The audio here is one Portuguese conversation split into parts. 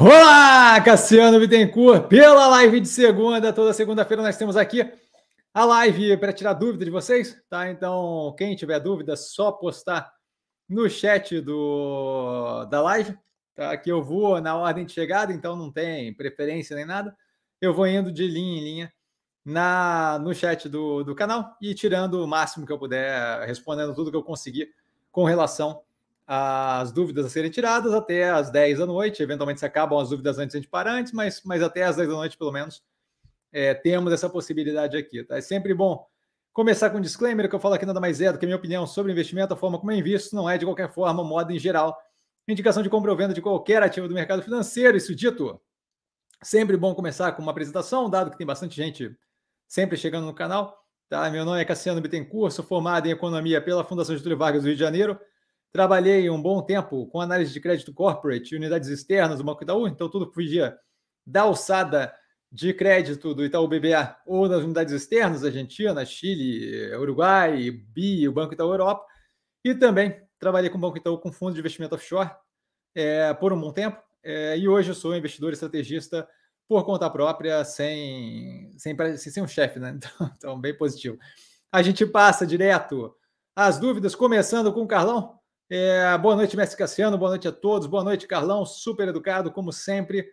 Olá, Cassiano Bittencourt, pela live de segunda. Toda segunda-feira nós temos aqui a live para tirar dúvida de vocês, tá? Então, quem tiver dúvida, só postar no chat do, da live, tá? Que eu vou na ordem de chegada, então não tem preferência nem nada. Eu vou indo de linha em linha na, no chat do, do canal e tirando o máximo que eu puder, respondendo tudo que eu conseguir com relação as dúvidas a serem tiradas até as 10 da noite. Eventualmente se acabam as dúvidas antes de a gente parar antes, mas, mas até as 10 da noite, pelo menos, é, temos essa possibilidade aqui. Tá? É sempre bom começar com um disclaimer que eu falo aqui nada mais é do que a minha opinião sobre investimento, a forma como eu invisto, não é de qualquer forma, moda em geral, indicação de compra ou venda de qualquer ativo do mercado financeiro. Isso dito, sempre bom começar com uma apresentação, dado que tem bastante gente sempre chegando no canal. Tá? Meu nome é Cassiano Bittencourt, sou formado em Economia pela Fundação Getúlio Vargas do Rio de Janeiro. Trabalhei um bom tempo com análise de crédito corporate, unidades externas do Banco Itaú, então tudo podia da alçada de crédito do Itaú BBA ou das unidades externas, Argentina, Chile, Uruguai, BI, o Banco Itaú Europa. E também trabalhei com o Banco Itaú com fundo de investimento offshore é, por um bom tempo. É, e hoje eu sou investidor estrategista por conta própria, sem, sem, sem um chefe, né? Então, então, bem positivo. A gente passa direto às dúvidas, começando com o Carlão. É, boa noite, mestre Cassiano. Boa noite a todos. Boa noite, Carlão. Super educado, como sempre.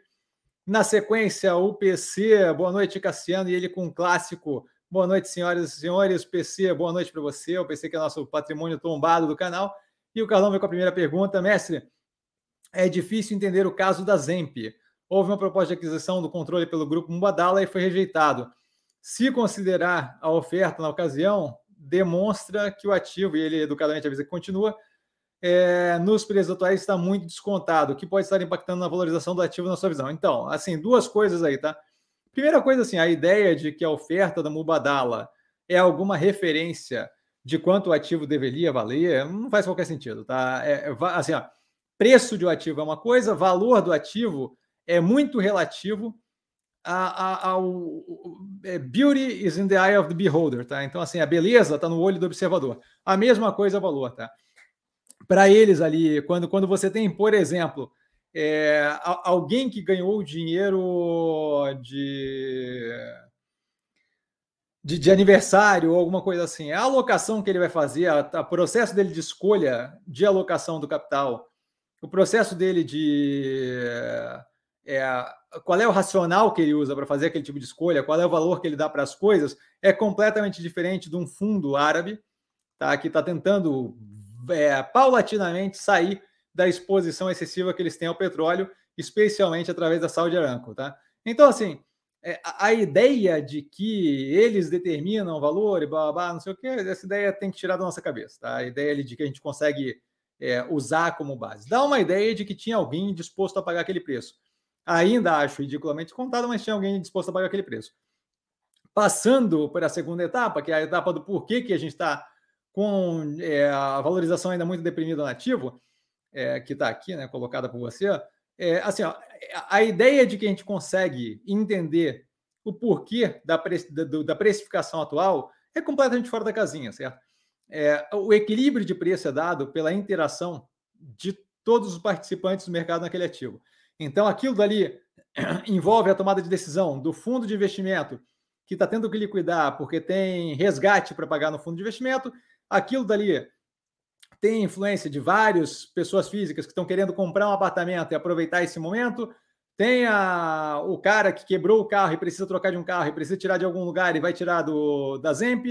Na sequência, o PC. Boa noite, Cassiano. E ele com um clássico. Boa noite, senhoras e senhores. PC, boa noite para você. O PC que é nosso patrimônio tombado do canal. E o Carlão vem com a primeira pergunta. Mestre, é difícil entender o caso da Zemp. Houve uma proposta de aquisição do controle pelo grupo Mubadala e foi rejeitado. Se considerar a oferta na ocasião, demonstra que o ativo, e ele educadamente avisa que continua, é, nos preços atuais está muito descontado, o que pode estar impactando na valorização do ativo na sua visão. Então, assim, duas coisas aí, tá? Primeira coisa, assim, a ideia de que a oferta da Mubadala é alguma referência de quanto o ativo deveria valer, não faz qualquer sentido, tá? É, é assim, ó, preço de um ativo é uma coisa, valor do ativo é muito relativo ao é, beauty is in the eye of the beholder, tá? Então, assim, a beleza está no olho do observador. A mesma coisa é valor, tá? Para eles ali, quando, quando você tem, por exemplo, é, alguém que ganhou dinheiro de, de, de, aniversário ou alguma coisa assim, a alocação que ele vai fazer, o processo dele de escolha de alocação do capital, o processo dele de. É, qual é o racional que ele usa para fazer aquele tipo de escolha, qual é o valor que ele dá para as coisas, é completamente diferente de um fundo árabe tá, que está tentando é, paulatinamente sair da exposição excessiva que eles têm ao petróleo, especialmente através da Saudi Aramco, tá? Então, assim, é, a, ideia de que eles determinam o valor e blá, blá, blá, não sei o que, essa ideia tem que tirar da nossa cabeça, tá? A ideia de que a gente consegue é, usar como base. Dá uma ideia de que tinha alguém disposto a pagar aquele preço. Ainda acho ridiculamente contado, mas tinha alguém disposto a pagar aquele preço. Passando para a segunda etapa, que é a etapa do porquê que a gente está com é, a valorização ainda muito deprimida no ativo, é, que está aqui, né, colocada por você, é, assim, ó, a ideia de que a gente consegue entender o porquê da, da, da precificação atual é completamente fora da casinha, certo? É, o equilíbrio de preço é dado pela interação de todos os participantes do mercado naquele ativo. Então, aquilo dali envolve a tomada de decisão do fundo de investimento que está tendo que liquidar porque tem resgate para pagar no fundo de investimento aquilo dali tem influência de várias pessoas físicas que estão querendo comprar um apartamento e aproveitar esse momento. Tem a, o cara que quebrou o carro e precisa trocar de um carro e precisa tirar de algum lugar e vai tirar do, da Zemp.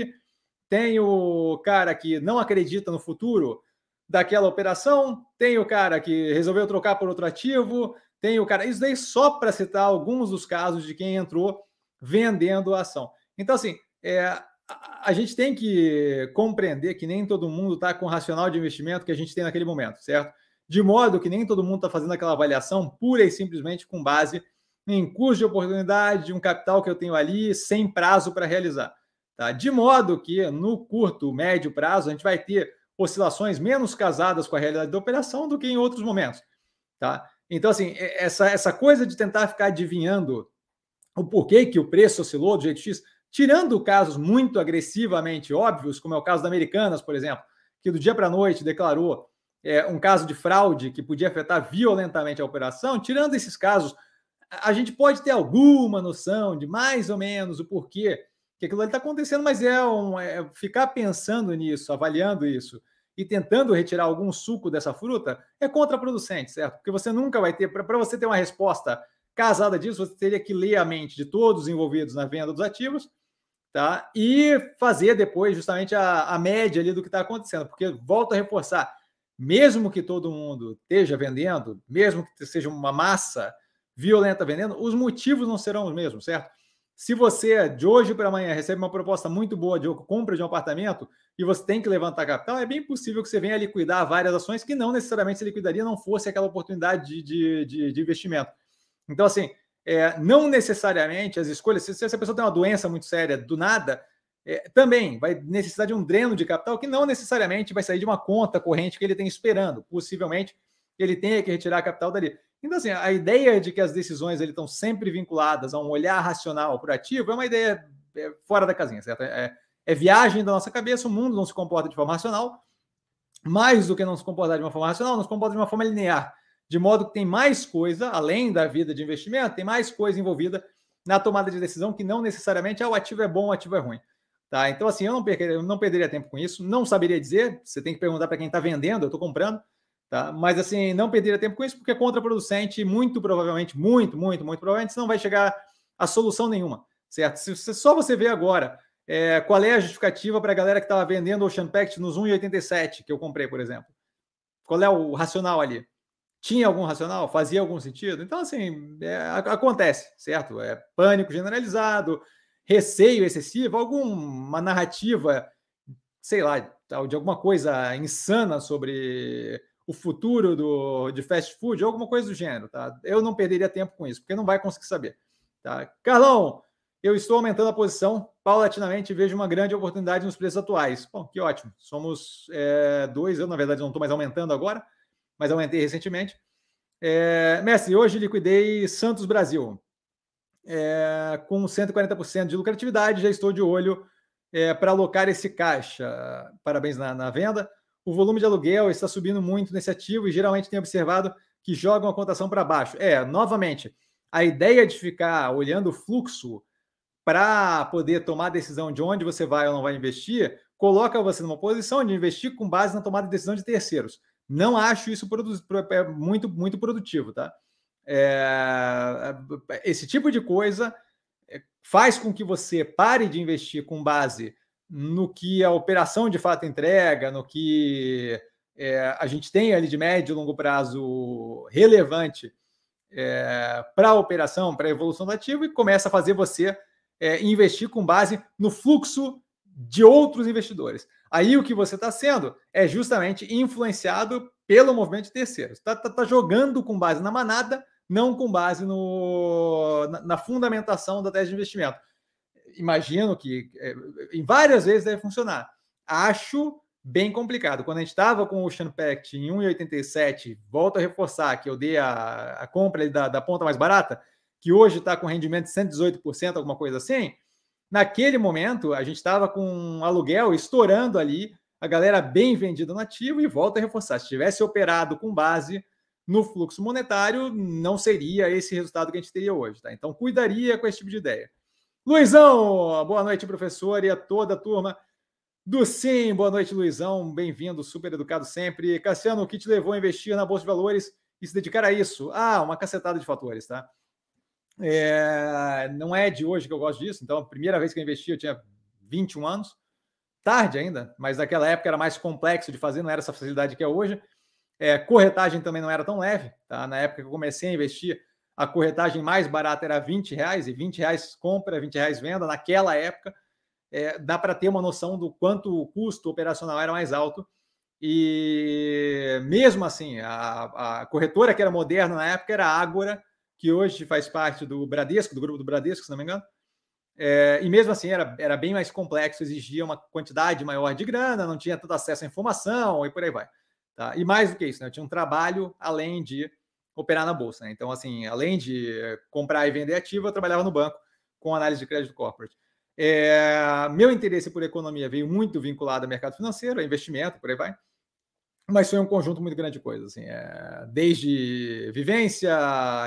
Tem o cara que não acredita no futuro daquela operação. Tem o cara que resolveu trocar por outro ativo. Tem o cara. Isso daí só para citar alguns dos casos de quem entrou vendendo a ação. Então, assim, é, a gente tem que compreender que nem todo mundo está com o racional de investimento que a gente tem naquele momento, certo? De modo que nem todo mundo está fazendo aquela avaliação pura e simplesmente com base em custo de oportunidade, de um capital que eu tenho ali, sem prazo para realizar. Tá? De modo que no curto, médio prazo, a gente vai ter oscilações menos casadas com a realidade da operação do que em outros momentos. Tá? Então, assim, essa, essa coisa de tentar ficar adivinhando o porquê que o preço oscilou do jeito X, tirando casos muito agressivamente óbvios, como é o caso da Americanas, por exemplo, que do dia para a noite declarou é, um caso de fraude que podia afetar violentamente a operação, tirando esses casos, a gente pode ter alguma noção de mais ou menos o porquê que aquilo está acontecendo, mas é, um, é ficar pensando nisso, avaliando isso e tentando retirar algum suco dessa fruta é contraproducente, certo? Porque você nunca vai ter, para você ter uma resposta casada disso, você teria que ler a mente de todos os envolvidos na venda dos ativos, tá? E fazer depois justamente a, a média ali do que está acontecendo, porque volto a reforçar, mesmo que todo mundo esteja vendendo, mesmo que seja uma massa violenta vendendo, os motivos não serão os mesmos, certo? Se você, de hoje para amanhã, recebe uma proposta muito boa de compra de um apartamento e você tem que levantar capital, é bem possível que você venha liquidar várias ações que não necessariamente se liquidaria não fosse aquela oportunidade de, de, de, de investimento. Então, assim, é, não necessariamente as escolhas, se, se essa pessoa tem uma doença muito séria do nada, é, também vai necessitar de um dreno de capital que não necessariamente vai sair de uma conta corrente que ele tem esperando. Possivelmente ele tenha que retirar capital dali. Então, assim, a ideia de que as decisões ele, estão sempre vinculadas a um olhar racional o ativo é uma ideia é, fora da casinha, certo? É, é, viagem da nossa cabeça, o mundo não se comporta de forma racional. Mais do que não se comportar de uma forma racional, não se comporta de uma forma linear, de modo que tem mais coisa, além da vida de investimento, tem mais coisa envolvida na tomada de decisão que não necessariamente ah, o ativo é bom, o ativo é ruim. Tá? Então, assim, eu não, perderia, eu não perderia tempo com isso, não saberia dizer, você tem que perguntar para quem está vendendo, eu estou comprando, Tá? Mas assim, não perderia tempo com isso, porque é contraproducente, muito provavelmente, muito, muito, muito provavelmente, você não vai chegar a solução nenhuma, certo? Se, só você vê agora é, qual é a justificativa para a galera que estava vendendo Ocean Pact nos 1,87 que eu comprei, por exemplo. Qual é o racional ali? Tinha algum racional? Fazia algum sentido? Então, assim, é, acontece, certo? É pânico generalizado, receio excessivo, alguma narrativa, sei lá, de alguma coisa insana sobre o futuro do, de fast food, alguma coisa do gênero, tá? Eu não perderia tempo com isso, porque não vai conseguir saber, tá? Carlão, eu estou aumentando a posição paulatinamente e vejo uma grande oportunidade nos preços atuais. Bom, que ótimo. Somos é, dois, eu na verdade não estou mais aumentando agora, mas aumentei recentemente. É, mestre, hoje liquidei Santos Brasil é, com 140% de lucratividade, já estou de olho é, para alocar esse caixa. Parabéns na, na venda o volume de aluguel está subindo muito nesse ativo e geralmente tem observado que jogam a cotação para baixo. É, novamente, a ideia de ficar olhando o fluxo para poder tomar a decisão de onde você vai ou não vai investir, coloca você numa posição de investir com base na tomada de decisão de terceiros. Não acho isso é muito, muito produtivo, tá? É, esse tipo de coisa é, faz com que você pare de investir com base no que a operação de fato entrega, no que é, a gente tem ali de médio e longo prazo relevante é, para a operação, para a evolução do ativo, e começa a fazer você é, investir com base no fluxo de outros investidores. Aí o que você está sendo é justamente influenciado pelo movimento de terceiros. Está tá, tá jogando com base na manada, não com base no, na, na fundamentação da tese de investimento imagino que é, em várias vezes deve funcionar. Acho bem complicado. Quando a gente estava com o Ocean Pact em 1,87, volto a reforçar que eu dei a, a compra da, da ponta mais barata, que hoje está com rendimento de 118%, alguma coisa assim. Naquele momento, a gente estava com um aluguel estourando ali, a galera bem vendida no ativo, e volto a reforçar: se tivesse operado com base no fluxo monetário, não seria esse resultado que a gente teria hoje. Tá? Então, cuidaria com esse tipo de ideia. Luizão, boa noite, professor, e a toda a turma do Sim. Boa noite, Luizão. Bem-vindo, super educado sempre. Cassiano, o que te levou a investir na Bolsa de Valores e se dedicar a isso? Ah, uma cacetada de fatores, tá? É, não é de hoje que eu gosto disso, então a primeira vez que eu investi eu tinha 21 anos, tarde ainda, mas naquela época era mais complexo de fazer, não era essa facilidade que é hoje. É, corretagem também não era tão leve, tá? Na época que eu comecei a investir, a corretagem mais barata era 20 reais, e 20 reais compra, 20 reais venda, naquela época, é, dá para ter uma noção do quanto o custo operacional era mais alto. E mesmo assim, a, a corretora que era moderna na época era a Ágora, que hoje faz parte do Bradesco, do grupo do Bradesco, se não me engano. É, e mesmo assim era, era bem mais complexo, exigia uma quantidade maior de grana, não tinha tanto acesso à informação e por aí vai. Tá? E mais do que isso, né? eu tinha um trabalho além de operar na bolsa. Né? Então, assim, além de comprar e vender ativo, eu trabalhava no banco com análise de crédito corporate. É, meu interesse por economia veio muito vinculado ao mercado financeiro, a investimento, por aí vai. Mas foi um conjunto muito grande de coisas, assim, é, desde vivência,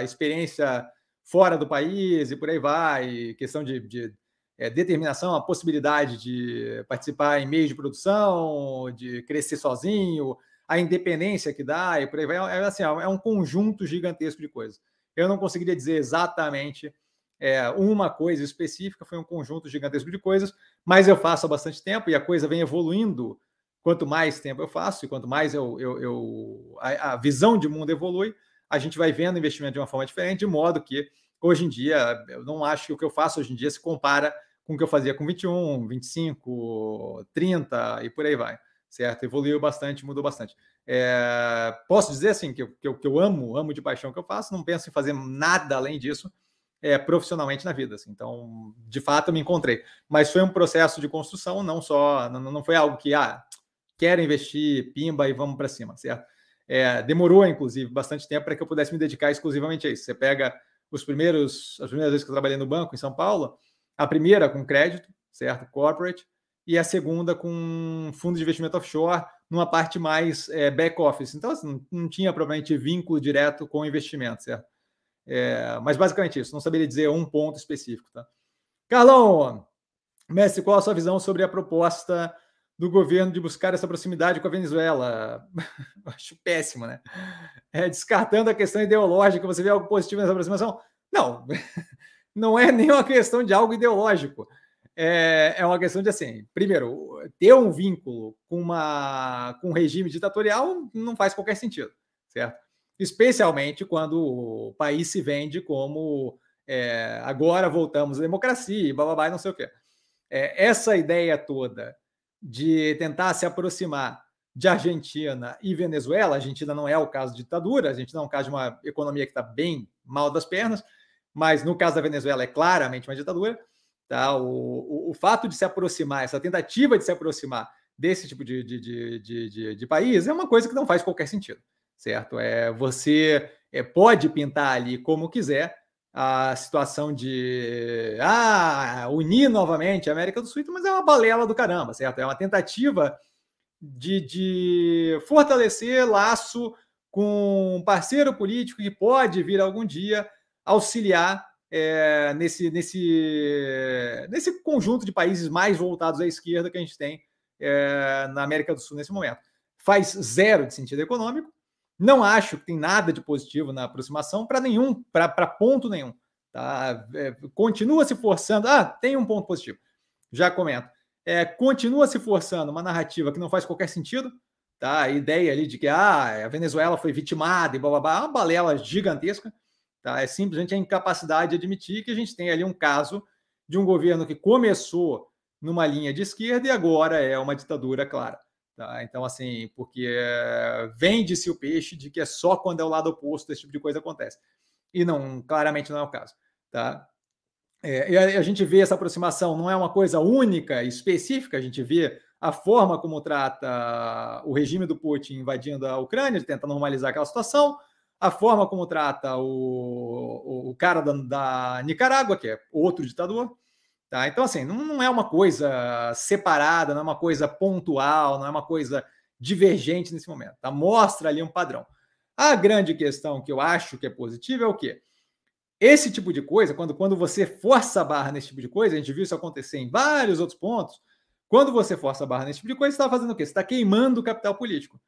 experiência fora do país e por aí vai, questão de, de é, determinação, a possibilidade de participar em meios de produção, de crescer sozinho, a independência que dá e por aí vai. É, assim, é um conjunto gigantesco de coisas. Eu não conseguiria dizer exatamente é, uma coisa específica, foi um conjunto gigantesco de coisas, mas eu faço há bastante tempo e a coisa vem evoluindo. Quanto mais tempo eu faço e quanto mais eu, eu, eu a, a, visão de mundo evolui, a gente vai vendo investimento de uma forma diferente, de modo que hoje em dia eu não acho que o que eu faço hoje em dia se compara com o que eu fazia com 21, 25, 30 e por aí vai, certo? Evoluiu bastante, mudou bastante. É, posso dizer assim que que, eu, que eu amo, amo de paixão o que eu faço, não penso em fazer nada além disso é, profissionalmente na vida. Assim. Então, de fato, eu me encontrei. Mas foi um processo de construção, não só, não, não foi algo que, ah, quero investir, pimba e vamos para cima, certo? É, demorou, inclusive, bastante tempo para que eu pudesse me dedicar exclusivamente a isso. Você pega os primeiros, as primeiras vezes que eu trabalhei no banco em São Paulo, a primeira com crédito, certo? Corporate, e a segunda com fundo de investimento offshore, numa parte mais é, back office. Então, assim, não tinha provavelmente vínculo direto com o investimento, certo? É, mas basicamente isso, não saberia dizer um ponto específico, tá? Carlão, Messi, qual a sua visão sobre a proposta do governo de buscar essa proximidade com a Venezuela? Acho péssimo, né? É, descartando a questão ideológica, você vê algo positivo nessa aproximação? Não, não é nem uma questão de algo ideológico. É, é uma questão de assim, primeiro, ter um vínculo com, uma, com um regime ditatorial não faz qualquer sentido, certo? Especialmente quando o país se vende como é, agora voltamos à democracia, blá, não sei o quê. É, essa ideia toda de tentar se aproximar de Argentina e Venezuela, a Argentina não é o caso de ditadura, a Argentina é um caso de uma economia que está bem mal das pernas, mas no caso da Venezuela é claramente uma ditadura. Tá? O, o, o fato de se aproximar, essa tentativa de se aproximar desse tipo de, de, de, de, de país é uma coisa que não faz qualquer sentido, certo? É, você é, pode pintar ali como quiser a situação de ah, unir novamente a América do Sul, mas é uma balela do caramba, certo? É uma tentativa de, de fortalecer laço com um parceiro político que pode vir algum dia auxiliar é, nesse, nesse, nesse conjunto de países mais voltados à esquerda que a gente tem é, na América do Sul nesse momento. Faz zero de sentido econômico. Não acho que tem nada de positivo na aproximação para nenhum, para ponto nenhum. Tá? É, continua se forçando. Ah, tem um ponto positivo. Já comento. É, continua se forçando uma narrativa que não faz qualquer sentido. Tá? A ideia ali de que ah, a Venezuela foi vitimada e blá blá blá, é uma balela gigantesca. Tá? É simplesmente a incapacidade de admitir que a gente tem ali um caso de um governo que começou numa linha de esquerda e agora é uma ditadura clara. Tá? Então, assim, porque é, vende-se o peixe de que é só quando é o lado oposto esse tipo de coisa acontece. E não, claramente não é o caso. Tá? É, e a, a gente vê essa aproximação, não é uma coisa única, específica, a gente vê a forma como trata o regime do Putin invadindo a Ucrânia, tenta normalizar aquela situação, a forma como trata o, o, o cara da, da, Nicarágua, que é outro ditador. Tá? Então, assim, não, não, é uma coisa separada, não é uma coisa pontual, não é uma coisa divergente nesse momento. Tá? Mostra ali um padrão. A grande questão que eu acho que é positiva é o quê? Esse tipo de coisa, quando, quando você força a barra nesse tipo de coisa, a gente viu isso acontecer em vários outros pontos. Quando você força a barra nesse tipo de coisa, você está fazendo o quê? Você está queimando o capital político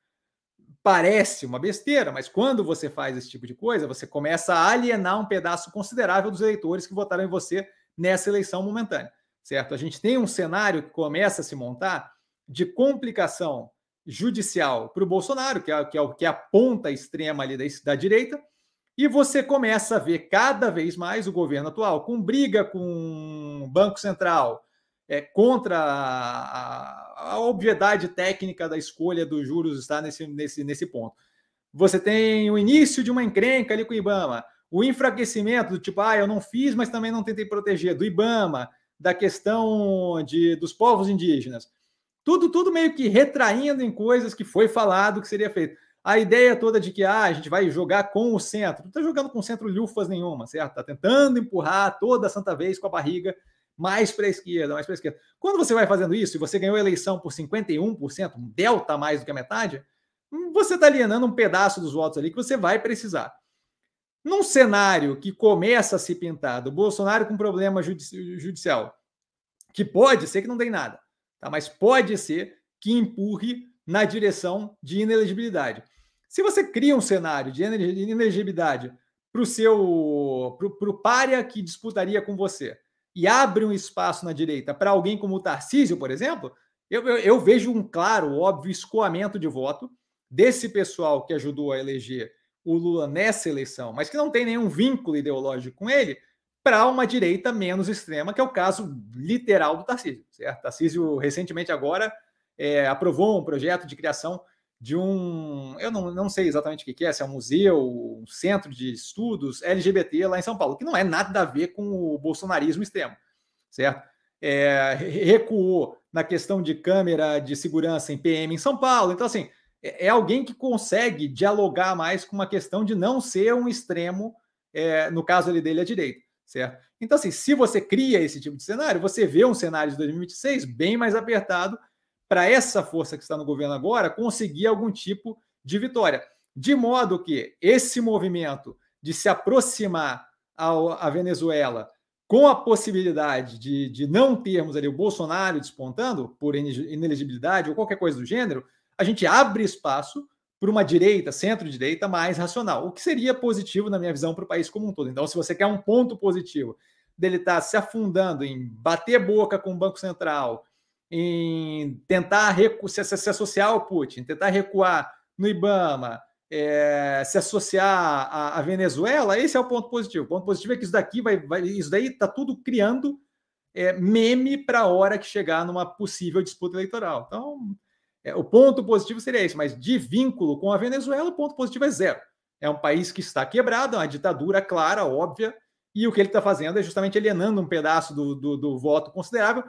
parece uma besteira, mas quando você faz esse tipo de coisa, você começa a alienar um pedaço considerável dos eleitores que votaram em você nessa eleição momentânea, certo? A gente tem um cenário que começa a se montar de complicação judicial para o Bolsonaro, que é, que, é, que é a ponta extrema ali da, da direita, e você começa a ver cada vez mais o governo atual com briga com o Banco Central, é, contra a, a, obviedade técnica da escolha dos juros está nesse, nesse, nesse ponto. Você tem o início de uma encrenca ali com o IBAMA, o enfraquecimento do tipo, ah, eu não fiz, mas também não tentei proteger, do IBAMA, da questão de, dos povos indígenas. Tudo, tudo meio que retraindo em coisas que foi falado que seria feito. A ideia toda de que ah, a gente vai jogar com o centro. Não está jogando com o centro lufas nenhuma, certo? Está tentando empurrar toda a santa vez com a barriga mais para a esquerda, mais para a esquerda. Quando você vai fazendo isso e você ganhou a eleição por 51%, um delta mais do que a metade, você está alienando um pedaço dos votos ali que você vai precisar. Num cenário que começa a se pintar do Bolsonaro com problema judicial, que pode ser que não tem nada, tá? mas pode ser que empurre na direção de inelegibilidade. Se você cria um cenário de inelegibilidade para o seu para o párea que disputaria com você e abre um espaço na direita para alguém como o Tarcísio, por exemplo, eu, eu, eu, vejo um claro, óbvio escoamento de voto desse pessoal que ajudou a eleger o Lula nessa eleição, mas que não tem nenhum vínculo ideológico com ele, para uma direita menos extrema, que é o caso literal do Tarcísio. Certo? Tarcísio, recentemente agora, é, aprovou um projeto de criação de um, eu não, não sei exatamente o que é, se é um museu, um centro de estudos LGBT lá em São Paulo, que não é nada a ver com o bolsonarismo extremo, certo? É, recuou na questão de câmera de segurança em PM em São Paulo. Então, assim, é, é alguém que consegue dialogar mais com uma questão de não ser um extremo, é, no caso ali dele, à direita, certo? Então, assim, se você cria esse tipo de cenário, você vê um cenário de 2026 bem mais apertado para essa força que está no governo agora conseguir algum tipo de vitória. De modo que esse movimento de se aproximar à Venezuela com a possibilidade de, de não termos ali o Bolsonaro despontando por inelegibilidade ou qualquer coisa do gênero, a gente abre espaço para uma direita, centro-direita mais racional, o que seria positivo, na minha visão, para o país como um todo. Então, se você quer um ponto positivo dele estar tá se afundando em bater boca com o Banco Central, em tentar se, se, associar ao Putin, tentar recuar no Ibama, é, se associar à, à, Venezuela, esse é o ponto positivo. O ponto positivo é que isso daqui vai, vai isso daí está tudo criando é, meme para a hora que chegar numa possível disputa eleitoral. Então, é, o ponto positivo seria esse, mas de vínculo com a Venezuela, o ponto positivo é zero. É um país que está quebrado, é uma ditadura clara, óbvia, e o que ele está fazendo é justamente alienando um pedaço do, do, do voto considerável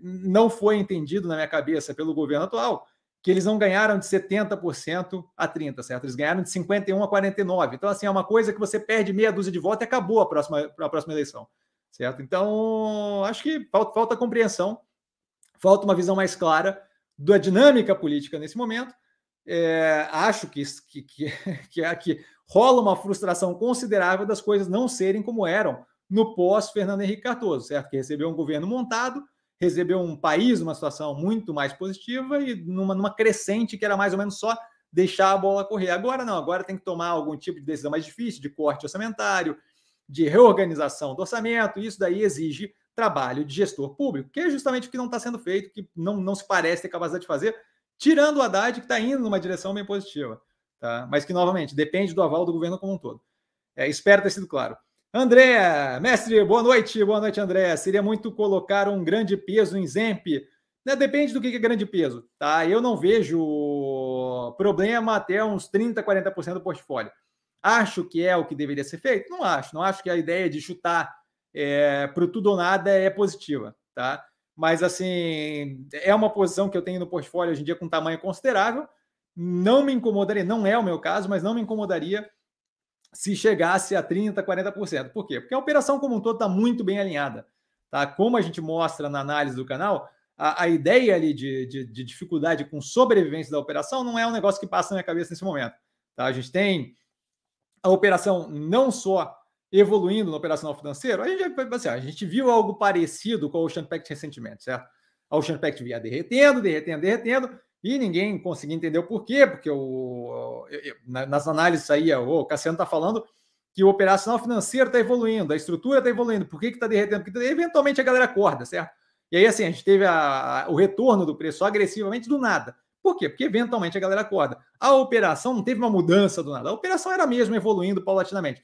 não foi entendido na minha cabeça pelo governo atual que eles não ganharam de 70% a 30%, certo? Eles ganharam de 51% a 49%. Então, assim, é uma coisa que você perde meia dúzia de votos e acabou a próxima, a próxima eleição, certo? Então, acho que falta, falta compreensão, falta uma visão mais clara da dinâmica política nesse momento. É, acho que, que, que, que, rola uma frustração considerável das coisas não serem como eram no pós-Fernando Henrique Cardoso, certo? Que recebeu um governo montado, recebeu um país numa situação muito mais positiva e numa, numa crescente que era mais ou menos só deixar a bola correr. Agora não, agora tem que tomar algum tipo de decisão mais difícil, de corte orçamentário, de reorganização do orçamento, isso daí exige trabalho de gestor público, que é justamente o que não está sendo feito, que não, não se parece ter capacidade de fazer, tirando o Haddad, que está indo numa direção bem positiva, tá? mas que, novamente, depende do aval do governo como um todo. É, espero ter sido claro. André, mestre, boa noite, boa noite, André. Seria muito colocar um grande peso em Zemp? Né, depende do que é grande peso, tá? Eu não vejo problema até uns 30%, 40% do portfólio. Acho que é o que deveria ser feito? Não acho. Não acho que a ideia de chutar é, para tudo ou nada é positiva, tá? Mas, assim, é uma posição que eu tenho no portfólio hoje em dia com tamanho considerável. Não me incomodaria, não é o meu caso, mas não me incomodaria se chegasse a 30%, 40%. Por quê? Porque a operação como um todo está muito bem alinhada. Tá? Como a gente mostra na análise do canal, a, a ideia ali de, de, de, dificuldade com sobrevivência da operação não é um negócio que passa na minha cabeça nesse momento. Tá? A gente tem a operação não só evoluindo no operacional financeiro, a gente, assim, a gente viu algo parecido com o Ocean Pact recentemente, certo? A Ocean Pact via derretendo, derretendo, derretendo, e ninguém conseguia entender o porquê, porque o, nas análises aí, o Cassiano está falando que o operacional financeiro está evoluindo, a estrutura está evoluindo, por que está derretendo? Porque eventualmente a galera acorda, certo? E aí, assim, a gente teve a, o retorno do preço agressivamente do nada. Por quê? Porque eventualmente a galera acorda. A operação não teve uma mudança do nada, a operação era mesmo evoluindo paulatinamente.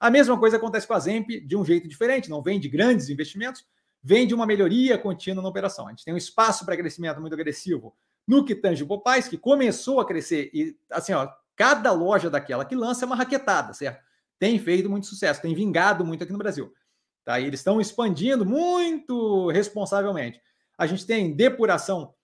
A mesma coisa acontece com a Zemp de um jeito diferente, não vem de grandes investimentos, vem de uma melhoria contínua na operação. A gente tem um espaço para crescimento muito agressivo no que tange Popais, que começou a crescer e assim, ó, cada loja daquela que lança é uma raquetada, certo? Tem feito muito sucesso, tem vingado muito aqui no Brasil. Tá? E eles estão expandindo muito responsavelmente. A gente tem depuração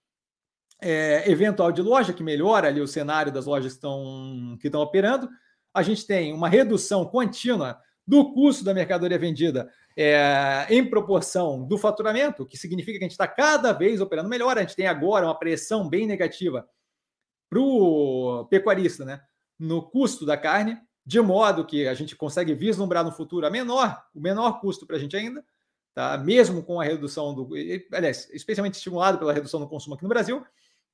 é, eventual de loja, que melhora ali o cenário das lojas que estão, que estão operando. A gente tem uma redução contínua do custo da mercadoria vendida é, em proporção do faturamento, que significa que a gente está cada vez operando melhor. A gente tem agora uma pressão bem negativa para o pecuarista, né? No custo da carne, de modo que a gente consegue vislumbrar no futuro a menor, o menor custo para a gente ainda, tá? Mesmo com a redução do, aliás, especialmente estimulado pela redução do consumo aqui no Brasil,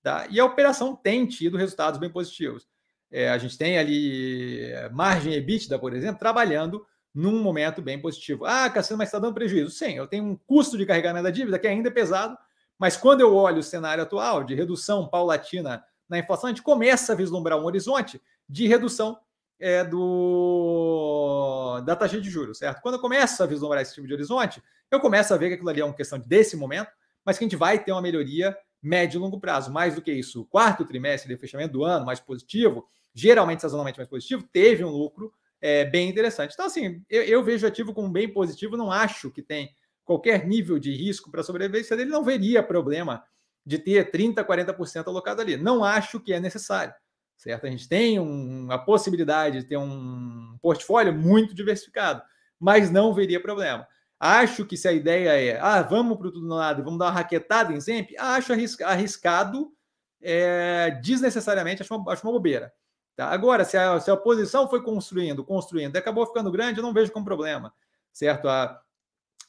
tá? E a operação tem tido resultados bem positivos. É, a gente tem ali margem EBITDA, por exemplo, trabalhando num momento bem positivo. Ah, Cassiano, mas está dando prejuízo. Sim, eu tenho um custo de carregamento da dívida que ainda é pesado, mas quando eu olho o cenário atual de redução paulatina na inflação, a gente começa a vislumbrar um horizonte de redução é, do, da taxa de juros, certo? Quando eu começo a vislumbrar esse tipo de horizonte, eu começo a ver que aquilo ali é uma questão desse momento, mas que a gente vai ter uma melhoria médio e longo prazo. Mais do que isso, o quarto trimestre de fechamento do ano, mais positivo, geralmente sazonalmente mais positivo, teve um lucro é, bem interessante. Então, assim, eu, eu vejo o ativo como bem positivo, não acho que tem qualquer nível de risco para a sobrevivência dele, não veria problema de ter 30%, 40% alocado ali. Não acho que é necessário, certo? A gente tem um, a possibilidade de ter um portfólio muito diversificado, mas não veria problema. Acho que se a ideia é, ah, vamos para o tudo nada e vamos dar uma raquetada em Zemp, acho arriscado é, desnecessariamente, acho uma, acho uma bobeira. Tá? Agora, se a, se a oposição foi construindo, construindo, e acabou ficando grande, eu não vejo como problema, certo? A,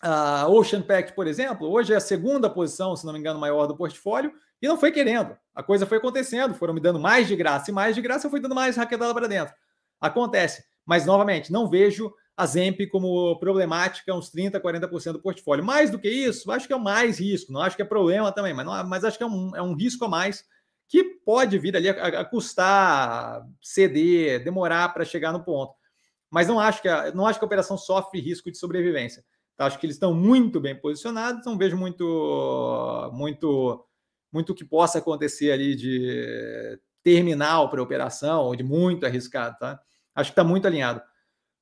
a Ocean Pact, por exemplo, hoje é a segunda posição, se não me engano, maior do portfólio, e não foi querendo. A coisa foi acontecendo, foram me dando mais de graça e mais de graça, eu fui dando mais raquetada para dentro. Acontece. Mas, novamente, não vejo a Zemp como problemática, uns 30%, 40% do portfólio. Mais do que isso, acho que é mais risco, não acho que é problema também, mas, não, mas acho que é um, é um risco a mais que pode vir ali a, a custar, ceder, demorar para chegar no ponto. Mas não acho que a, não acho que a operação sofre risco de sobrevivência. Tá? Acho que eles estão muito bem posicionados, não vejo muito, muito, muito que possa acontecer ali de terminal para operação ou de muito arriscado. Tá? Acho que está muito alinhado.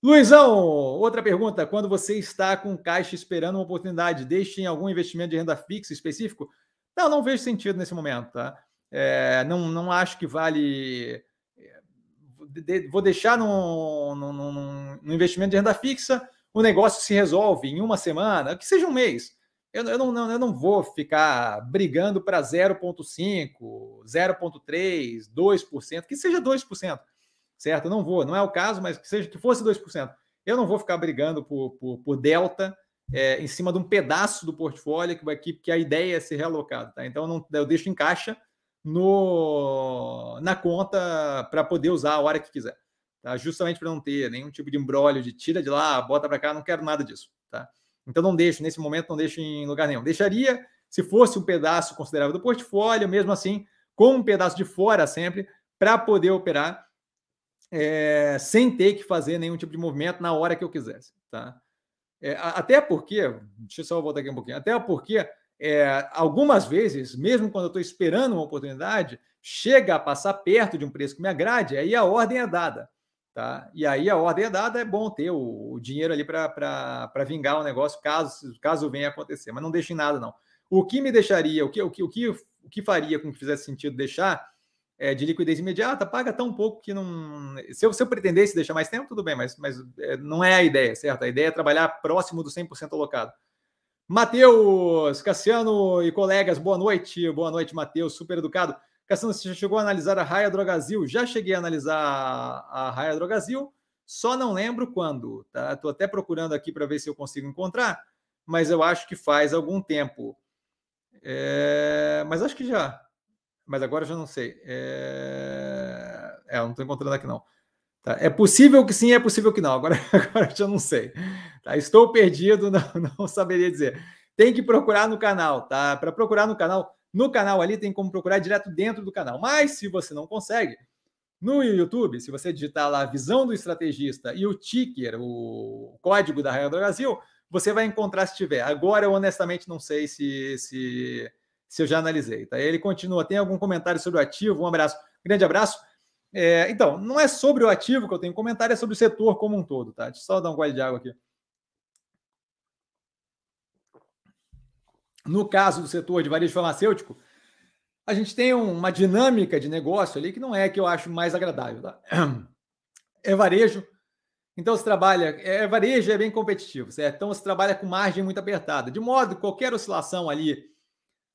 Luizão, outra pergunta. Quando você está com caixa esperando uma oportunidade, deixe em algum investimento de renda fixa específico? Não, não vejo sentido nesse momento, tá? É, não, não acho que vale. É, vou deixar no, no, no, no, investimento de renda fixa, o negócio se resolve em uma semana, que seja um mês. Eu, eu, não, eu não vou ficar brigando para 0,5%, 0,3%, 2%, que seja 2%, certo? Não vou, não é o caso, mas que seja que fosse 2%. Eu não vou ficar brigando por, por, por delta é, em cima de um pedaço do portfólio que, que, que a ideia é ser realocado. Tá? Então, eu, não, eu deixo em caixa no, na conta para poder usar a hora que quiser. Tá? Justamente para não ter nenhum tipo de embrólio de tira de lá, bota para cá, não quero nada disso. Tá? Então não deixo, nesse momento não deixo em lugar nenhum. Deixaria se fosse um pedaço considerável do portfólio, mesmo assim, com um pedaço de fora sempre, para poder operar é, sem ter que fazer nenhum tipo de movimento na hora que eu quisesse. Tá? É, até porque, deixa eu só voltar aqui um pouquinho, até porque é, algumas vezes, mesmo quando eu estou esperando uma oportunidade, chega a passar perto de um preço que me agrade, aí a ordem é dada. Tá? E aí a ordem é dada, é bom ter o, o dinheiro ali para vingar o negócio, caso, caso venha acontecer, mas não deixe nada, não. O que me deixaria, o que, o que, o que, o que faria com que fizesse sentido deixar é, de liquidez imediata, paga tão pouco que não. Se eu, se eu pretendesse deixar mais tempo, tudo bem, mas, mas é, não é a ideia, certo? A ideia é trabalhar próximo do 100% alocado. Matheus, Cassiano e colegas, boa noite. Boa noite, Matheus, super educado. Cassiano, você já chegou a analisar a Raia Drogazil? Já cheguei a analisar a Raia Drogazil, só não lembro quando. Tá? Estou até procurando aqui para ver se eu consigo encontrar, mas eu acho que faz algum tempo. É... Mas acho que já. Mas agora já não sei. É, é eu não estou encontrando aqui não. Tá? É possível que sim, é possível que não. Agora, agora já não sei. Tá? Estou perdido, não, não saberia dizer. Tem que procurar no canal, tá? Para procurar no canal, no canal ali tem como procurar direto dentro do canal. Mas se você não consegue, no YouTube, se você digitar lá a visão do estrategista e o ticker, o código da Raia do Brasil, você vai encontrar se tiver. Agora eu honestamente não sei se, se, se eu já analisei. Tá? Ele continua. Tem algum comentário sobre o ativo? Um abraço. Grande abraço. É, então, não é sobre o ativo que eu tenho comentário, é sobre o setor como um todo, tá? Deixa eu só dar um gole de água aqui. No caso do setor de varejo farmacêutico, a gente tem uma dinâmica de negócio ali que não é que eu acho mais agradável, tá? É varejo, então você trabalha, é varejo é bem competitivo, certo? Então você trabalha com margem muito apertada, de modo que qualquer oscilação ali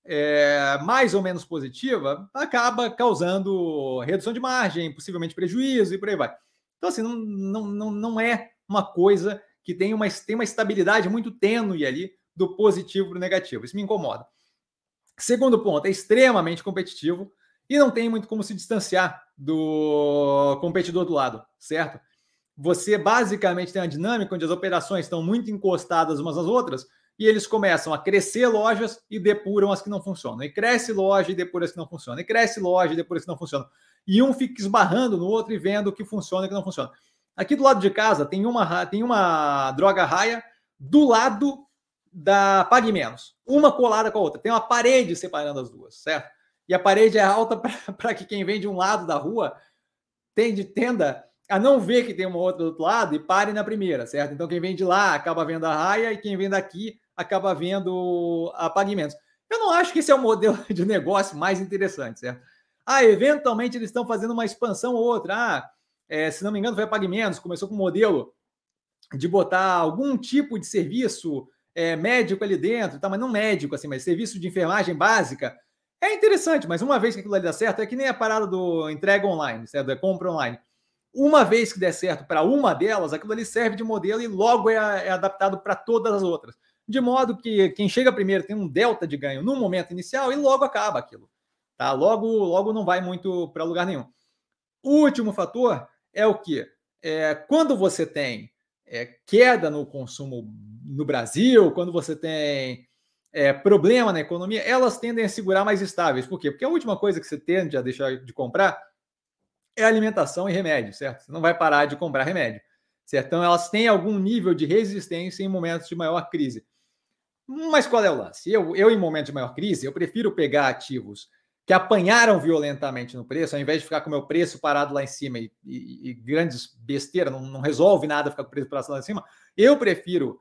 é, mais ou menos positiva, acaba causando redução de margem, possivelmente prejuízo e por aí vai. Então, assim, não, não, não, não é uma coisa que tem uma, tem uma estabilidade muito tênue ali do positivo para o negativo. Isso me incomoda. Segundo ponto, é extremamente competitivo e não tem muito como se distanciar do competidor do lado, certo? Você basicamente tem uma dinâmica onde as operações estão muito encostadas umas às outras e eles começam a crescer lojas e depuram as que não funcionam. E cresce loja e depura as que não funcionam. E cresce loja e depura as que não funcionam. E um fica esbarrando no outro e vendo o que funciona e o que não funciona. Aqui do lado de casa tem uma, tem uma droga raia do lado da Pague Menos. Uma colada com a outra. Tem uma parede separando as duas, certo? E a parede é alta para que quem vem de um lado da rua tende, tenda a não ver que tem uma outra do outro lado e pare na primeira, certo? Então quem vem de lá acaba vendo a raia e quem vem daqui acaba vendo a pagamentos. Eu não acho que esse é o modelo de negócio mais interessante, certo? Ah, eventualmente eles estão fazendo uma expansão ou outra. Ah, é, se não me engano, foi a Pagamentos, começou com um modelo de botar algum tipo de serviço é, médico ali dentro, tá? mas não médico, assim, mas serviço de enfermagem básica. É interessante, mas uma vez que aquilo ali dá certo, é que nem a parada do entrega online, certo? É compra online. Uma vez que der certo para uma delas, aquilo ali serve de modelo e logo é, é adaptado para todas as outras de modo que quem chega primeiro tem um delta de ganho no momento inicial e logo acaba aquilo. Tá? Logo, logo não vai muito para lugar nenhum. O último fator é o que? É, quando você tem é, queda no consumo no Brasil, quando você tem é, problema na economia, elas tendem a segurar mais estáveis. Por quê? Porque a última coisa que você tende a deixar de comprar é alimentação e remédio, certo? Você não vai parar de comprar remédio, certo? Então elas têm algum nível de resistência em momentos de maior crise. Mas qual é o lance? Eu, eu, em momento de maior crise, eu prefiro pegar ativos que apanharam violentamente no preço, ao invés de ficar com o meu preço parado lá em cima e, e, e grandes besteiras, não, não, resolve nada ficar com o preço parado lá em cima, eu prefiro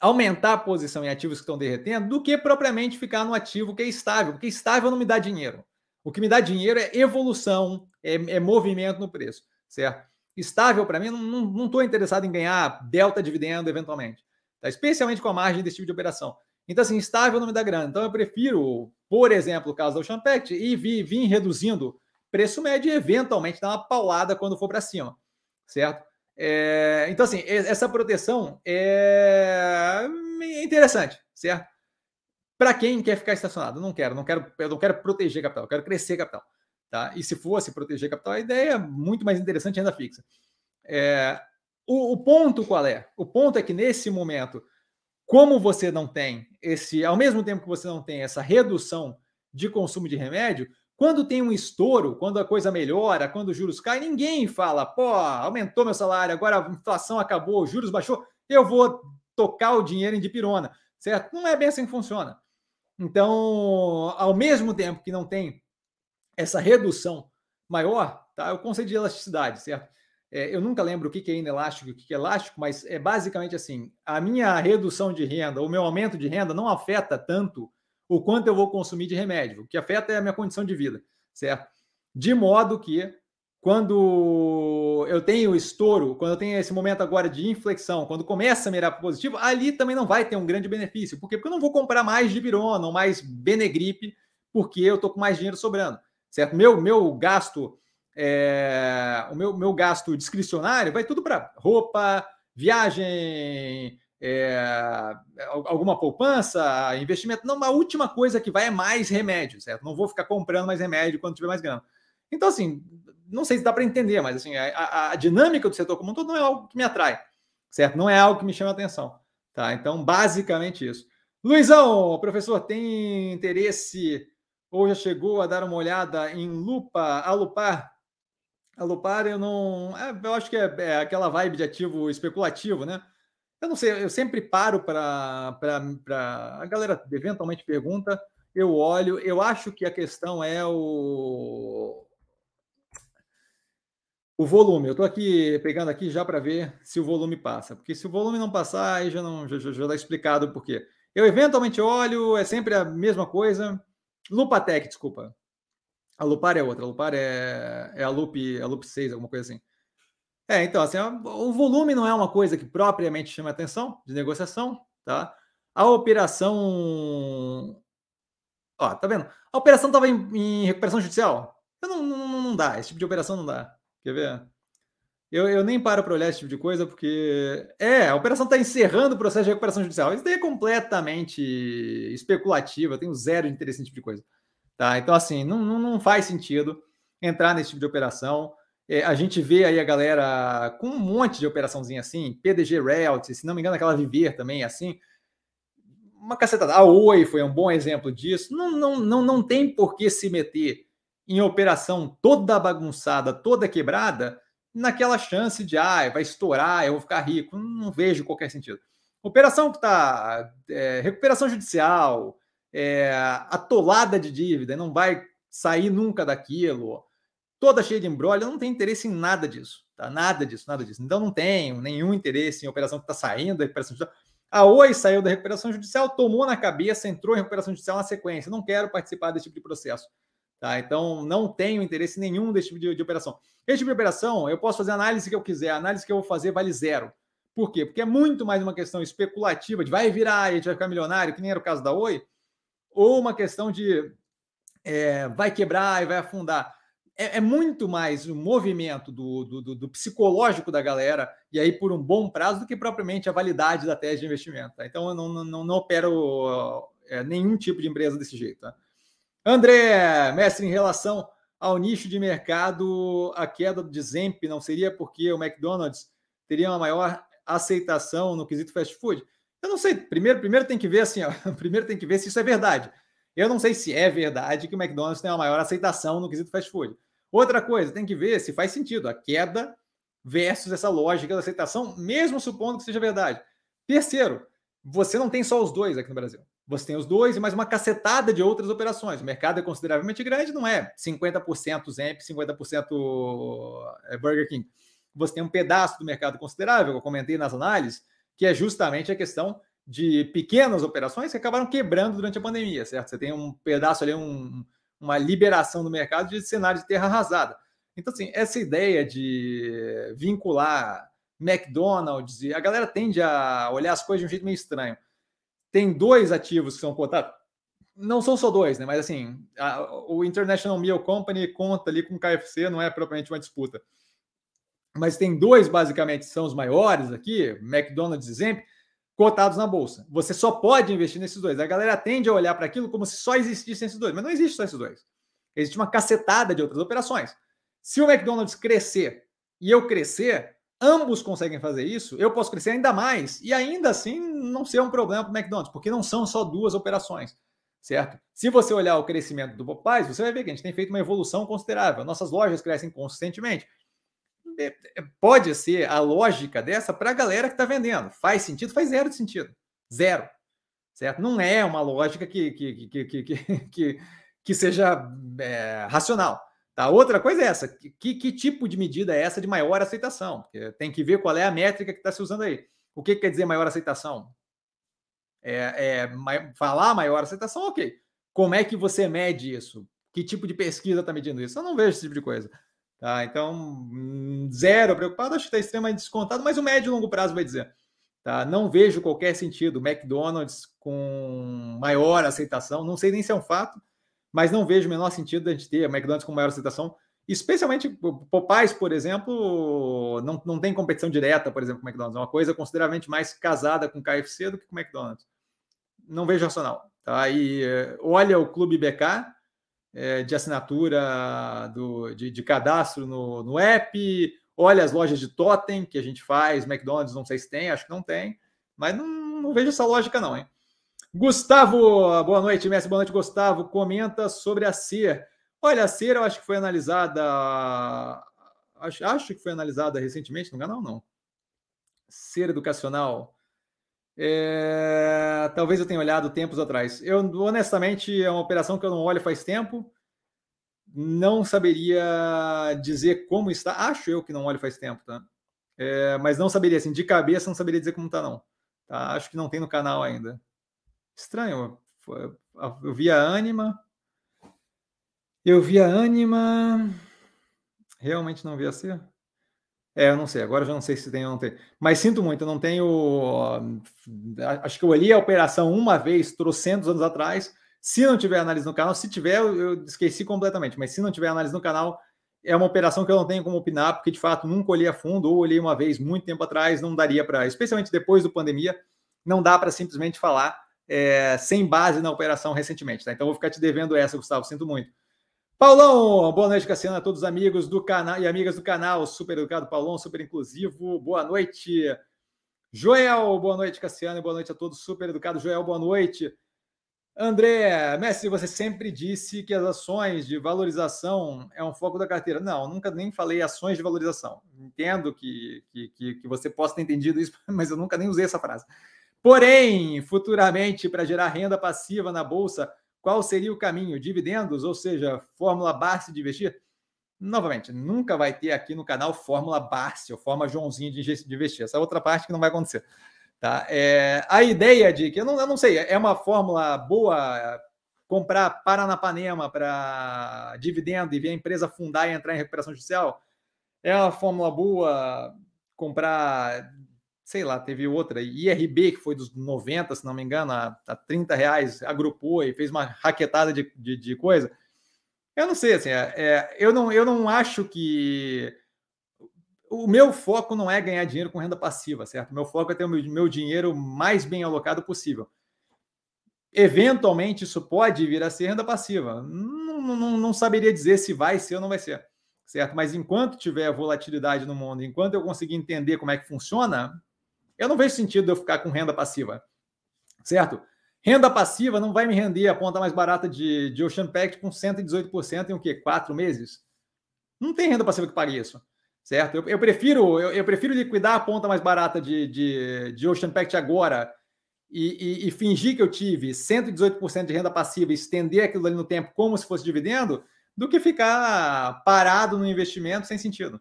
aumentar a posição em ativos que estão derretendo do que propriamente ficar no ativo que é estável, porque estável não me dá dinheiro. O que me dá dinheiro é evolução, é, é movimento no preço, certo? Estável, para mim, não estou interessado em ganhar delta dividendo eventualmente tá? especialmente com a margem desse tipo de operação. Então, assim, estável não me dá grana. Então, eu prefiro, por exemplo, o caso da Oceanpact, e vir, vir reduzindo preço médio e eventualmente dar uma paulada quando for para cima, certo? É, então, assim, essa proteção é interessante, certo? Para quem quer ficar estacionado, não quero, não quero, eu não quero proteger capital, eu quero crescer capital, tá? E se fosse proteger capital, a ideia é muito mais interessante ainda fixa. É, o, o, ponto qual é? O ponto é que nesse momento, como você não tem esse, ao mesmo tempo que você não tem essa redução de consumo de remédio, quando tem um estouro, quando a coisa melhora, quando os juros caem, ninguém fala, pô, aumentou meu salário, agora a inflação acabou, os juros baixou, eu vou tocar o dinheiro em dipirona, certo? Não é bem assim que funciona. Então, ao mesmo tempo que não tem essa redução maior, tá? É o conceito de elasticidade, certo? É, eu nunca lembro o que é inelástico e o que é elástico, mas é basicamente assim: a minha redução de renda, o meu aumento de renda não afeta tanto o quanto eu vou consumir de remédio. O que afeta é a minha condição de vida, certo? De modo que quando eu tenho estouro, quando eu tenho esse momento agora de inflexão, quando começa a mirar para positivo, ali também não vai ter um grande benefício. Por quê? Porque eu não vou comprar mais de virona ou mais Benegripe, porque eu estou com mais dinheiro sobrando, certo? Meu, meu gasto é, o meu, meu gasto discricionário vai tudo para roupa, viagem, é, alguma poupança, investimento. Não, a última coisa que vai é mais remédio, certo? Não vou ficar comprando mais remédio quando tiver mais grana. Então, assim, não sei se dá para entender, mas assim, a, a, dinâmica do setor como um todo não é algo que me atrai, certo? Não é algo que me chama atenção. Tá? Então, basicamente isso. Luizão, professor, tem interesse ou já chegou a dar uma olhada em lupa, a lupar a Lupar, eu não. É, eu acho que é, é, aquela vibe de ativo especulativo, né? Eu não sei, eu sempre paro para. A galera eventualmente pergunta, eu olho, eu acho que a questão é o. O volume, eu estou aqui pegando aqui já para ver se o volume passa, porque se o volume não passar, aí já não já, já, já explicado o porquê. Eu eventualmente olho, é sempre a mesma coisa. Lupatec, desculpa. A Lupar é outra. A Lupar é, é a Loop, a Loop 6, alguma coisa assim. É, então, assim, o volume não é uma coisa que propriamente chama atenção de negociação, tá? A operação Ó, tá vendo? A operação estava em, em, recuperação judicial. Não, não, não, dá, esse tipo de operação não dá. Quer ver? Eu, eu nem paro para olhar esse tipo de coisa, porque. É, a operação está encerrando o processo de recuperação judicial. Isso daí é completamente especulativa, eu tenho zero interesse nesse tipo de coisa. Tá? Então, assim, não, não, não faz sentido entrar nesse tipo de operação. É, a gente vê aí a galera com um monte de operaçãozinha assim, PDG Realty, se não me engano, aquela Viver também, assim. Uma cacetada. A Oi foi um bom exemplo disso. Não, não, não, não tem por que se meter em operação toda bagunçada, toda quebrada, naquela chance de, ah, vai estourar, eu vou ficar rico. Não, vejo qualquer sentido. Operação que está. É, recuperação judicial, é, atolada de dívida, não vai sair nunca daquilo, toda cheia de embrolho, eu não tenho interesse em nada disso, tá? Nada disso, nada disso. Então não tenho nenhum interesse em operação que está saindo da recuperação judicial. A Oi saiu da recuperação judicial, tomou na cabeça, entrou em recuperação judicial na sequência. Não quero participar desse tipo de processo. Tá? Então, não tenho interesse nenhum desse tipo de, de, operação. Esse tipo de operação, eu posso fazer a análise que eu quiser. A análise que eu vou fazer vale zero. Por quê? Porque é muito mais uma questão especulativa de vai virar e a gente vai ficar milionário, que nem era o caso da Oi, ou uma questão de é, vai quebrar e vai afundar. É, é muito mais o movimento do, do, do, psicológico da galera, e aí por um bom prazo, do que propriamente a validade da tese de investimento. Tá? Então, eu não, não, não opero é, nenhum tipo de empresa desse jeito. Tá? André, mestre, em relação ao nicho de mercado, a queda do Zemp não seria porque o McDonald's teria uma maior aceitação no quesito fast food? Eu não sei. Primeiro, primeiro tem que ver assim, ó, primeiro tem que ver se isso é verdade. Eu não sei se é verdade que o McDonald's tem uma maior aceitação no quesito fast food. Outra coisa, tem que ver se faz sentido a queda versus essa lógica da aceitação, mesmo supondo que seja verdade. Terceiro, você não tem só os dois aqui no Brasil. Você tem os dois e mais uma cacetada de outras operações. O mercado é consideravelmente grande, não é 50% Zemp, 50% é, Burger King. Você tem um pedaço do mercado considerável, eu comentei nas análises, que é justamente a questão de pequenas operações que acabaram quebrando durante a pandemia, certo? Você tem um pedaço ali, um, uma liberação do mercado de cenário de terra arrasada. Então, assim, essa ideia de vincular McDonald's, a galera tende a olhar as coisas de um jeito meio estranho. Tem dois ativos que são cotados, não são só dois, né? Mas assim, a, o International Meal Company conta ali com o KFC, não é propriamente uma disputa mas tem dois basicamente são os maiores aqui, McDonald's e Zemp, cotados na bolsa. Você só pode investir nesses dois. A galera tende a olhar para aquilo como se só existissem esses dois, mas não existe só esses dois. Existe uma cacetada de outras operações. Se o McDonald's crescer e eu crescer, ambos conseguem fazer isso, eu posso crescer ainda mais e ainda assim não ser um problema para o McDonald's, porque não são só duas operações, certo? Se você olhar o crescimento do Popeyes, você vai ver que a gente tem feito uma evolução considerável. Nossas lojas crescem consistentemente. É, é, pode ser a lógica dessa para a galera que está vendendo. Faz sentido? Faz zero de sentido. Zero. Certo? Não é uma lógica que, que, que, que, que, que seja é, racional. Tá? Outra coisa é essa: que, que tipo de medida é essa de maior aceitação? Porque tem que ver qual é a métrica que está se usando aí. O que quer dizer maior aceitação? É, é, falar maior aceitação, ok. Como é que você mede isso? Que tipo de pesquisa está medindo isso? Eu não vejo esse tipo de coisa. Tá? Então, hum, zero preocupado, acho que está extremamente descontado, mas o médio e longo prazo vai dizer. Tá? Não vejo qualquer sentido McDonald's com maior aceitação, não sei nem se é um fato, mas não vejo o menor sentido a gente ter McDonald's com maior aceitação, especialmente Popeyes, por exemplo, não, não tem competição direta, por exemplo, com McDonald's, é uma coisa consideravelmente mais casada com KFC do que com McDonald's. Não vejo racional. Tá? E eh, olha o Clube BK, é, de assinatura do, de, de cadastro no, no app, olha as lojas de totem que a gente faz, McDonald's, não sei se tem, acho que não tem, mas não, não vejo essa lógica não, hein? Gustavo, boa noite, Messi, boa noite, Gustavo, comenta sobre a CER. Olha, a CER eu acho que foi analisada, acho, acho que foi analisada recentemente no canal, não. CER Educacional, é, talvez eu tenha olhado tempos atrás. Eu, honestamente, é uma operação que eu não olho faz tempo. Não saberia dizer como está. Acho eu que não olho faz tempo, tá? É, mas não saberia, assim, de cabeça, não saberia dizer como está, não. Tá? Acho que não tem no canal ainda. Estranho. Eu vi a Anima. Eu vi a Anima. Realmente não vi a C. É, eu não sei, agora já não sei se tem ou não tem. Mas sinto muito, eu não tenho. Acho que eu olhei a operação uma vez, trocentos anos atrás, Se não tiver análise no canal, se tiver, eu esqueci completamente, mas se não tiver análise no canal, é uma operação que eu não tenho como opinar, porque de fato nunca olhei a fundo, ou olhei uma vez muito tempo atrás, não daria para, especialmente depois do pandemia, não dá para simplesmente falar é, sem base na operação recentemente. Tá? Então vou ficar te devendo essa, Gustavo, sinto muito. Paulão, boa noite, Cassiano, a todos os amigos do canal e amigas do canal, super educado, Paulão, super inclusivo, boa noite. Joel, boa noite, Cassiano, boa noite a todos, super educado. Joel, boa noite. André, Messi, você sempre disse que as ações de valorização é um foco da carteira. Não, nunca nem falei ações de valorização. Entendo que, que, que, você possa ter entendido isso, mas eu nunca nem usei essa frase. Porém, futuramente, para gerar renda passiva na Bolsa, qual seria o caminho? Dividendos, ou seja, fórmula base de investir? Novamente, nunca vai ter aqui no canal fórmula base ou forma Joãozinho de investir. Essa é outra parte que não vai acontecer. Tá? É, a ideia de que, eu não, eu não sei, é uma fórmula boa comprar Paranapanema para dividendo e ver a empresa fundar e entrar em recuperação judicial? É uma fórmula boa comprar, sei lá, teve outra, IRB, que foi dos 90, se não me engano, a, a 30 reais, agrupou e fez uma raquetada de, de, de coisa. Eu não sei, assim, é, é, eu, não, eu não acho que o meu foco não é ganhar dinheiro com renda passiva, certo? O meu foco é ter o meu, meu dinheiro mais bem alocado possível. Eventualmente, isso pode vir a ser renda passiva. Não, não, não saberia dizer se vai ser ou não vai ser, certo? Mas enquanto tiver volatilidade no mundo, enquanto eu conseguir entender como é que funciona, eu não vejo sentido eu ficar com renda passiva, certo? Renda passiva não vai me render a ponta mais barata de, de Ocean Pact com 118% em o quê? Quatro meses? Não tem renda passiva que pague isso certo? Eu, eu prefiro eu, eu, prefiro liquidar a ponta mais barata de, de, de Ocean Pact agora e, e, e, fingir que eu tive 118% de renda passiva e estender aquilo ali no tempo como se fosse dividendo, do que ficar parado no investimento sem sentido,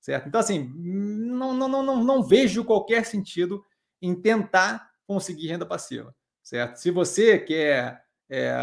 certo? Então, assim, não, não, não, não vejo qualquer sentido em tentar conseguir renda passiva, certo? Se você quer é,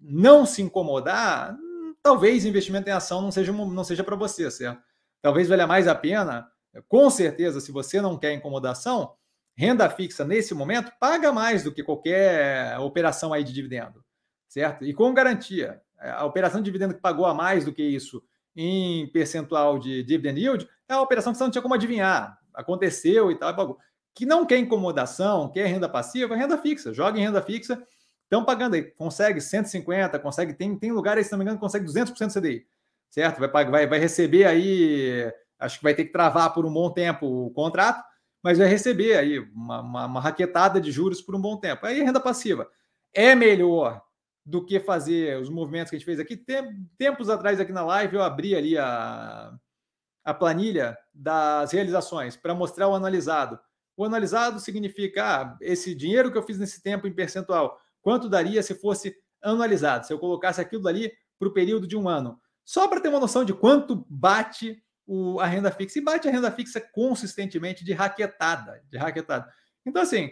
não se incomodar, talvez investimento em ação não seja, não seja para você, certo? talvez valha mais a pena, com certeza, se você não quer incomodação, renda fixa nesse momento paga mais do que qualquer operação aí de dividendo, certo? E com garantia. A operação de dividendo que pagou a mais do que isso em percentual de dividend yield é uma operação que você não tinha como adivinhar. Aconteceu e tal, pagou. Que não quer incomodação, quer renda passiva, renda fixa. Joga em renda fixa, estão pagando aí. Consegue 150, consegue, tem, tem lugares, se não me engano, consegue 200% CDI certo? Vai, vai, vai receber aí, acho que vai ter que travar por um bom tempo o contrato, mas vai receber aí uma, uma, uma raquetada de juros por um bom tempo. Aí renda passiva. É melhor do que fazer os movimentos que a gente fez aqui. Tempos atrás, aqui na live, eu abri ali a, a planilha das realizações para mostrar o analisado. O analisado significa ah, esse dinheiro que eu fiz nesse tempo em percentual, quanto daria se fosse anualizado, se eu colocasse aquilo dali para o período de um ano. Só para ter uma noção de quanto bate o, a renda fixa. E bate a renda fixa consistentemente de raquetada, de raquetada. Então, assim,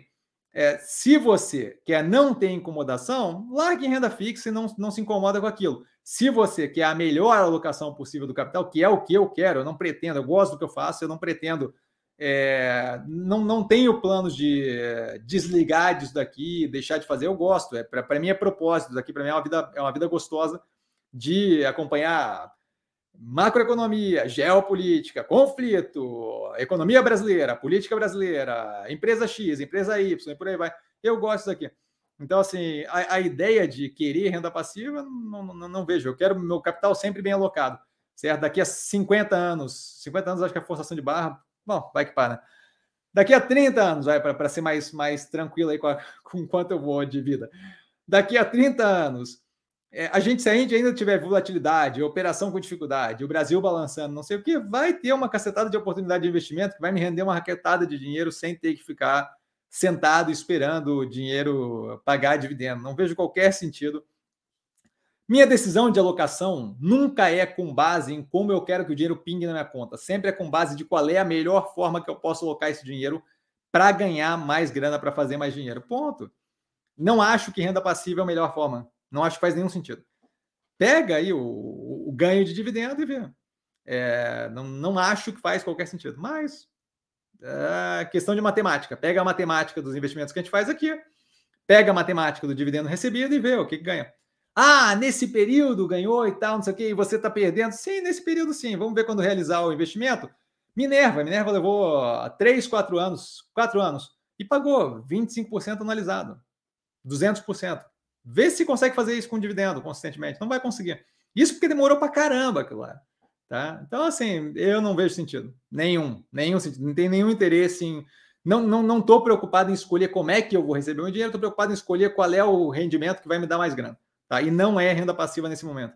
é, se você quer não ter incomodação, largue em renda fixa e não, não se incomoda com aquilo. Se você quer a melhor alocação possível do capital, que é o que eu quero, eu não pretendo, eu gosto do que eu faço, eu não pretendo, é, não, não tenho planos de é, desligar disso daqui, deixar de fazer, eu gosto. É, para mim é propósito, daqui para mim é uma vida, é uma vida gostosa de acompanhar macroeconomia, geopolítica, conflito, economia brasileira, política brasileira, empresa X, empresa Y, e por aí vai. Eu gosto daqui. Então, assim, a, a ideia de querer renda passiva, não, não, não, vejo. Eu quero meu capital sempre bem alocado, certo? Daqui a 50 anos, 50 anos acho que a forçação de barra, bom, vai que para. Daqui a 30 anos, para ser mais, mais tranquilo aí com, a, com quanto eu vou de vida. Daqui a 30 anos, é, a gente, se a gente ainda tiver volatilidade, operação com dificuldade, o Brasil balançando, não sei o que, vai ter uma cacetada de oportunidade de investimento que vai me render uma raquetada de dinheiro sem ter que ficar sentado esperando o dinheiro pagar dividendo. Não vejo qualquer sentido. Minha decisão de alocação nunca é com base em como eu quero que o dinheiro pingue na minha conta. Sempre é com base de qual é a melhor forma que eu posso alocar esse dinheiro para ganhar mais grana, para fazer mais dinheiro. Ponto. Não acho que renda passiva é a melhor forma. Não acho que faz nenhum sentido. Pega aí o, o ganho de dividendo e vê. É, não, não acho que faz qualquer sentido, mas é questão de matemática. Pega a matemática dos investimentos que a gente faz aqui, pega a matemática do dividendo recebido e vê o que, que ganha. Ah, nesse período ganhou e tal, não sei o quê, e você está perdendo. Sim, nesse período sim. Vamos ver quando realizar o investimento. Minerva, Minerva levou 3, 4 anos, 4 anos, e pagou 25% analisado, 200%. Vê se consegue fazer isso com dividendo consistentemente. Não vai conseguir. Isso porque demorou para caramba aquilo lá. Tá? Então, assim, eu não vejo sentido. Nenhum. Nenhum sentido. Não tem nenhum interesse em. Não estou não, não preocupado em escolher como é que eu vou receber o dinheiro, estou preocupado em escolher qual é o rendimento que vai me dar mais grana. Tá? E não é renda passiva nesse momento.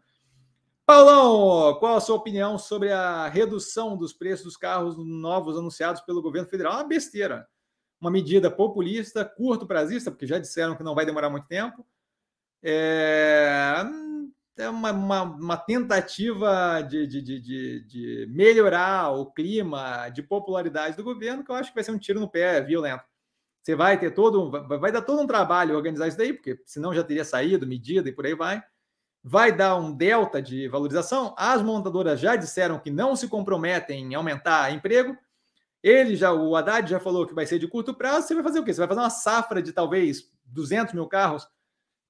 Paulão, qual a sua opinião sobre a redução dos preços dos carros novos anunciados pelo governo federal? Uma besteira. Uma medida populista, curto prazista, porque já disseram que não vai demorar muito tempo. É, é uma, uma, uma tentativa de, de, de, de, melhorar o clima de popularidade do governo, que eu acho que vai ser um tiro no pé violento. Você vai ter todo, vai dar todo um trabalho organizar isso daí, porque senão já teria saído medida e por aí vai. Vai dar um delta de valorização. As montadoras já disseram que não se comprometem em aumentar emprego. Ele já, o Haddad já falou que vai ser de curto prazo. Você vai fazer o quê? Você vai fazer uma safra de talvez 200 mil carros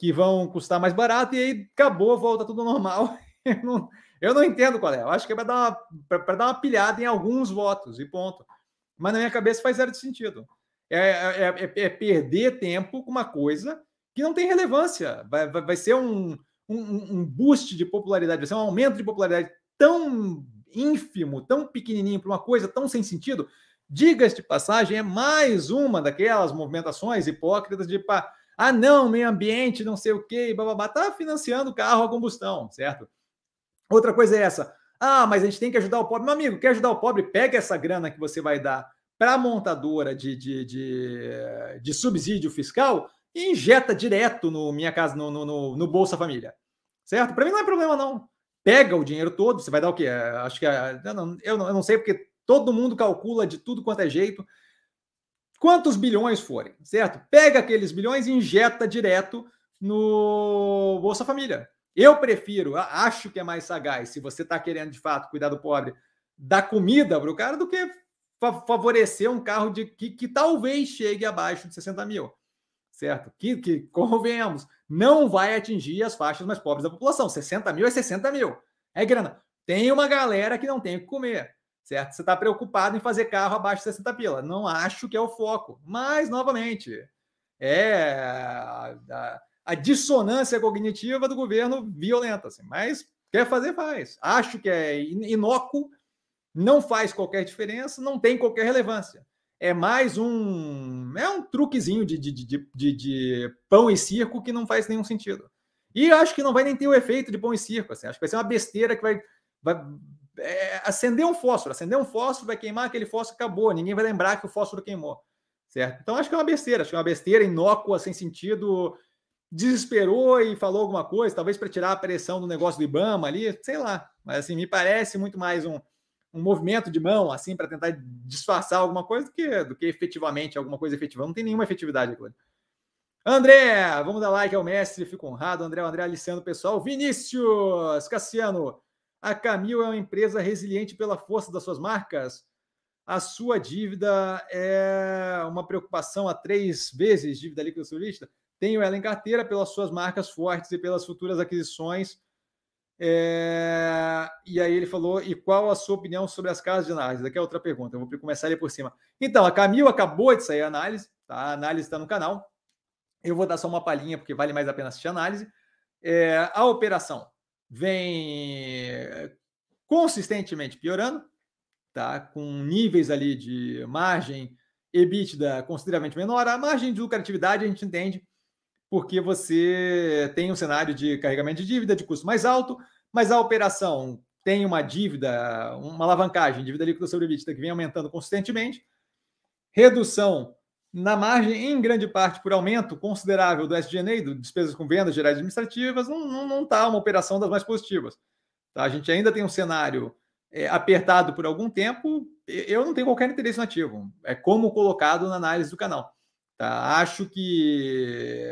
que vão custar mais barato e aí acabou, volta tudo normal. Eu não, eu não entendo qual é. Eu acho que é para dar, dar uma pilhada em alguns votos e ponto. Mas na minha cabeça faz zero de sentido. É, é, é, é perder tempo com uma coisa que não tem relevância. Vai, vai, vai ser um, um, um boost de popularidade, vai ser um aumento de popularidade tão ínfimo, tão pequenininho para uma coisa tão sem sentido. Diga-se de passagem, é mais uma daquelas movimentações hipócritas de pá, ah, não, meio ambiente, não sei o quê, bababá, tá financiando carro a combustão, certo? Outra coisa é essa. Ah, mas a gente tem que ajudar o pobre. Meu amigo, quer ajudar o pobre? Pega essa grana que você vai dar para a montadora de, de, de, de, subsídio fiscal e injeta direto no minha casa, no, no, no Bolsa Família. Certo? Para mim não é problema, não. Pega o dinheiro todo, você vai dar o quê? Acho que. Não, eu não, eu não sei, porque todo mundo calcula de tudo quanto é jeito quantos bilhões forem, certo? Pega aqueles bilhões e injeta direto no Bolsa Família. Eu prefiro, acho que é mais sagaz, se você está querendo de fato cuidar do pobre, dar comida para o cara do que favorecer um carro de que, que, talvez chegue abaixo de 60 mil, certo? Que, que, convenhamos, não vai atingir as faixas mais pobres da população. 60 mil é 60 mil. É grana. Tem uma galera que não tem o que comer certo? Você está preocupado em fazer carro abaixo de 60 pila. Não acho que é o foco. Mas, novamente, é a, a, dissonância cognitiva do governo violenta. Assim. Mas quer fazer, faz. Acho que é inócuo, não faz qualquer diferença, não tem qualquer relevância. É mais um. É um truquezinho de, de, de, de, de pão e circo que não faz nenhum sentido. E acho que não vai nem ter o efeito de pão e circo. Assim. Acho que vai ser uma besteira que vai, vai é, acender um fósforo. Acender um fósforo, vai queimar aquele fósforo, acabou. Ninguém vai lembrar que o fósforo queimou. Certo? Então, acho que é uma besteira. Acho que é uma besteira inócua, sem sentido. Desesperou e falou alguma coisa, talvez para tirar a pressão do negócio do Ibama ali, sei lá. Mas, assim, me parece muito mais um, um movimento de mão, assim, para tentar disfarçar alguma coisa do que, do que efetivamente alguma coisa efetiva. Não tem nenhuma efetividade aqui. André, vamos dar like ao mestre, fico honrado. André, André aliciando o pessoal. Vinícius, Cassiano, a Camil é uma empresa resiliente pela força das suas marcas. A sua dívida é uma preocupação a três vezes dívida líquida acionista. Tenho ela em carteira pelas suas marcas fortes e pelas futuras aquisições. É... E aí ele falou: e qual a sua opinião sobre as casas de análise? Daqui é outra pergunta. Eu vou começar ali por cima. Então, a Camil acabou de sair a análise, tá? a análise está no canal. Eu vou dar só uma palhinha, porque vale mais a pena assistir a análise. É... a operação vem consistentemente piorando, tá? com níveis ali de margem EBITDA consideravelmente menor. A margem de lucratividade a gente entende porque você tem um cenário de carregamento de dívida de custo mais alto, mas a operação tem uma dívida, uma alavancagem, dívida líquida sobre EBITDA que vem aumentando consistentemente, redução na margem, em grande parte por aumento considerável do SG&A, do despesas com vendas gerais administrativas, não está uma operação das mais positivas. Tá? A gente ainda tem um cenário é, apertado por algum tempo, eu não tenho qualquer interesse nativo. É como colocado na análise do canal. Tá? Acho que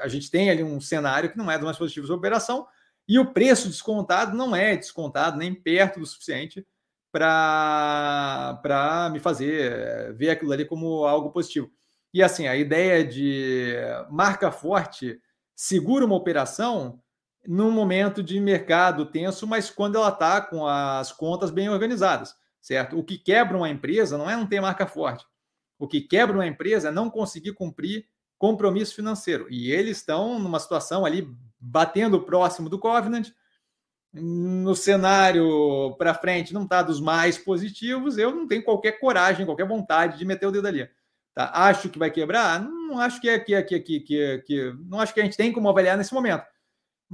a gente tem ali um cenário que não é dos mais positivos da operação, e o preço descontado não é descontado nem perto do suficiente para me fazer ver aquilo ali como algo positivo. E assim, a ideia de marca forte segura uma operação num momento de mercado tenso, mas quando ela está com as contas bem organizadas, certo? O que quebra uma empresa não é não ter marca forte. O que quebra uma empresa é não conseguir cumprir compromisso financeiro. E eles estão numa situação ali batendo próximo do Covenant. No cenário para frente não está dos mais positivos. Eu não tenho qualquer coragem, qualquer vontade de meter o dedo ali. Tá? Acho que vai quebrar? Não acho que é que, que, que, que, que não acho que a gente tem como avaliar nesse momento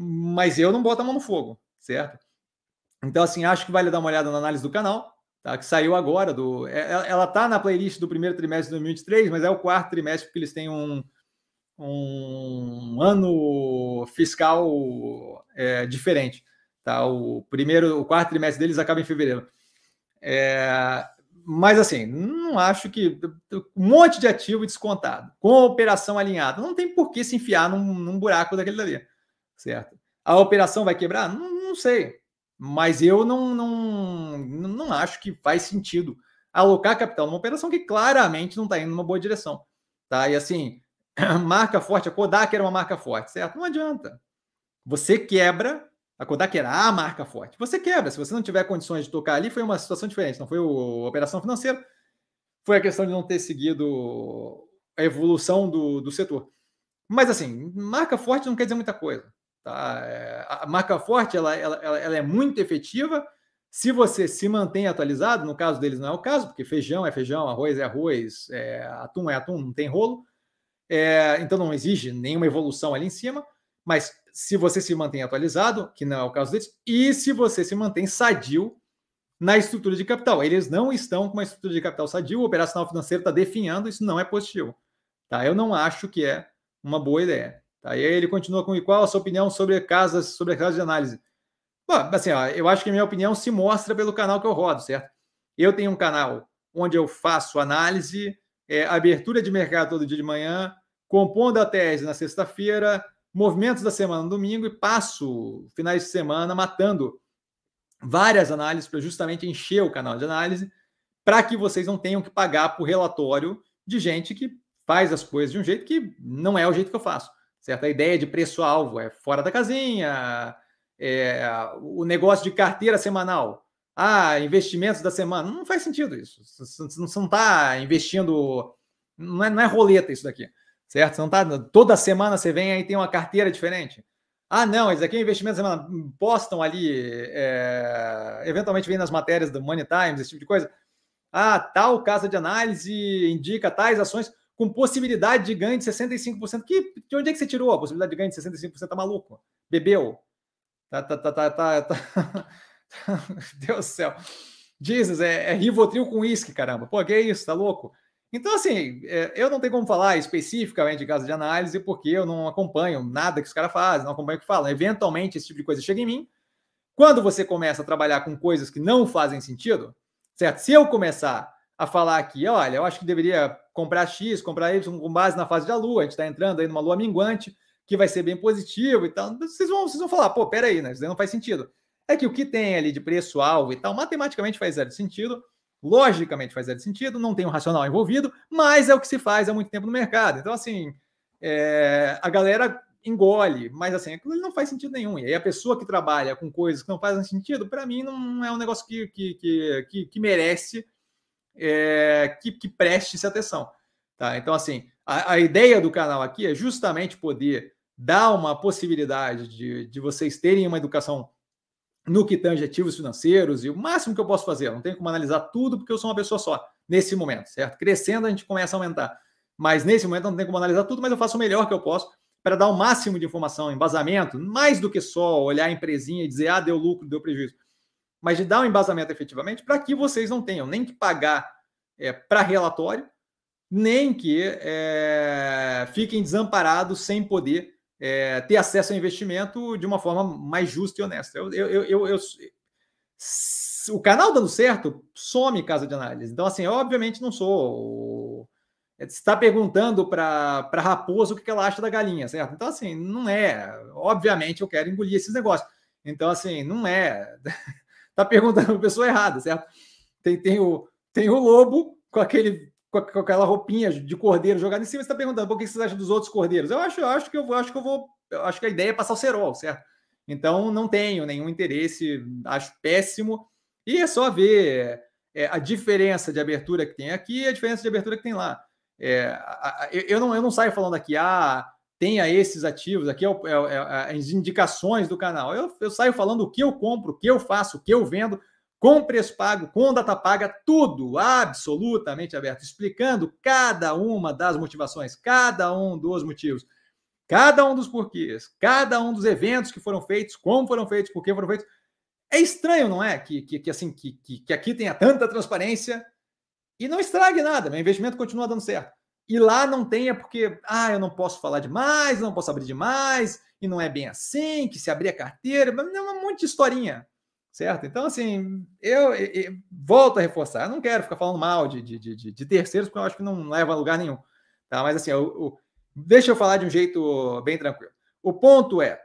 mas eu não boto a mão no fogo, certo? Então, assim, acho que vale dar uma olhada na análise do canal, tá? que saiu agora. Do, é, é, ela está na playlist do primeiro trimestre de 2023, mas é o quarto trimestre porque eles têm um, um ano fiscal é, diferente. Tá? O primeiro, o quarto trimestre deles acaba em fevereiro. É, mas assim, não acho que um monte de ativo descontado, com a operação alinhada, não tem por que se enfiar num, num buraco daquele dali certo? A operação vai quebrar? Não, não sei. Mas eu não, não, não acho que faz sentido alocar capital numa operação que claramente não está indo numa boa direção. Tá? E assim, marca forte, a Kodak era uma marca forte, certo? Não adianta. Você quebra, a Kodak era a marca forte. Você quebra. Se você não tiver condições de tocar ali, foi uma situação diferente. Não foi a operação financeira, foi a questão de não ter seguido a evolução do, do setor. Mas assim, marca forte não quer dizer muita coisa. Tá? É, a marca forte ela, ela, ela é muito efetiva se você se mantém atualizado. No caso deles, não é o caso, porque feijão é feijão, arroz é arroz, é, atum é atum, não tem rolo. É, então não exige nenhuma evolução ali em cima. Mas se você se mantém atualizado, que não é o caso deles, e se você se mantém sadio na estrutura de capital. Eles não estão com uma estrutura de capital sadio, o operacional financeiro está definhando, isso não é positivo. Tá? Eu não acho que é uma boa ideia. Tá? E aí ele continua com qual a sua opinião sobre casas, sobre casas de análise? Bom, assim, ó, eu acho que a minha opinião se mostra pelo canal que eu rodo, certo? Eu tenho um canal onde eu faço análise, é, abertura de mercado todo dia de manhã, compondo a tese na sexta-feira, movimentos da semana no domingo e passo finais de semana matando várias análises para justamente encher o canal de análise, para que vocês não tenham que pagar por relatório de gente que faz as coisas de um jeito que não é o jeito que eu faço certo? A ideia de preço-alvo é fora da casinha, é, o negócio de carteira semanal, ah, investimentos da semana, não faz sentido isso. Você não está investindo, não é, não é roleta isso daqui, certo? Você não tá, toda semana você vem aí tem uma carteira diferente. Ah, não, isso aqui é investimento semana, postam ali, é, eventualmente vem nas matérias do Money Times, esse tipo de coisa. Ah, tal casa de análise indica tais ações com possibilidade de ganho de 65%. Que, de onde é que você tirou a possibilidade de ganho de 65%? Tá maluco? Bebeu? Tá, tá, tá, tá, tá, tá. Deus do céu. Jesus, é, é Rivotril com uísque, caramba. Pô, que é isso? Tá louco? Então, assim, é, eu não tenho como falar especificamente de caso de análise, porque eu não acompanho nada que os caras fazem, não acompanho o que falam. Eventualmente, esse tipo de coisa chega em mim. Quando você começa a trabalhar com coisas que não fazem sentido, certo? Se eu começar a falar aqui, olha, eu acho que deveria comprar X, comprar Y com base na fase da Lua, a gente está entrando aí numa Lua minguante, que vai ser bem positivo e tal. Vocês vão, vocês vão falar, pô, peraí, né? Isso não faz sentido. É que o que tem ali de preço-alvo e tal, matematicamente faz zero sentido, logicamente faz sentido, não tem um racional envolvido, mas é o que se faz há muito tempo no mercado. Então, assim, é, a galera engole, mas assim, aquilo não faz sentido nenhum. E aí a pessoa que trabalha com coisas que não fazem sentido, para mim, não é um negócio que, que, que, que, que merece é, que, que preste atenção. Tá? Então, assim, a, a, ideia do canal aqui é justamente poder dar uma possibilidade de, de vocês terem uma educação no que tange ativos financeiros e o máximo que eu posso fazer. Eu não tenho como analisar tudo porque eu sou uma pessoa só nesse momento, certo? Crescendo a gente começa a aumentar. Mas nesse momento eu não tenho como analisar tudo, mas eu faço o melhor que eu posso para dar o máximo de informação, embasamento, mais do que só olhar a empresinha e dizer, ah, deu lucro, deu prejuízo mas de dar um embasamento efetivamente para que vocês não tenham nem que pagar é, para relatório, nem que é, fiquem desamparados sem poder é, ter acesso ao investimento de uma forma mais justa e honesta. Eu, eu, eu, eu, o canal dando certo some casa de análise. Então, assim, eu, obviamente não sou. Você está perguntando para a raposa o que ela acha da galinha, certo? Então, assim, não é. Obviamente eu quero engolir esses negócios. Então, assim, não é. Tá perguntando a pessoa errada, certo? Tem, tem, o, tem o lobo com aquele com, aquela roupinha de cordeiro jogada em cima, você está perguntando por que vocês acham dos outros cordeiros. Eu acho, eu acho que eu acho que eu vou. Acho que a ideia é passar o cerol, certo? Então não tenho nenhum interesse, acho péssimo. E é só ver é, a diferença de abertura que tem aqui e a diferença de abertura que tem lá. É, a, a, eu, não, eu não saio falando aqui, ah, tenha esses ativos, aqui é, é, é, é, as indicações do canal. Eu, eu saio falando o que eu compro, o que eu faço, o que eu vendo, com preço pago, com data paga, tudo absolutamente aberto, explicando cada uma das motivações, cada um dos motivos, cada um dos porquês, cada um dos eventos que foram feitos, como foram feitos, por que foram feitos. É estranho, não é? Que, que, que assim, que, que, que aqui tenha tanta transparência e não estrague nada, meu investimento continua dando certo. E lá não tenha porque, ah, eu não posso falar demais, não posso abrir demais, e não é bem assim, que se abrir a carteira, mas é um monte de historinha certo? Então, assim, eu, eu, eu, volto a reforçar, eu não quero ficar falando mal de, de, de, de, terceiros, porque eu acho que não leva a lugar nenhum, tá? Mas, assim, eu, deixa eu falar de um jeito bem tranquilo. O ponto é,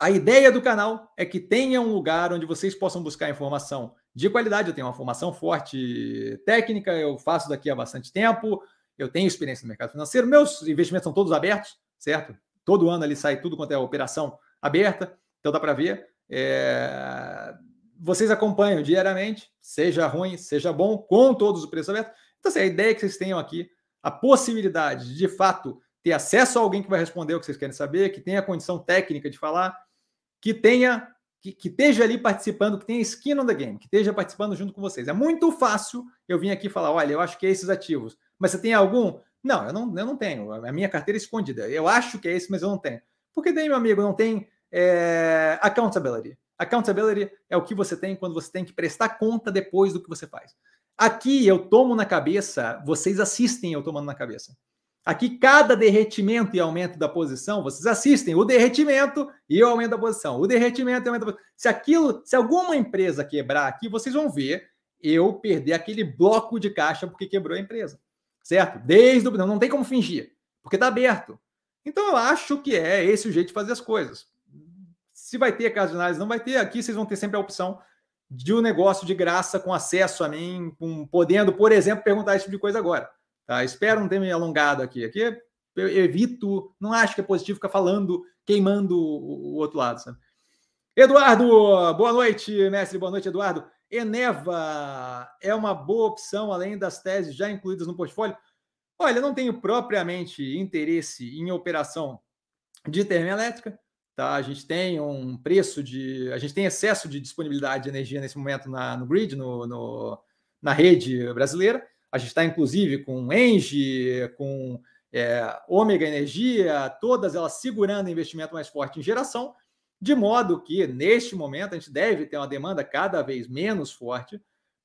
a ideia do canal é que tenha um lugar onde vocês possam buscar informação de qualidade. Eu tenho uma formação forte técnica, eu faço daqui há bastante tempo, eu tenho experiência no mercado financeiro, meus investimentos são todos abertos, certo? Todo ano ali sai tudo quanto é operação aberta, então dá para ver. É... Vocês acompanham diariamente, seja ruim, seja bom, com todos os preços abertos. Então, assim, a ideia é que vocês tenham aqui a possibilidade de, de fato, ter acesso a alguém que vai responder o que vocês querem saber, que tenha condição técnica de falar, que tenha que, que, esteja ali participando, que tenha skin on the game, que esteja participando junto com vocês. É muito fácil eu vir aqui falar: olha, eu acho que é esses ativos. Mas você tem algum? Não, eu não, eu não tenho. A minha carteira é escondida. Eu acho que é esse, mas eu não tenho. Porque daí, meu amigo, não tem é, accountability. Accountability é o que você tem quando você tem que prestar conta depois do que você faz. Aqui eu tomo na cabeça, vocês assistem eu tomando na cabeça. Aqui, cada derretimento e aumento da posição, vocês assistem o derretimento e o aumento da posição. O derretimento e aumento da posição. Se aquilo, se alguma empresa quebrar aqui, vocês vão ver eu perder aquele bloco de caixa porque quebrou a empresa. Certo? Desde o. Não, não tem como fingir, porque está aberto. Então eu acho que é esse o jeito de fazer as coisas. Se vai ter caso de análise, não vai ter. Aqui vocês vão ter sempre a opção de um negócio de graça com acesso a mim, com, podendo, por exemplo, perguntar esse tipo de coisa agora. Tá? Espero não ter me alongado aqui. Aqui eu evito, não acho que é positivo ficar falando, queimando o, o outro lado. Sabe? Eduardo, boa noite, mestre. Boa noite, Eduardo. Eneva é uma boa opção, além das teses já incluídas no portfólio? Olha, não tenho propriamente interesse em operação de termoelétrica. Tá? A gente tem um preço de. A gente tem excesso de disponibilidade de energia nesse momento na, no grid, no, no na rede brasileira. A gente está, inclusive, com Engie, com é, Ômega Energia, todas elas segurando investimento mais forte em geração, de modo que, neste momento, a gente deve ter uma demanda cada vez menos forte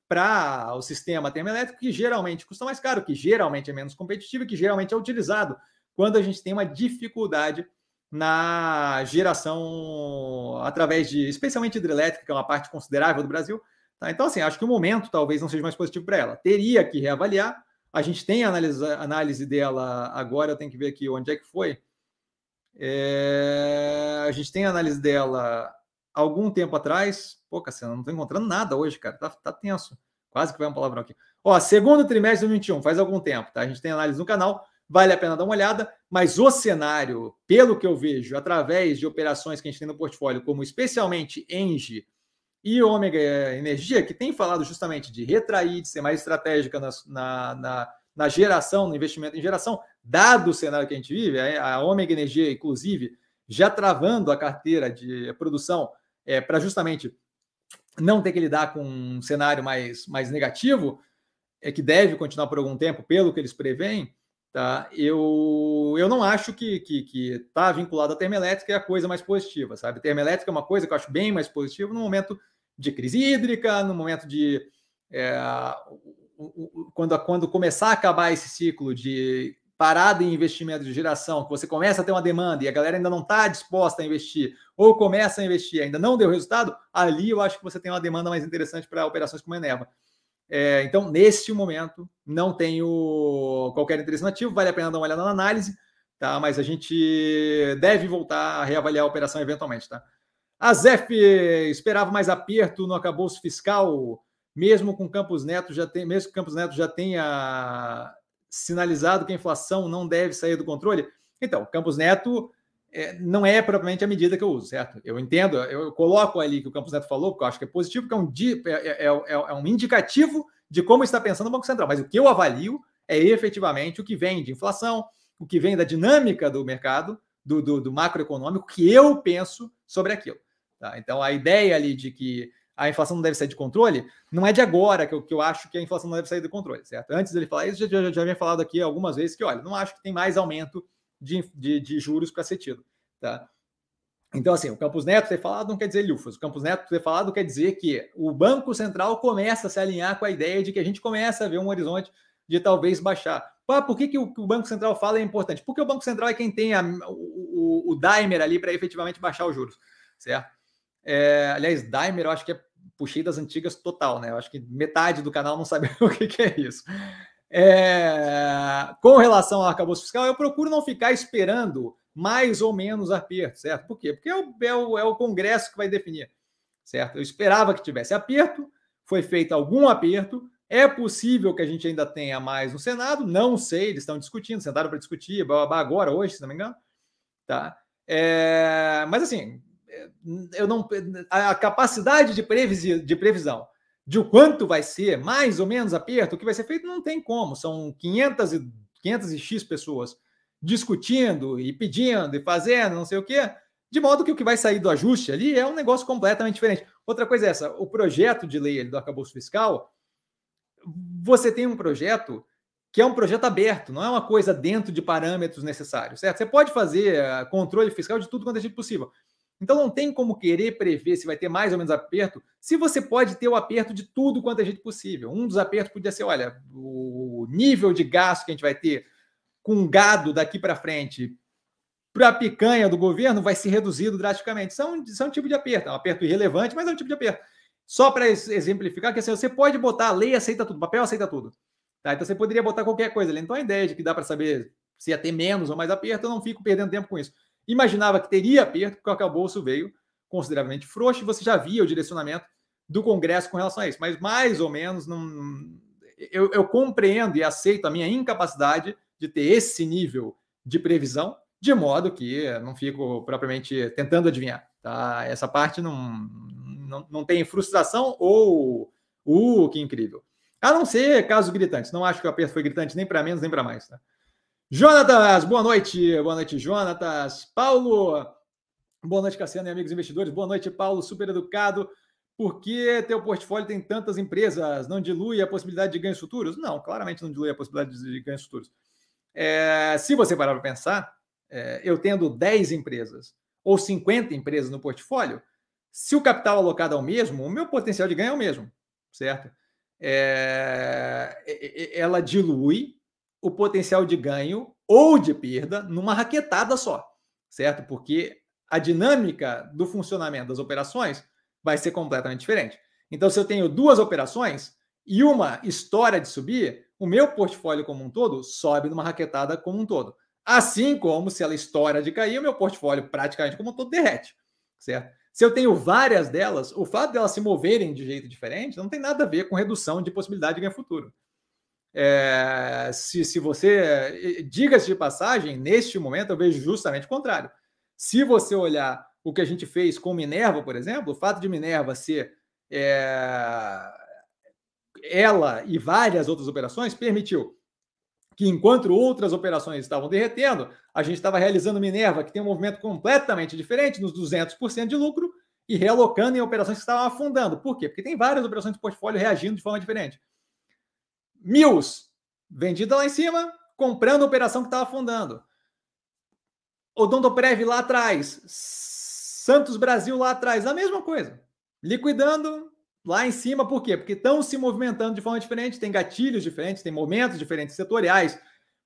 para o sistema termoelétrico, que geralmente custa mais caro, que geralmente é menos competitivo e que geralmente é utilizado quando a gente tem uma dificuldade na geração através de, especialmente hidrelétrica, que é uma parte considerável do Brasil. Tá? Então, assim, acho que o momento talvez não seja mais positivo para ela. Teria que reavaliar. A gente tem a análise, análise dela agora, eu tenho que ver aqui onde é que foi. É, a gente tem a análise dela algum tempo atrás. Pô, Cassiano, não estou encontrando nada hoje, cara. Tá, tá tenso. Quase que vai um palavrão aqui. Ó, segundo trimestre de 2021, faz algum tempo, tá? A gente tem análise no canal vale a pena dar uma olhada, mas o cenário, pelo que eu vejo, através de operações que a gente tem no portfólio, como especialmente Engie e Ômega Energia, que tem falado justamente de retrair, de ser mais estratégica na, na, na, na geração, no investimento em geração, dado o cenário que a gente vive, a Ômega Energia, inclusive, já travando a carteira de produção é, para justamente não ter que lidar com um cenário mais, mais negativo, é que deve continuar por algum tempo, pelo que eles preveem, Tá? Eu, eu não acho que que está vinculado à termoelétrica é a coisa mais positiva, sabe? Termoelétrica é uma coisa que eu acho bem mais positiva no momento de crise hídrica, no momento de é, quando, quando começar a acabar esse ciclo de parada em investimento de geração, que você começa a ter uma demanda e a galera ainda não está disposta a investir, ou começa a investir ainda não deu resultado, ali eu acho que você tem uma demanda mais interessante para operações como a Eneva. É, então, neste momento, não tenho qualquer interesse nativo, vale a pena dar uma olhada na análise, tá? Mas a gente deve voltar a reavaliar a operação eventualmente, tá? A ZEF esperava mais aperto no acabouço fiscal, mesmo com Campos Neto já tem, mesmo que Campos Neto já tenha sinalizado que a inflação não deve sair do controle. Então, Campos Neto é, não é propriamente a medida que eu uso, certo? Eu entendo, eu coloco ali que o Campos Neto falou, porque eu acho que é positivo, porque é um, é, é, é, é um indicativo de como está pensando o Banco Central. Mas o que eu avalio é efetivamente o que vem de inflação, o que vem da dinâmica do mercado, do, do, do macroeconômico, que eu penso sobre aquilo. Tá? Então, a ideia ali de que a inflação não deve sair de controle, não é de agora que eu, que eu acho que a inflação não deve sair de controle, certo? Antes dele falar isso, já, já, já havia falado aqui algumas vezes que, olha, não acho que tem mais aumento de, de, de juros para ser tido, tá? Então, assim, o Campos Neto ter falado não quer dizer Lufas. O Campos Neto ter falado quer dizer que o Banco Central começa a se alinhar com a ideia de que a gente começa a ver um horizonte de talvez baixar. Ah, por que, que o, que o Banco Central fala é importante? Porque o Banco Central é quem tem a, o, o, Daimler ali para efetivamente baixar os juros, certo? É, aliás, Daimler eu acho que é puxei das antigas total, né? Eu acho que metade do canal não sabe o que, que é isso. É, com relação ao arcabouço fiscal, eu procuro não ficar esperando mais ou menos aperto, certo? Por quê? Porque é o, é o, é o Congresso que vai definir, certo? Eu esperava que tivesse aperto, foi feito algum aperto, é possível que a gente ainda tenha mais no Senado, não sei, eles estão discutindo, sentaram para discutir, agora, hoje, se não me engano, tá? É, mas assim, eu não a capacidade de, previsi, de previsão de o quanto vai ser, mais ou menos aperto, o que vai ser feito, não tem como. São 500 e, 500 e X pessoas discutindo e pedindo e fazendo, não sei o quê, de modo que o que vai sair do ajuste ali é um negócio completamente diferente. Outra coisa é essa: o projeto de lei do arcabouço fiscal, você tem um projeto que é um projeto aberto, não é uma coisa dentro de parâmetros necessários, certo? Você pode fazer ah, controle fiscal de tudo quanto é possível. Então não tem como querer prever se vai ter mais ou menos aperto, se você pode ter o aperto de tudo quanto é jeito possível. Um dos apertos podia ser, olha, o nível de gasto que a gente vai ter com gado daqui para frente para a picanha do governo vai ser reduzido drasticamente. Isso é, um, é um tipo de aperto, é um aperto irrelevante, mas é um tipo de aperto. Só para exemplificar, que assim, você pode botar a lei aceita tudo, papel aceita tudo. Tá? Então você poderia botar qualquer coisa ali. Então a ideia de que dá para saber se ia ter menos ou mais aperto, eu não fico perdendo tempo com isso. Imaginava que teria aperto, porque o arcabouço veio consideravelmente frouxo, e você já via o direcionamento do Congresso com relação a isso. Mas mais ou menos não, eu, eu compreendo e aceito a minha incapacidade de ter esse nível de previsão, de modo que não fico propriamente tentando adivinhar. Tá? Essa parte não, não, não tem frustração ou uh, que incrível. A não ser casos gritantes. Não acho que o aperto foi gritante nem para menos nem para mais. Tá? Jonatas, boa noite. Boa noite, Jonatas. Paulo, boa noite, Cassiano e amigos investidores. Boa noite, Paulo, super educado. Por que teu portfólio tem tantas empresas? Não dilui a possibilidade de ganhos futuros? Não, claramente não dilui a possibilidade de ganhos futuros. É, se você parar para pensar, é, eu tendo 10 empresas ou 50 empresas no portfólio, se o capital alocado é o mesmo, o meu potencial de ganho é o mesmo, certo? É, ela dilui o potencial de ganho ou de perda numa raquetada só, certo? Porque a dinâmica do funcionamento das operações vai ser completamente diferente. Então, se eu tenho duas operações e uma história de subir, o meu portfólio como um todo sobe numa raquetada como um todo. Assim como se ela estoura de cair, o meu portfólio praticamente como um todo derrete, certo? Se eu tenho várias delas, o fato delas se moverem de jeito diferente não tem nada a ver com redução de possibilidade de ganho futuro. É, se, se você. Diga-se de passagem, neste momento eu vejo justamente o contrário. Se você olhar o que a gente fez com Minerva, por exemplo, o fato de Minerva ser. É, ela e várias outras operações permitiu que, enquanto outras operações estavam derretendo, a gente estava realizando Minerva, que tem um movimento completamente diferente, nos 200% de lucro, e realocando em operações que estavam afundando. Por quê? Porque tem várias operações de portfólio reagindo de forma diferente. Mills, vendida lá em cima, comprando a operação que estava afundando. Odontoprev lá atrás, Santos Brasil lá atrás, a mesma coisa. Liquidando lá em cima, por quê? Porque estão se movimentando de forma diferente, tem gatilhos diferentes, tem momentos diferentes setoriais,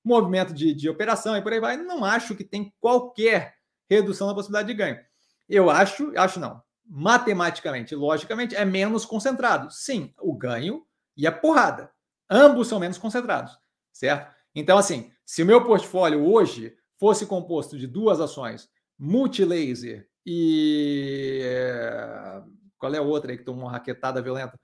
movimento de, de operação e por aí vai. Não acho que tem qualquer redução na possibilidade de ganho. Eu acho, acho não, matematicamente, logicamente, é menos concentrado. Sim, o ganho e a porrada. Ambos são menos concentrados, certo? Então, assim, se o meu portfólio hoje fosse composto de duas ações, multilaser e. Qual é a outra aí que tomou uma raquetada violenta?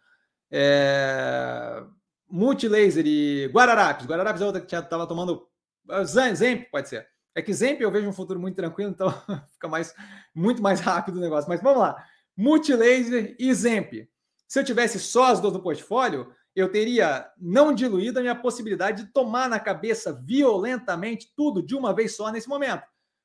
É, Multilaser e Guararapes. Guararapes é outra que estava tomando. Ah, Zemp, pode ser. É que Zemp eu vejo um futuro muito tranquilo, então fica mais, muito mais rápido o negócio. Mas vamos lá. Multilaser e Zemp. Se eu tivesse só as duas no portfólio, eu teria não diluído a minha possibilidade de tomar na cabeça violentamente tudo de uma vez só nesse momento,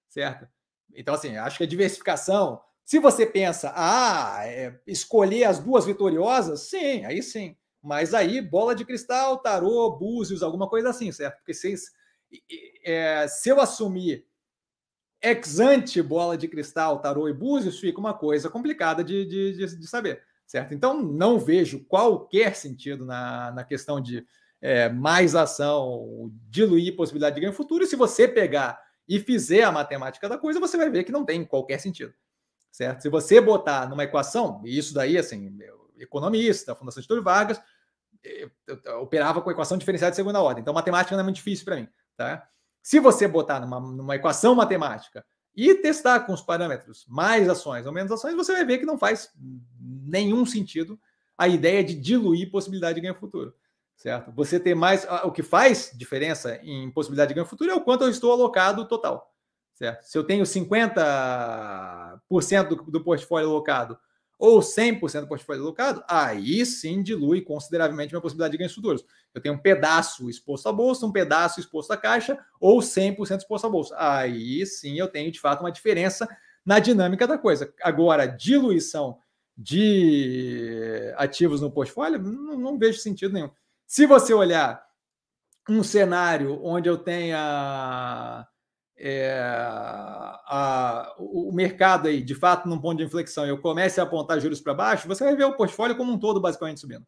certo? Então, assim, acho que a diversificação. Se você pensa, ah, é, escolher as duas vitoriosas, sim, aí sim. Mas aí, bola de cristal, tarô, búzios, alguma coisa assim, certo? Porque se, é, se eu assumir ex ante bola de cristal, tarô e búzios, fica uma coisa complicada de, de, de, de saber certo? Então, não vejo qualquer sentido na, na questão de é, mais ação, diluir possibilidade de ganho futuro. E se você pegar e fizer a matemática da coisa, você vai ver que não tem qualquer sentido, certo? Se você botar numa equação, e isso daí, assim, economista, Fundação de Túlio Vargas, eu, eu, operava com equação diferenciada de segunda ordem. Então, matemática não é muito difícil para mim, tá? Se você botar numa, numa equação matemática e testar com os parâmetros mais ações ou menos ações, você vai ver que não faz nenhum sentido a ideia de diluir possibilidade de ganho futuro, certo? Você ter mais. O que faz diferença em possibilidade de ganho futuro é o quanto eu estou alocado total, certo? Se eu tenho 50% do, do portfólio alocado ou 100% do portfólio alocado, aí sim dilui consideravelmente minha possibilidade de ganhos futuros. Eu tenho um pedaço exposto à bolsa, um pedaço exposto à caixa ou 100% exposto à bolsa. Aí sim eu tenho de fato uma diferença na dinâmica da coisa. Agora, diluição de ativos no portfólio, não, não vejo sentido nenhum. Se você olhar um cenário onde eu tenha é, a, o, mercado aí, de fato, num ponto de inflexão, eu comece a apontar juros para baixo, você vai ver o portfólio como um todo basicamente subindo.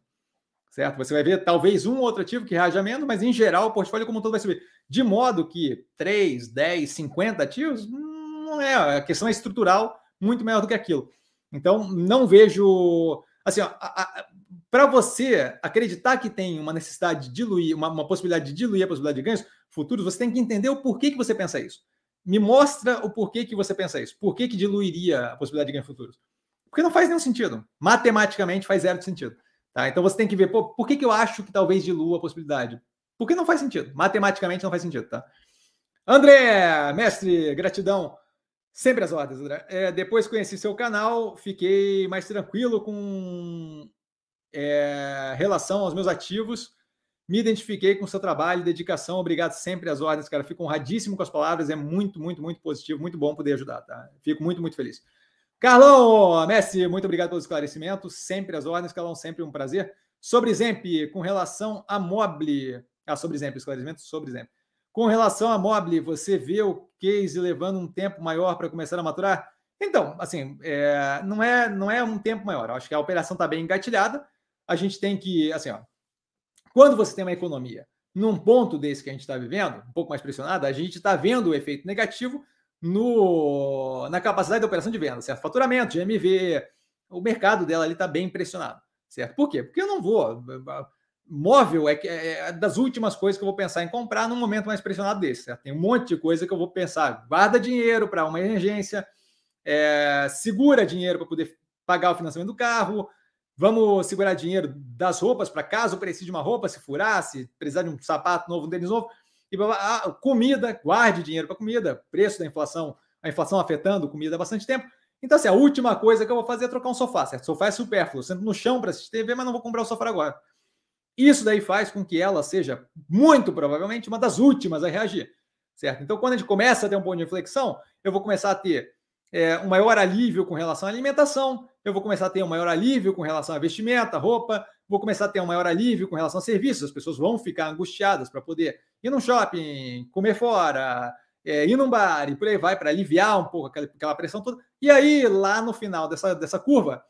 Certo? Você vai ver talvez um ou outro ativo que reaja menos, mas em geral o portfólio como um todo vai subir. De modo que 3, 10, 50 ativos não é. A questão é estrutural muito maior do que aquilo. Então, não vejo. Assim, para você acreditar que tem uma necessidade de diluir, uma, uma possibilidade de diluir a possibilidade de ganhos, futuros, você tem que entender o porquê que você pensa isso. Me mostra o porquê que você pensa isso. Por que, que diluiria a possibilidade de ganho futuros? Porque não faz nenhum sentido. Matematicamente faz zero de sentido. Tá? Então você tem que ver, pô, por que, que eu acho que talvez dilua a possibilidade? Porque não faz sentido. Matematicamente não faz sentido, tá? André, mestre, gratidão. Sempre as ordens, André. É, depois conheci seu canal, fiquei mais tranquilo com é, relação aos meus ativos me identifiquei com o seu trabalho, dedicação, obrigado sempre às ordens, cara. Fico honradíssimo com as palavras, é muito, muito, muito positivo, muito bom poder ajudar, tá? Fico muito, muito feliz. Carlão, Messi, muito obrigado pelo esclarecimento, sempre às ordens, Carlão, sempre um prazer. Sobre Zemp, com relação a Mobile, ah, sobre Zemp, esclarecimento sobre Zemp. Com relação a Mobile, você vê o case levando um tempo maior para começar a maturar? Então, assim, é, não, é, não é um tempo maior. Eu acho que a operação está bem engatilhada. A gente tem que, assim, ó, quando você tem uma economia num ponto desse que a gente está vivendo, um pouco mais pressionada, a gente está vendo o efeito negativo no, na capacidade de operação de venda, certo? Faturamento, GMV, o mercado dela ali está bem pressionado, certo? Por quê? Porque eu não vou. Móvel é, é, das últimas coisas que eu vou pensar em comprar num momento mais pressionado desse, certo? Tem um monte de coisa que eu vou pensar. Guarda dinheiro para uma emergência, é, segura dinheiro para poder pagar o financiamento do carro, Vamos segurar dinheiro das roupas para caso precise de uma roupa, se furar, se precisar de um sapato novo, um tênis novo. E ah, comida, guarde dinheiro para comida, preço da inflação, a inflação afetando comida há bastante tempo. Então, assim, a última coisa que eu vou fazer é trocar um sofá, certo? Sofá é supérfluo, sento no chão para assistir TV, mas não vou comprar o sofá agora. Isso daí faz com que ela seja, muito provavelmente, uma das últimas a reagir, certo? Então, quando a gente começa a ter um ponto de inflexão, eu vou começar a ter é, um maior alívio com relação à alimentação, eu vou começar a ter um maior alívio com relação a vestimenta, roupa, vou começar a ter um maior alívio com relação a serviços, as pessoas vão ficar angustiadas para poder ir num shopping, comer fora, é, ir num bar e por aí vai, para aliviar um pouco aquela, aquela, pressão toda. E aí, lá no final dessa, dessa curva,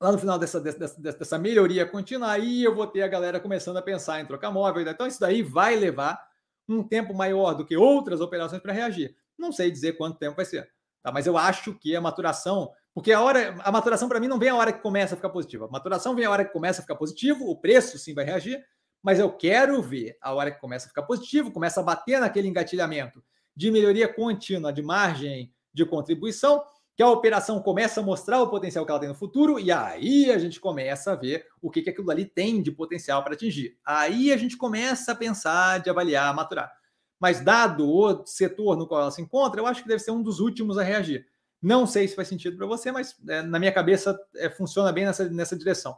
lá no final dessa, dessa, dessa melhoria contínua, aí eu vou ter a galera começando a pensar em trocar móvel. Então, isso daí vai levar um tempo maior do que outras operações para reagir. Não sei dizer quanto tempo vai ser, tá? mas eu acho que a maturação porque a hora, a maturação para mim não vem a hora que começa a ficar positiva. A maturação vem a hora que começa a ficar positivo, o preço sim vai reagir, mas eu quero ver a hora que começa a ficar positivo, começa a bater naquele engatilhamento de melhoria contínua de margem de contribuição, que a operação começa a mostrar o potencial que ela tem no futuro, e aí a gente começa a ver o que, que aquilo ali tem de potencial para atingir. Aí a gente começa a pensar, de avaliar, maturar. Mas dado o setor no qual ela se encontra, eu acho que deve ser um dos últimos a reagir. Não sei se faz sentido para você, mas é, na minha cabeça é, funciona bem nessa, nessa direção.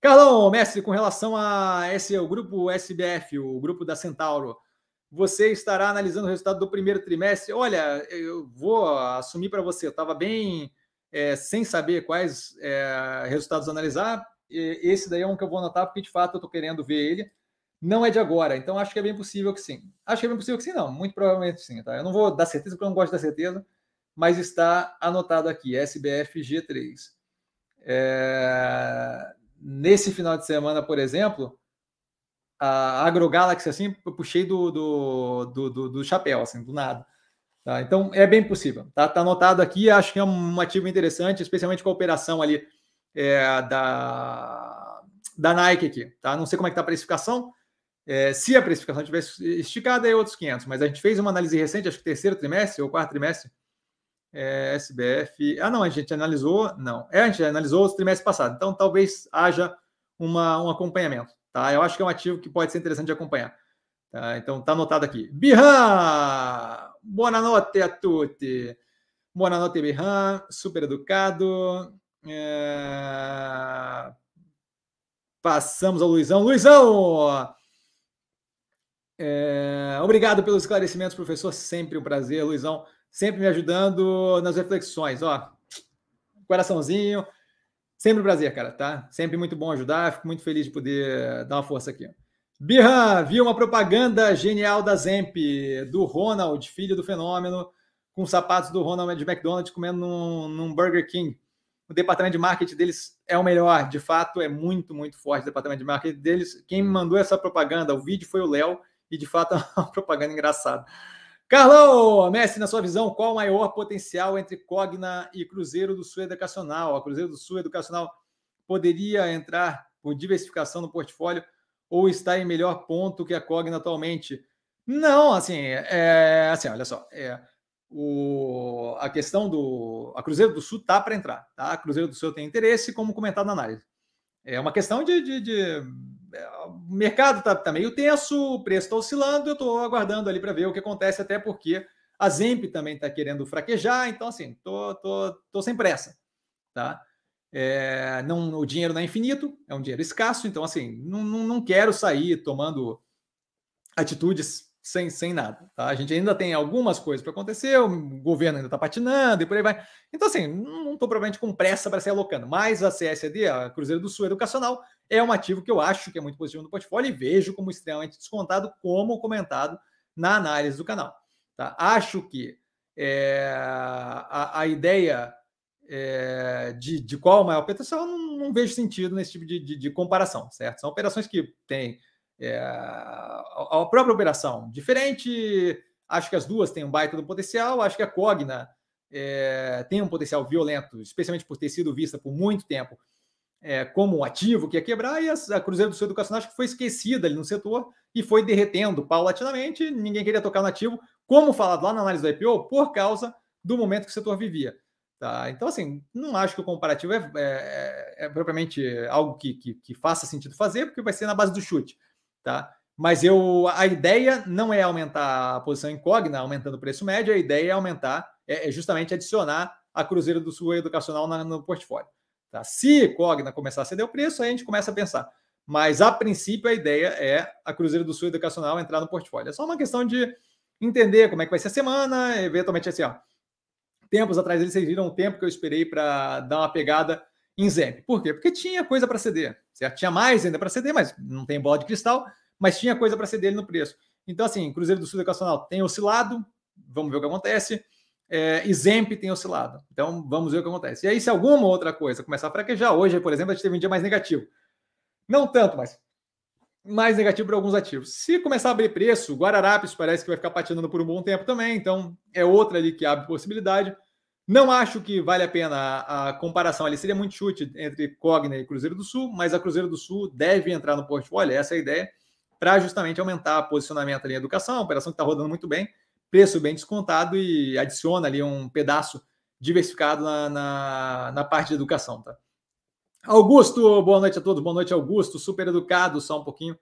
Carlão, mestre, com relação a esse o grupo SBF, o grupo da Centauro, você estará analisando o resultado do primeiro trimestre. Olha, eu vou assumir para você, eu estava bem é, sem saber quais é, resultados analisar. Esse daí é um que eu vou anotar, porque de fato eu estou querendo ver ele. Não é de agora, então acho que é bem possível que sim. Acho que é bem possível que sim, não. Muito provavelmente sim. Tá? Eu não vou dar certeza, porque eu não gosto da certeza, mas está anotado aqui, SBF G3. É nesse final de semana, por exemplo, a AgroGalaxy, assim, eu puxei do, do, do, do, do chapéu, assim, do nada. Tá? Então, é bem possível. Tá, tá anotado aqui, acho que é um ativo interessante, especialmente com a operação ali é, da, da Nike aqui. Tá? Não sei como é que tá a precificação. É, se a precificação tivesse esticada, é outros 500. Mas a gente fez uma análise recente, acho que terceiro trimestre ou quarto trimestre, é, SBF. Ah, não, a gente analisou. Não, é, a gente analisou os trimestres passados. Então, talvez haja uma, um acompanhamento. Tá? Eu acho que é um ativo que pode ser interessante de acompanhar. Tá? Então, está anotado aqui. Birran! Buonanotte a tutti. Buonanotte, Birran. Super educado. É... Passamos ao Luizão. Luizão! É... Obrigado pelos esclarecimentos, professor. Sempre um prazer, Luizão sempre me ajudando nas reflexões. Ó, coraçãozinho. Sempre um prazer, cara, tá? Sempre muito bom ajudar. Fico muito feliz de poder dar uma força aqui. Birra, vi uma propaganda genial da Zemp, do Ronald, filho do fenômeno, com sapatos do Ronald de McDonald's comendo num, num Burger King. O departamento de marketing deles é o melhor, de fato, é muito, muito forte o departamento de marketing deles. Quem me mandou essa propaganda, o vídeo foi o Léo, e de fato é uma propaganda engraçada. Carlão, Messi, na sua visão, qual o maior potencial entre Cogna e Cruzeiro do Sul Educacional? A Cruzeiro do Sul Educacional poderia entrar por diversificação no portfólio ou está em melhor ponto que a Cogna atualmente? Não, assim, é, assim, olha só, é, o, a questão do a Cruzeiro do Sul tá para entrar, tá? A Cruzeiro do Sul tem interesse, como comentado na análise. É uma questão de, de, de o mercado está tá meio tenso, o preço está oscilando, eu estou aguardando ali para ver o que acontece, até porque a Zemp também está querendo fraquejar, então assim, tô, tô, tô sem pressa, tá? É, não, o dinheiro não é infinito, é um dinheiro escasso, então assim, não, não, não quero sair tomando atitudes sem, sem nada. Tá? A gente ainda tem algumas coisas para acontecer, o governo ainda está patinando e por aí vai. Então, assim, não estou provavelmente com pressa para sair alocando, mas a CSD, a Cruzeiro do Sul Educacional, é um ativo que eu acho que é muito positivo no portfólio e vejo como extremamente descontado, como comentado na análise do canal. Tá? Acho que é, a, a, ideia é, de, de qual o maior potencial, não, não vejo sentido nesse tipo de, de, de comparação, certo? São operações que têm é, a própria operação diferente. Acho que as duas têm um baita do potencial. Acho que a Cogna é, tem um potencial violento, especialmente por ter sido vista por muito tempo é, como um ativo que ia quebrar. E a, Cruzeiro do Sul Educacional acho que foi esquecida ali no setor e foi derretendo paulatinamente. Ninguém queria tocar no ativo, como falado lá na análise do IPO, por causa do momento que o setor vivia. Tá? Então, assim, não acho que o comparativo é, é, é propriamente algo que, que, que, faça sentido fazer, porque vai ser na base do chute tá? Mas eu, a ideia não é aumentar a posição incógnita, aumentando o preço médio, a ideia é aumentar, é, é justamente adicionar a Cruzeiro do Sul Educacional na, no portfólio. Tá? Se Cogna começar a ceder o preço, aí a gente começa a pensar. Mas, a princípio, a ideia é a Cruzeiro do Sul Educacional entrar no portfólio. É só uma questão de entender como é que vai ser a semana, eventualmente assim, ó. Tempos atrás eles viram o tempo que eu esperei para dar uma pegada em Zemp. Por quê? Porque tinha coisa para ceder. Certo? Tinha mais ainda para ceder, mas não tem bola de cristal, mas tinha coisa para ceder no preço. Então, assim, Cruzeiro do Sul Educacional tem oscilado, vamos ver o que acontece. É, Exemp tem oscilado. Então, vamos ver o que acontece. E aí, se alguma outra coisa começar a fraquejar, hoje, por exemplo, a gente teve um dia mais negativo. Não tanto, mas mais negativo para alguns ativos. Se começar a abrir preço, Guararapes parece que vai ficar patinando por um bom tempo também, então é outra ali que abre possibilidade. Não acho que vale a pena a, a, comparação ali. Seria muito chute entre Cogna e Cruzeiro do Sul, mas a Cruzeiro do Sul deve entrar no portfólio, essa é a ideia, para justamente aumentar posicionamento ali em educação, operação que está rodando muito bem, preço bem descontado e adiciona ali um pedaço diversificado na, na, na parte de educação, tá? Augusto, boa noite a todos. Boa noite, Augusto. Super educado, só um pouquinho.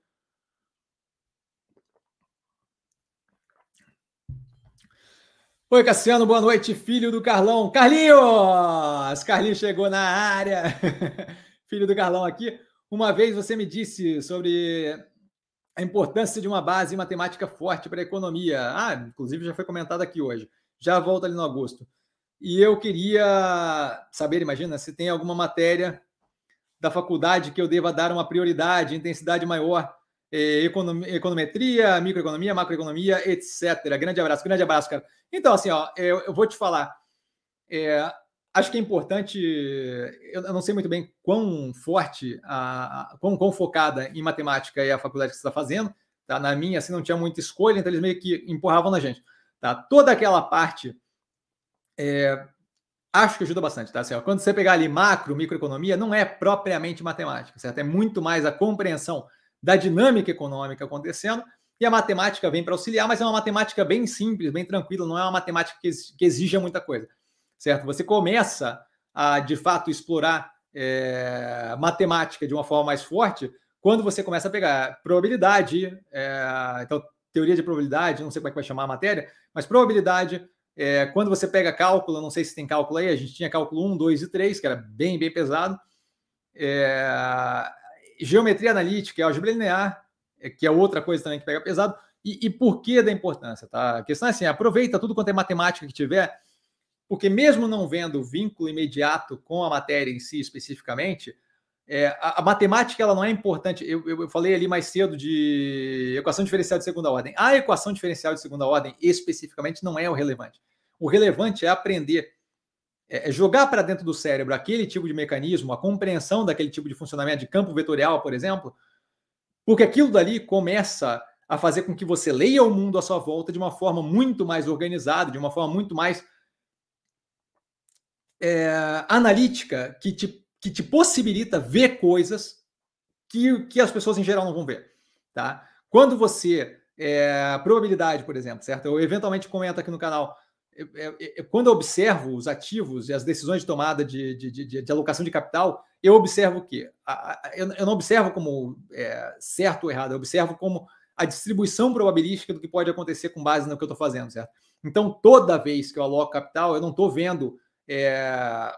Oi, Cassiano, boa noite, filho do Carlão. Carlinhos! Carlinhos chegou na área. filho do Carlão aqui. Uma vez você me disse sobre a importância de uma base em matemática forte para a economia. Ah, inclusive já foi comentado aqui hoje. Já volto ali no Augusto. E eu queria saber, imagina, se tem alguma matéria da faculdade que eu deva dar uma prioridade, intensidade maior é, econometria, microeconomia, macroeconomia, etc. Grande abraço, grande abraço, cara. Então, assim, ó, eu, eu vou te falar. É, acho que é importante. Eu, não sei muito bem quão forte, a, a, quão, quão, focada em matemática é a faculdade que você está fazendo. Tá? Na minha, assim, não tinha muita escolha, então eles meio que empurravam na gente. Tá? Toda aquela parte. É, acho que ajuda bastante, tá? Assim, ó, quando você pegar ali macro, microeconomia, não é propriamente matemática, certo? É muito mais a compreensão da dinâmica econômica acontecendo, e a matemática vem para auxiliar, mas é uma matemática bem simples, bem tranquila, não é uma matemática que exija muita coisa, certo? Você começa a, de fato, explorar é, matemática de uma forma mais forte quando você começa a pegar probabilidade, é, então, teoria de probabilidade, não sei como é que vai chamar a matéria, mas probabilidade, é, quando você pega cálculo, não sei se tem cálculo aí, a gente tinha cálculo 1, 2 e 3, que era bem, bem pesado. Geometria analítica, álgebra linear, que é outra coisa também que pega pesado. E, e por que da importância? Tá? A questão é assim: aproveita tudo quanto é matemática que tiver, porque mesmo não vendo vínculo imediato com a matéria em si especificamente, é, a, a, matemática ela não é importante. Eu, eu, eu, falei ali mais cedo de equação diferencial de segunda ordem. A equação diferencial de segunda ordem especificamente não é o relevante. O relevante é aprender é, é, jogar para dentro do cérebro aquele tipo de mecanismo, a compreensão daquele tipo de funcionamento de campo vetorial, por exemplo, porque aquilo dali começa a fazer com que você leia o mundo à sua volta de uma forma muito mais organizada, de uma forma muito mais é, analítica, que te, que te possibilita ver coisas que, que as pessoas em geral não vão ver. Tá? Quando você. É, probabilidade, por exemplo, certo? Eu eventualmente comento aqui no canal quando eu observo os ativos e as decisões de tomada de, de, de, de alocação de capital, eu observo o quê? Eu não observo como é, certo ou errado, eu observo como a distribuição probabilística do que pode acontecer com base no que eu estou fazendo, certo? Então, toda vez que eu aloco capital, eu não estou vendo é,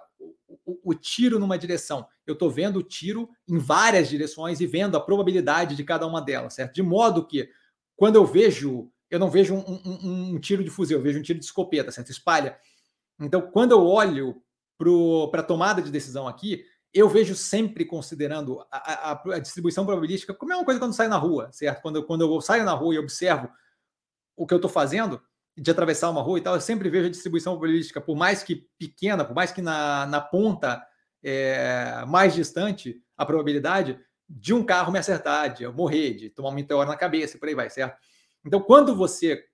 o, o, tiro numa direção, eu estou vendo o tiro em várias direções e vendo a probabilidade de cada uma delas, certo? De modo que, quando eu vejo eu não vejo um, um, um, tiro de fuzil, eu vejo um tiro de escopeta, certo? Espalha. Então, quando eu olho para a tomada de decisão aqui, eu vejo sempre considerando a, a, a, distribuição probabilística como é uma coisa quando sai na rua, certo? Quando, quando eu saio na rua e observo o que eu estou fazendo, de atravessar uma rua e tal, eu sempre vejo a distribuição probabilística, por mais que pequena, por mais que na, na ponta é, mais distante, a probabilidade de um carro me acertar, de eu morrer, de tomar um meteoro na cabeça, por aí vai, certo? Então, quando você.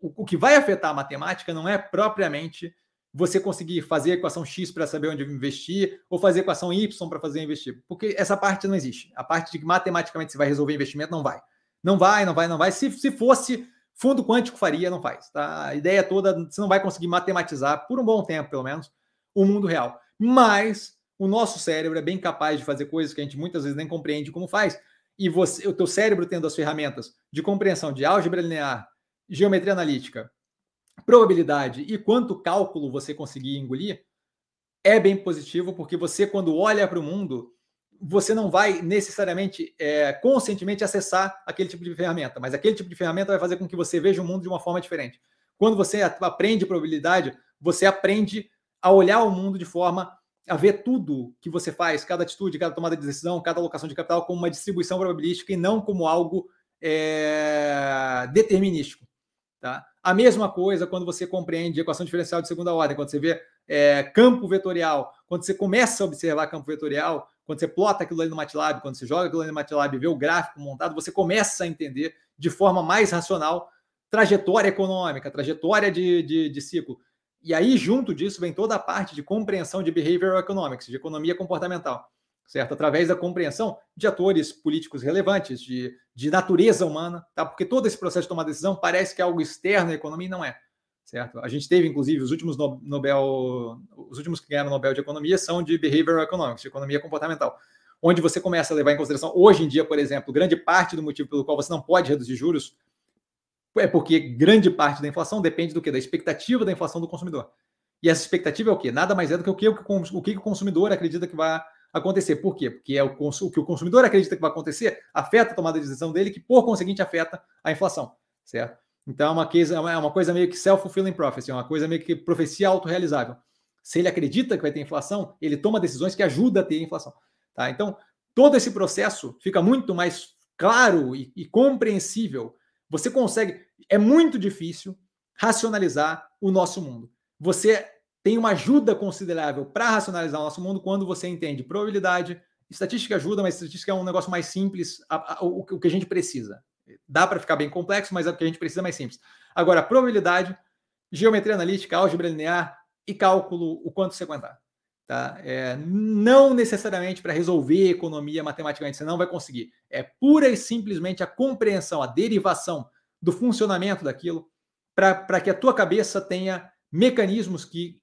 O, o que vai afetar a matemática não é propriamente você conseguir fazer a equação X para saber onde investir, ou fazer a equação Y para fazer investir. Porque essa parte não existe. A parte de que matematicamente você vai resolver investimento não vai. Não vai, não vai, não vai. Se, se fosse fundo quântico faria, não faz. Tá? A ideia toda, você não vai conseguir matematizar, por um bom tempo, pelo menos, o mundo real. Mas o nosso cérebro é bem capaz de fazer coisas que a gente muitas vezes nem compreende como faz, e você, o teu cérebro tendo as ferramentas de compreensão de álgebra linear, geometria analítica, probabilidade e quanto cálculo você conseguir engolir, é bem positivo, porque você, quando olha para o mundo, você não vai necessariamente é, conscientemente acessar aquele tipo de ferramenta, mas aquele tipo de ferramenta vai fazer com que você veja o mundo de uma forma diferente. Quando você aprende probabilidade, você aprende a olhar o mundo de forma a ver tudo que você faz, cada atitude, cada tomada de decisão, cada alocação de capital, como uma distribuição probabilística e não como algo é, determinístico. Tá? A mesma coisa quando você compreende equação diferencial de segunda ordem, quando você vê é, campo vetorial, quando você começa a observar campo vetorial, quando você plota aquilo ali no MATLAB, quando você joga aquilo ali no MATLAB e vê o gráfico montado, você começa a entender de forma mais racional trajetória econômica, trajetória de, de, de ciclo. E aí, junto disso, vem toda a parte de compreensão de behavioral economics, de economia comportamental, certo? Através da compreensão de atores políticos relevantes, de, de natureza humana, tá? Porque todo esse processo de tomar decisão parece que é algo externo à economia e não é, certo? A gente teve, inclusive, os últimos Nobel, os últimos que ganharam Nobel de Economia são de Behavioral Economics, de economia comportamental, onde você começa a levar em consideração, hoje em dia, por exemplo, grande parte do motivo pelo qual você não pode reduzir juros é porque grande parte da inflação depende do que? Da expectativa da inflação do consumidor. E essa expectativa é o quê? Nada mais é do que o que o, que o consumidor acredita que vai acontecer. Por quê? Porque é o, o que o consumidor acredita que vai acontecer afeta a tomada de decisão dele, que por conseguinte afeta a inflação, certo? Então é uma coisa, é uma coisa meio que self-fulfilling prophecy, é uma coisa meio que profecia autorrealizável. Se ele acredita que vai ter inflação, ele toma decisões que ajudam a ter inflação. Tá? Então, todo esse processo fica muito mais claro e, e compreensível. Você consegue. É muito difícil racionalizar o nosso mundo. Você tem uma ajuda considerável para racionalizar o nosso mundo quando você entende probabilidade. Estatística ajuda, mas estatística é um negócio mais simples, a, a, o, o, que a gente precisa. Dá para ficar bem complexo, mas é o que a gente precisa mais simples. Agora, probabilidade, geometria analítica, álgebra linear e cálculo, o quanto você aguentar. Tá? É, não necessariamente para resolver economia matematicamente, você não vai conseguir. É pura e simplesmente a compreensão, a derivação do funcionamento daquilo, para que a tua cabeça tenha mecanismos que,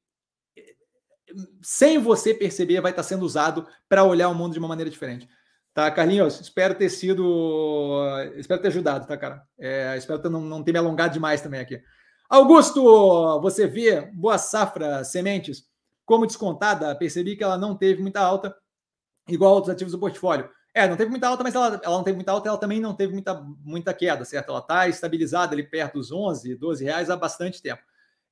sem você perceber, vai estar sendo usado para olhar o mundo de uma maneira diferente. Tá, Carlinhos, espero ter sido. Espero ter ajudado, tá, cara? É, espero ter, não, não ter me alongado demais também aqui. Augusto, você vê Boa Safra Sementes como descontada? Percebi que ela não teve muita alta, igual outros ativos do portfólio. É, não teve muita alta, mas ela, ela não teve muita alta, ela também não teve muita, muita queda, certo? Ela está estabilizada ali perto dos 11, 12 reais há bastante tempo.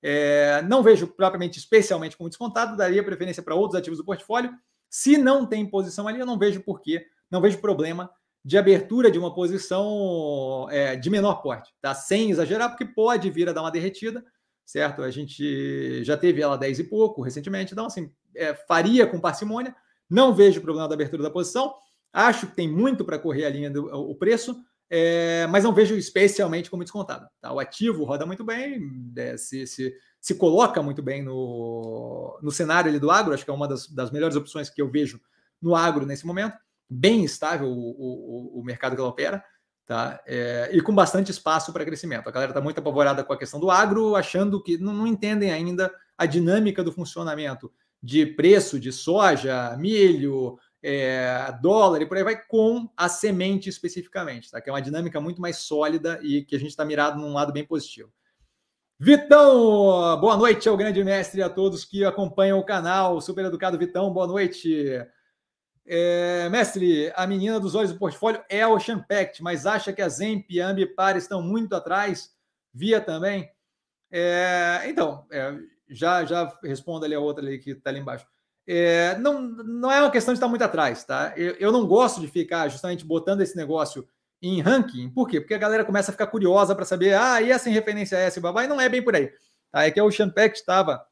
É, não vejo propriamente, especialmente como descontado, daria preferência para outros ativos do portfólio. Se não tem posição ali, eu não vejo porquê, não vejo problema de abertura de uma posição é, de menor porte, tá? Sem exagerar, porque pode vir a dar uma derretida, certo? A gente já teve ela 10 e pouco recentemente, então, assim, é, faria com parcimônia. Não vejo problema da abertura da posição. Acho que tem muito para correr a linha do o preço, é, mas não vejo especialmente como descontado. Tá? O ativo roda muito bem, é, se, se, se, coloca muito bem no, no cenário do agro, acho que é uma das, das melhores opções que eu vejo no agro nesse momento. Bem estável o, o, o mercado que ela opera, tá? É, e com bastante espaço para crescimento. A galera está muito apavorada com a questão do agro, achando que não, não entendem ainda a dinâmica do funcionamento de preço de soja, milho, é, dólar e por aí vai, com a semente especificamente, tá? que é uma dinâmica muito mais sólida e que a gente está mirado num lado bem positivo. Vitão, boa noite ao grande mestre e a todos que acompanham o canal. Super educado Vitão, boa noite. É, mestre, a menina dos olhos do portfólio é a Ocean Pact, mas acha que a Zemp e a Ambipar estão muito atrás? Via também? É, então, é, já, já respondo ali a outra ali que está ali embaixo. É, não, não é uma questão de estar muito atrás, tá? Eu, eu, não gosto de ficar justamente botando esse negócio em ranking. Por quê? Porque a galera começa a ficar curiosa para saber, ah, e essa em referência a essa e babá, e não é bem por aí. Tá? É que o Champec estava.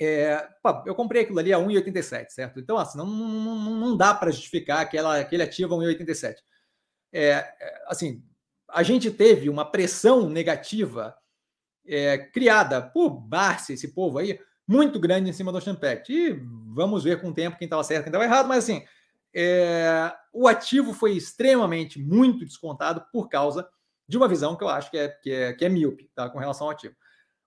É, eu comprei aquilo ali a 1,87, certo? Então, assim, não, não, não dá para justificar aquela, aquele ativo a 1,87. É, é, assim, a gente teve uma pressão negativa é, criada por Barça, esse povo aí, muito grande em cima do Pact. E vamos ver com o tempo quem estava certo, quem estava errado, mas assim, é, o ativo foi extremamente muito descontado por causa de uma visão que eu acho que é, que é, que é míope tá, com relação ao ativo.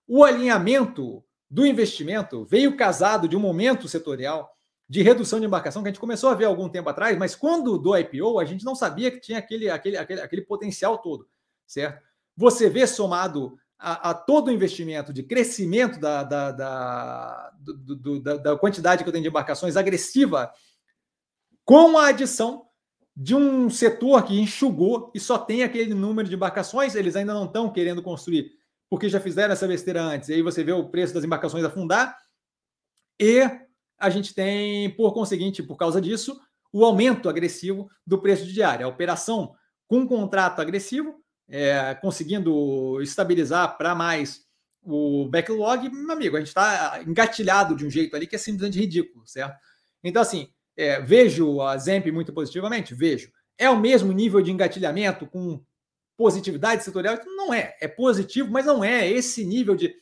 O alinhamento do investimento veio casado de um momento setorial de redução de embarcação que a gente começou a ver algum tempo atrás, mas quando do IPO a gente não sabia que tinha aquele, aquele, aquele, aquele potencial todo, certo? Você vê somado a, a, todo o investimento de crescimento da, da, da, do, do, da, da quantidade que eu tenho de embarcações agressiva, com a adição de um setor que enxugou e só tem aquele número de embarcações, eles ainda não estão querendo construir, porque já fizeram essa besteira antes. E aí você vê o preço das embarcações afundar, e a gente tem, por conseguinte, por causa disso, o aumento agressivo do preço de diária. A operação com contrato agressivo é, conseguindo estabilizar para mais o backlog, meu amigo, a gente está engatilhado de um jeito ali que é simplesmente ridículo, certo? Então, assim, é, vejo a Zemp muito positivamente? Vejo. É o mesmo nível de engatilhamento com positividade setorial? Não é. É positivo, mas não é esse nível de.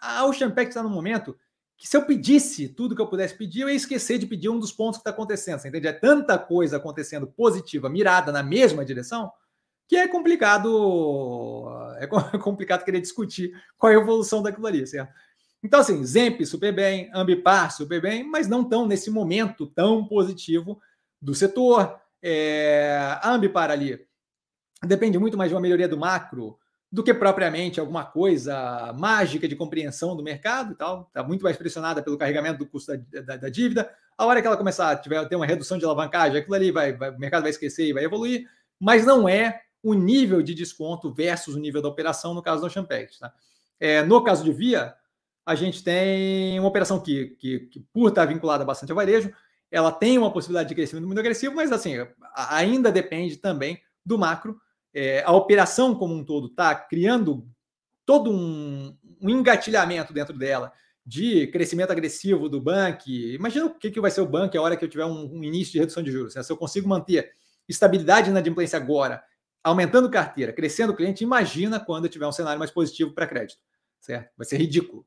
A Ocean Pact está no momento que se eu pedisse tudo que eu pudesse pedir, eu ia esquecer de pedir um dos pontos que está acontecendo. Você entende? É tanta coisa acontecendo positiva, mirada na mesma direção, que é complicado É complicado querer discutir qual é a evolução daquilo ali, certo? Então, assim, Zemp super bem, Ambipar super bem, mas não tão nesse momento tão positivo do setor. É, a Ambipar ali depende muito mais de uma melhoria do macro do que propriamente alguma coisa mágica de compreensão do mercado e tal. Está muito mais pressionada pelo carregamento do custo da, da, da, dívida. A hora que ela começar a tiver, ter uma redução de alavancagem, aquilo ali vai, vai, o mercado vai esquecer e vai evoluir, mas não é o nível de desconto versus o nível da operação no caso do Champex. Tá? É, no caso de Via, a gente tem uma operação que, que, que, por estar vinculada bastante ao varejo, ela tem uma possibilidade de crescimento muito agressivo, mas assim, ainda depende também do macro é, a operação como um todo está criando todo um, um, engatilhamento dentro dela de crescimento agressivo do banco. Imagina o que, que vai ser o banco a hora que eu tiver um, um início de redução de juros. Né? Se eu consigo manter estabilidade na adimplência agora, aumentando carteira, crescendo cliente, imagina quando eu tiver um cenário mais positivo para crédito. Certo? Vai ser ridículo.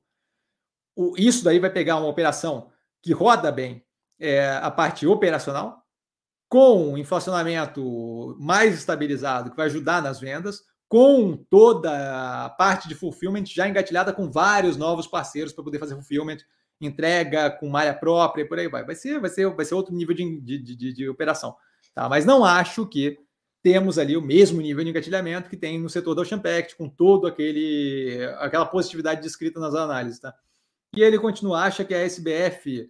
O, isso daí vai pegar uma operação que roda bem é, a parte operacional, com inflacionamento mais estabilizado, que vai ajudar nas vendas, com toda a parte de fulfillment já engatilhada com vários novos parceiros para poder fazer fulfillment, entrega com malha própria e por aí vai. Vai ser, vai ser, vai ser outro nível de, de, de, de operação. Tá? Mas não acho que temos ali o mesmo nível de engatilhamento que tem no setor da Ocean Pact, com todo aquele aquela positividade descrita nas análises. Tá? E ele continua, acha que a SBF,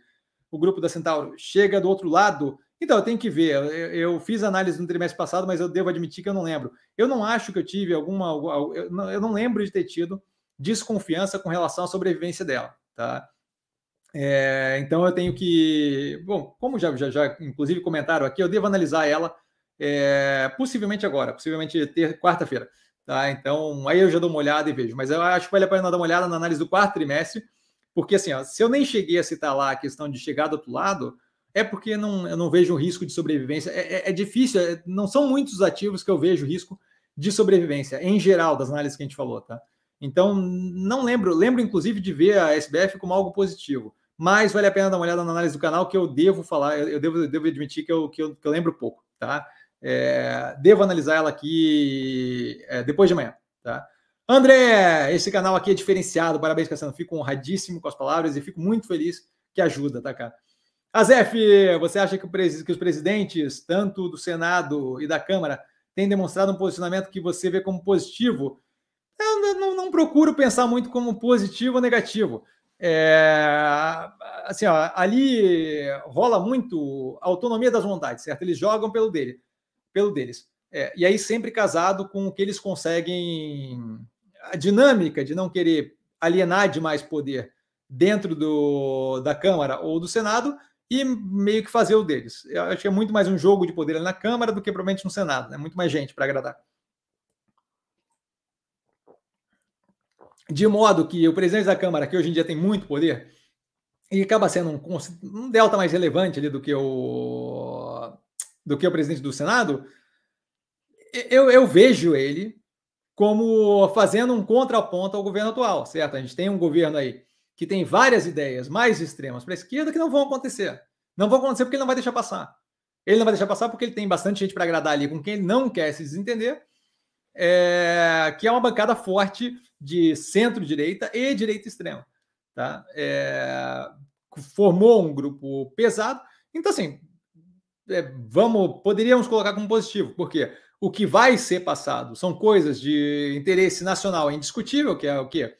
o grupo da Centauro, chega do outro lado então, eu tenho que ver. Eu, eu, fiz análise no trimestre passado, mas eu devo admitir que eu não lembro. Eu não acho que eu tive alguma. Eu não, eu não lembro de ter tido desconfiança com relação à sobrevivência dela. Tá? É, então eu tenho que. Bom, como já, já, já inclusive comentaram aqui, eu devo analisar ela é, possivelmente agora, possivelmente ter quarta-feira. Tá? Então aí eu já dou uma olhada e vejo. Mas eu acho que vale a pena dar uma olhada na análise do quarto trimestre, porque assim, ó, se eu nem cheguei a citar lá a questão de chegar do outro lado é porque não, eu não vejo risco de sobrevivência. É, é, é difícil, é, não são muitos ativos que eu vejo risco de sobrevivência, em geral, das análises que a gente falou, tá? Então, não lembro, lembro inclusive de ver a SBF como algo positivo, mas vale a pena dar uma olhada na análise do canal que eu devo falar, eu devo, eu devo admitir que eu, que eu, que eu lembro pouco, tá? É, devo analisar ela aqui é, depois de amanhã, tá? André, esse canal aqui é diferenciado, parabéns, Cassiano, fico honradíssimo com as palavras e fico muito feliz que ajuda, tá, cara? Azef, você acha que, que, os presidentes, tanto do Senado e da Câmara, têm demonstrado um posicionamento que você vê como positivo? Eu não, não, não procuro pensar muito como positivo ou negativo. É, assim, ó, ali rola muito autonomia das vontades, certo? Eles jogam pelo dele, pelo deles. É, e aí sempre casado com o que eles conseguem, a dinâmica de não querer alienar demais poder dentro do, da Câmara ou do Senado, e meio que fazer o deles. Eu acho que é muito mais um jogo de poder na Câmara do que provavelmente no Senado, né? Muito mais gente para agradar. De modo que o presidente da Câmara, que hoje em dia tem muito poder, e acaba sendo um, um delta mais relevante do que o do que o presidente do Senado, eu, eu vejo ele como fazendo um contraponto ao governo atual, certo? A gente tem um governo aí que tem várias ideias mais extremas para a esquerda que não vão acontecer. Não vão acontecer porque ele não vai deixar passar. Ele não vai deixar passar porque ele tem bastante gente para agradar ali com quem ele não quer se desentender, é, que é uma bancada forte de centro-direita e direita extrema. Tá? É, formou um grupo pesado. Então, assim, é, vamos, poderíamos colocar como positivo, porque o que vai ser passado são coisas de interesse nacional indiscutível, que é o quê?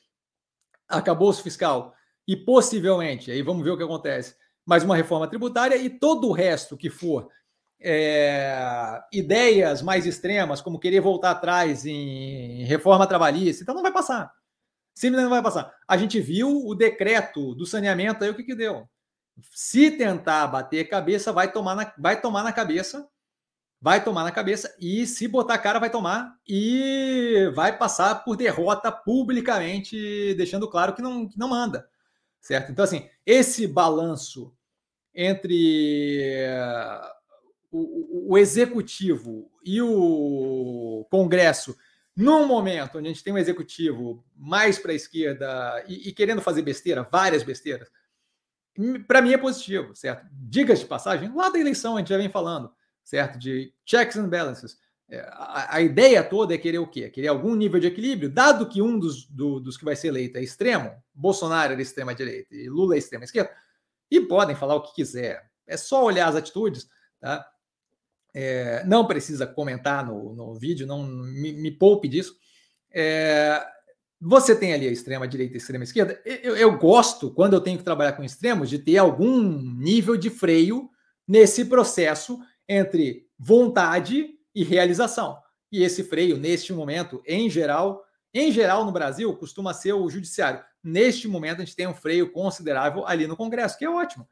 Arcabouço fiscal e possivelmente, aí vamos ver o que acontece, mais uma reforma tributária e todo o resto que for é, ideias mais extremas, como querer voltar atrás em reforma trabalhista, então não vai passar. Simplesmente não vai passar. A gente viu o decreto do saneamento aí, o que, que deu? Se tentar bater cabeça, vai tomar na, vai tomar na cabeça vai tomar na cabeça e, se botar a cara, vai tomar e vai passar por derrota publicamente, deixando claro que não, que não manda, certo? Então, assim, esse balanço entre o, o, executivo e o Congresso, num momento onde a gente tem um executivo mais para a esquerda e, e, querendo fazer besteira, várias besteiras, para mim é positivo, certo? Dicas de passagem, lá da eleição a gente já vem falando certo? De checks and balances. é, a, ideia toda é querer o quê? Querer algum nível de equilíbrio, dado que um dos, do, dos que vai ser eleito é extremo, Bolsonaro é de extrema direita e Lula é extrema esquerda, e podem falar o que quiser. É só olhar as atitudes, tá? É, não precisa comentar no, no vídeo, não me, me poupe disso. É, você tem ali a extrema direita e a extrema esquerda. Eu, eu, gosto, quando eu tenho que trabalhar com extremos, de ter algum nível de freio nesse processo entre vontade e realização. E esse freio, neste momento, em geral, em geral no Brasil, costuma ser o judiciário. Neste momento, a gente tem um freio considerável ali no Congresso, que é ótimo.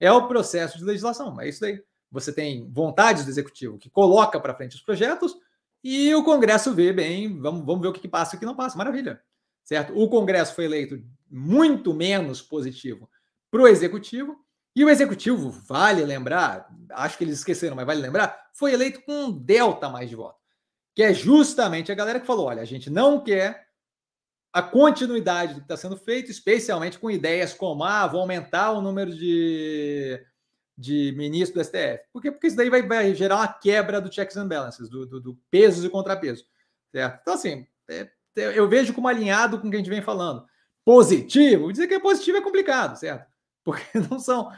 É o processo de legislação, é isso daí. Você tem vontades do executivo que coloca para frente os projetos e o Congresso vê bem, vamos, vamos ver o que, que passa e o que não passa. Maravilha. Certo? O Congresso foi eleito muito menos positivo para o executivo e o executivo, vale lembrar, acho que eles esqueceram, mas vale lembrar, foi eleito com um delta mais de voto, que é justamente a galera que falou: olha, a gente não quer a continuidade do que está sendo feito, especialmente com ideias como ah, vou aumentar o número de, de ministros do STF. Por quê? Porque isso daí vai, vai gerar uma quebra do checks and balances, do, do, do pesos e contrapesos. Certo? Então, assim, é, eu vejo como alinhado com o que a gente vem falando. Positivo, dizer que é positivo é complicado, certo? Porque não são.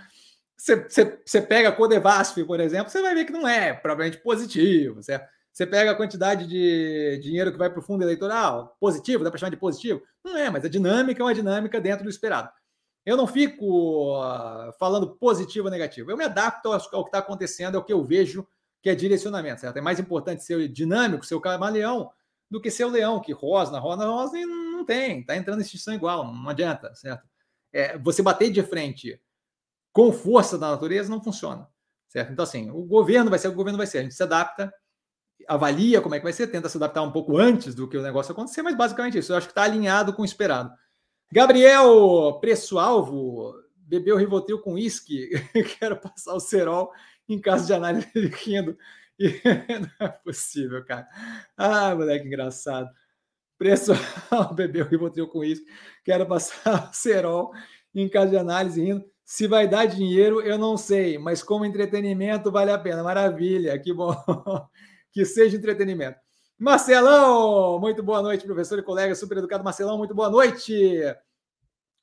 Você pega Codevasf, por exemplo, você vai ver que não é propriamente positivo, certo? Você pega a quantidade de dinheiro que vai para o fundo eleitoral, positivo, dá para chamar de positivo? Não é, mas a dinâmica é uma dinâmica dentro do esperado. Eu não fico uh, falando positivo ou negativo. Eu me adapto ao, ao que está acontecendo, ao que eu vejo que é direcionamento, certo? É mais importante ser dinâmico, ser o camaleão, do que ser o leão, que rosna, rosna, rosna e não tem, está entrando em extinção igual, não adianta, certo? É, você bater de frente com força da natureza não funciona, certo? Então, assim, o governo vai ser o governo vai ser. A gente se adapta, avalia como é que vai ser, tenta se adaptar um pouco antes do que o negócio acontecer, mas basicamente isso. Eu acho que está alinhado com o esperado. Gabriel, preço-alvo, bebeu Rivotril com uísque, quero passar o cerol em caso de análise rindo. E não é possível, cara. Ah, moleque engraçado. Preço bebeu Rivotril com isso. Quero passar cerol em caso de análise rindo. Se vai dar dinheiro, eu não sei, mas como entretenimento vale a pena. Maravilha, que bom. que seja entretenimento. Marcelão, muito boa noite, professor e colega super educado. Marcelão, muito boa noite.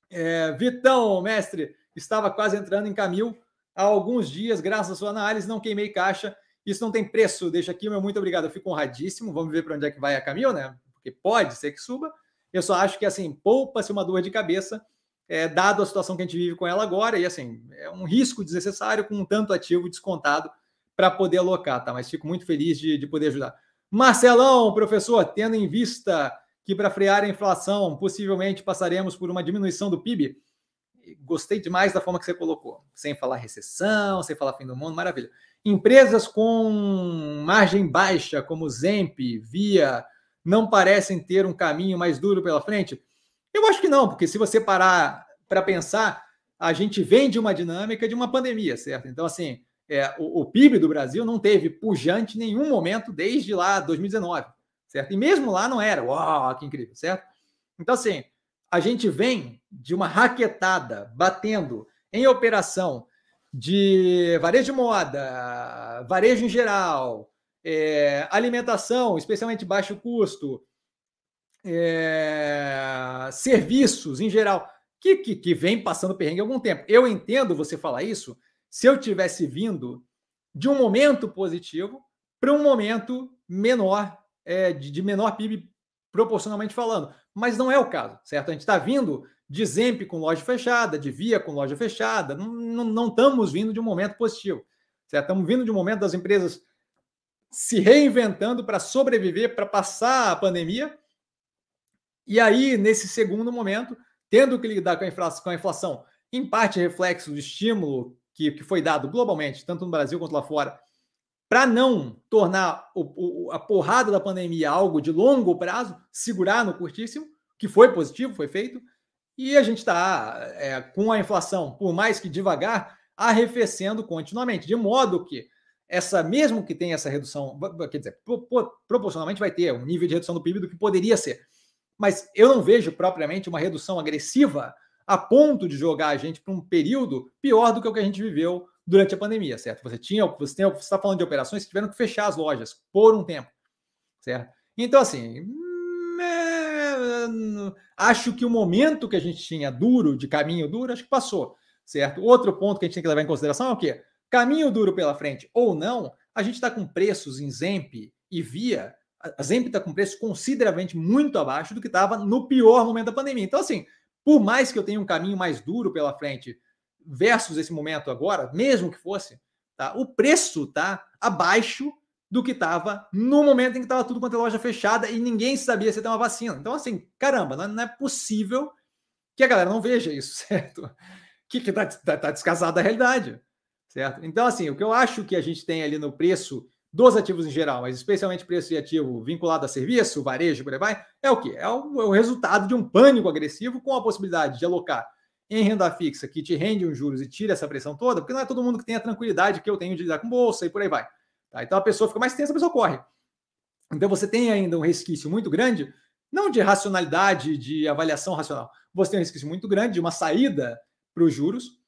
É, Vitão, mestre, estava quase entrando em Camil há alguns dias, graças à sua análise, não queimei caixa. Isso não tem preço. Deixa aqui meu muito obrigado. Eu fico honradíssimo. Vamos ver para onde é que vai a Camil, né? Porque pode ser que suba. Eu só acho que assim, poupa-se uma dor de cabeça, é, dado a situação que a gente vive com ela agora, e assim, é um risco desnecessário com um tanto ativo descontado para poder alocar, tá? Mas fico muito feliz de, de poder ajudar. Marcelão, professor, tendo em vista que para frear a inflação, possivelmente passaremos por uma diminuição do PIB. Gostei demais da forma que você colocou, sem falar recessão, sem falar fim do mundo, maravilha. Empresas com margem baixa, como Zemp, Via, não parecem ter um caminho mais duro pela frente? Eu acho que não, porque se você parar para pensar, a gente vem de uma dinâmica de uma pandemia, certo? Então, assim, é, o, o, PIB do Brasil não teve pujante nenhum momento desde lá 2019, certo? E mesmo lá não era, uau, que incrível, certo? Então, assim, a gente vem de uma raquetada batendo em operação de varejo de moda, varejo em geral, é, alimentação, especialmente baixo custo, é, serviços em geral, que, que, que, vem passando perrengue há algum tempo. Eu entendo você falar isso se eu tivesse vindo de um momento positivo para um momento menor, é, de, de, menor PIB proporcionalmente falando. Mas não é o caso, certo? A gente está vindo de Zemp com loja fechada, de Via com loja fechada, não, não, não estamos vindo de um momento positivo, certo? Estamos vindo de um momento das empresas se reinventando para sobreviver, para passar a pandemia. E aí, nesse segundo momento, tendo que lidar com a inflação, com a inflação em parte reflexo do estímulo que, que foi dado globalmente, tanto no Brasil quanto lá fora, para não tornar o, o, a porrada da pandemia algo de longo prazo, segurar no curtíssimo, que foi positivo, foi feito, e a gente está é, com a inflação, por mais que devagar, arrefecendo continuamente, de modo que essa, mesmo que tenha essa redução, quer dizer, proporcionalmente vai ter um nível de redução do PIB do que poderia ser. Mas eu não vejo propriamente uma redução agressiva a ponto de jogar a gente para um período pior do que o que a gente viveu durante a pandemia, certo? Você tinha, você está falando de operações que tiveram que fechar as lojas por um tempo, certo? Então, assim, hum, acho que o momento que a gente tinha duro, de caminho duro, acho que passou, certo? Outro ponto que a gente tem que levar em consideração é o quê? Caminho duro pela frente ou não, a gente está com preços em Zemp e Via, a Zemp está com preço consideravelmente muito abaixo do que estava no pior momento da pandemia. Então, assim, por mais que eu tenha um caminho mais duro pela frente versus esse momento agora, mesmo que fosse, tá? o preço está abaixo do que estava no momento em que estava tudo quanto é loja fechada e ninguém sabia se tem uma vacina. Então, assim, caramba, não é possível que a galera não veja isso, certo? Que está tá, tá descasado da realidade, certo? Então, assim, o que eu acho que a gente tem ali no preço dos ativos em geral, mas especialmente preço de ativo vinculado a serviço, varejo, por aí vai, é o que? É o, é o resultado de um pânico agressivo com a possibilidade de alocar em renda fixa que te rende uns juros e tira essa pressão toda, porque não é todo mundo que tem a tranquilidade que eu tenho de lidar com bolsa e por aí vai. Tá? Então a pessoa fica mais tensa, a pessoa corre. Então você tem ainda um resquício muito grande, não de racionalidade, de avaliação racional. Você tem um resquício muito grande de uma saída para os juros,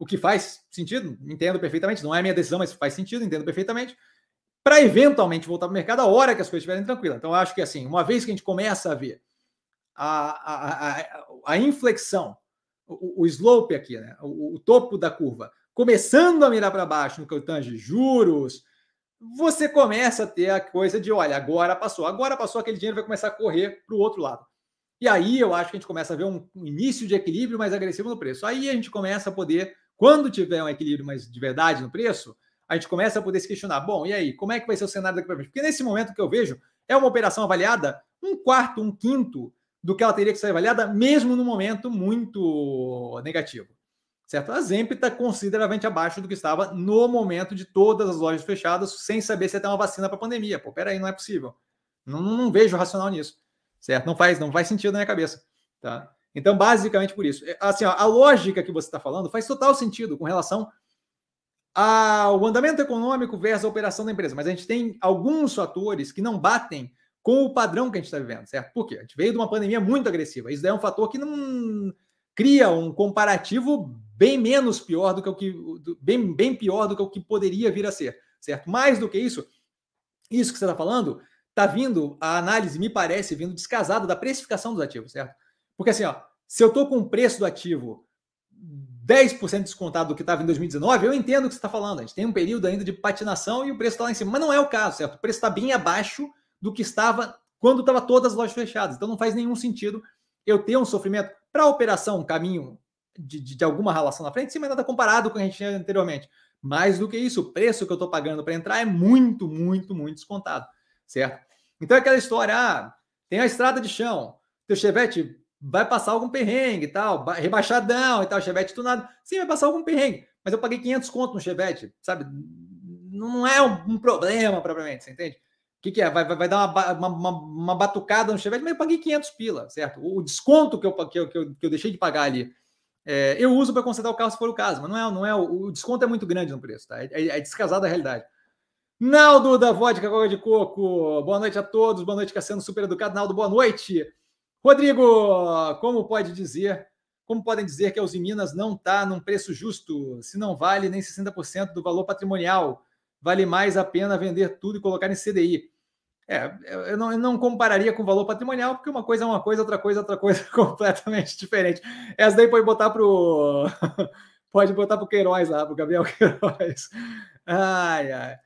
o que faz sentido, entendo perfeitamente. Não é minha decisão, mas faz sentido, entendo perfeitamente. Para eventualmente voltar para o mercado a hora que as coisas estiverem tranquilas. Então, acho que assim, uma vez que a gente começa a ver a, a, a, a inflexão, o, o, slope aqui, né? O, o, topo da curva, começando a mirar para baixo no que tange juros, você começa a ter a coisa de, olha, agora passou, agora passou, aquele dinheiro vai começar a correr para o outro lado. E aí eu acho que a gente começa a ver um, início de equilíbrio mais agressivo no preço. Aí a gente começa a poder, quando tiver um equilíbrio mais de verdade no preço, a gente começa a poder se questionar, bom, e aí, como é que vai ser o cenário daqui para frente? Porque nesse momento que eu vejo, é uma operação avaliada um quarto, um quinto do que ela teria que ser avaliada, mesmo no momento muito negativo certo? A Zemp está consideravelmente abaixo do que estava no momento de todas as lojas fechadas, sem saber se ia uma vacina para a pandemia. Pô, peraí, não é possível. Não, não, vejo racional nisso, certo? Não faz, não faz sentido na minha cabeça, tá? Então, basicamente por isso. É, assim, ó, a lógica que você está falando faz total sentido com relação ao andamento econômico versus a operação da empresa, mas a gente tem alguns fatores que não batem com o padrão que a gente está vivendo, certo? Por quê? A gente veio de uma pandemia muito agressiva. Isso é um fator que não cria um comparativo bem menos pior do que o que bem, bem pior do que o que poderia vir a ser, certo? Mais do que isso, isso que você está falando está vindo a análise me parece vindo descasada da precificação dos ativos, certo? Porque assim, ó, se eu estou com o preço do ativo 10% descontado do que estava em 2019, eu entendo o que você está falando. A gente tem um período ainda de patinação e o preço está lá em cima. Mas não é o caso, certo? O preço está bem abaixo do que estava quando estava todas as lojas fechadas. Então não faz nenhum sentido eu ter um sofrimento para a operação, um caminho de, de, de alguma relação na frente, sim, mas nada comparado com o que a gente tinha anteriormente. Mais do que isso, o preço que eu estou pagando para entrar é muito, muito, muito descontado, certo? Então é aquela história, ah, tem a estrada de chão, teu Chevette vai passar algum perrengue e tal, rebaixadão e tal, Chevette tunado, sim, vai passar algum perrengue, mas eu paguei 500 conto no Chevette, sabe? Não é um, problema propriamente, você entende? O que, que, é? Vai, vai, vai dar uma, uma, uma, batucada no Chevette, mas eu paguei 500 pila, certo? O desconto que eu, que eu, que eu, que eu deixei de pagar ali é, eu uso para consertar o carro se for o caso, mas não é, não é o, desconto é muito grande no preço, tá? É, é, é descasado da realidade. Naldo da Vodka Coca de Coco, boa noite a todos, boa noite, sendo super educado. Naldo, boa noite. Rodrigo, como pode dizer, como podem dizer que a Uzi Minas não está num preço justo, se não vale nem 60% do valor patrimonial? Vale mais a pena vender tudo e colocar em CDI. É, eu não, eu não, compararia com valor patrimonial, porque uma coisa é uma coisa, outra coisa é outra coisa completamente diferente. Essa daí pode botar para o. pode botar para o Queiroz lá, para o Gabriel Queiroz. Ai, ai.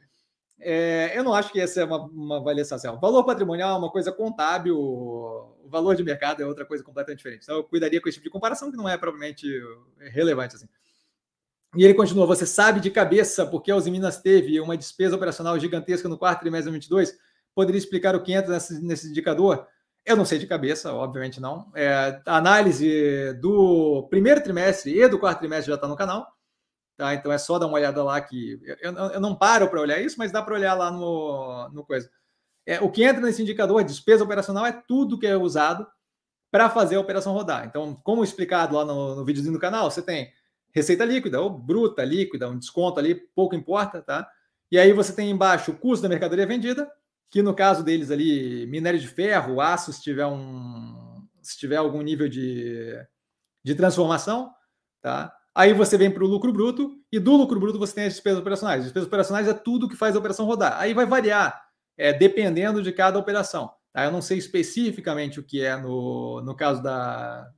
É, eu não acho que essa é uma, uma avaliação. Assim, valor patrimonial é uma coisa contábil, o valor de mercado é outra coisa completamente diferente. Então, eu cuidaria com esse tipo de comparação, que não é provavelmente relevante. Assim. E ele continua: você sabe de cabeça porque a Uzi Minas teve uma despesa operacional gigantesca no quarto trimestre de 2022? Poderia explicar o que entra nesse, nesse indicador? Eu não sei de cabeça, obviamente não. É, a análise do primeiro trimestre e do quarto trimestre já está no canal. Tá? Então é só dar uma olhada lá que. Eu, eu não paro para olhar isso, mas dá para olhar lá no, no coisa. É, o que entra nesse indicador, despesa operacional, é tudo que é usado para fazer a operação rodar. Então, como explicado lá no, no videozinho do canal, você tem receita líquida ou bruta líquida, um desconto ali, pouco importa, tá? E aí você tem embaixo o custo da mercadoria vendida, que no caso deles ali, minério de ferro, aço, se tiver um se tiver algum nível de, de transformação, tá? Aí você vem para o lucro bruto e do lucro bruto você tem as despesas operacionais. As despesas operacionais é tudo que faz a operação rodar. Aí vai variar é, dependendo de cada operação. Tá? Eu não sei especificamente o que é no, no caso da,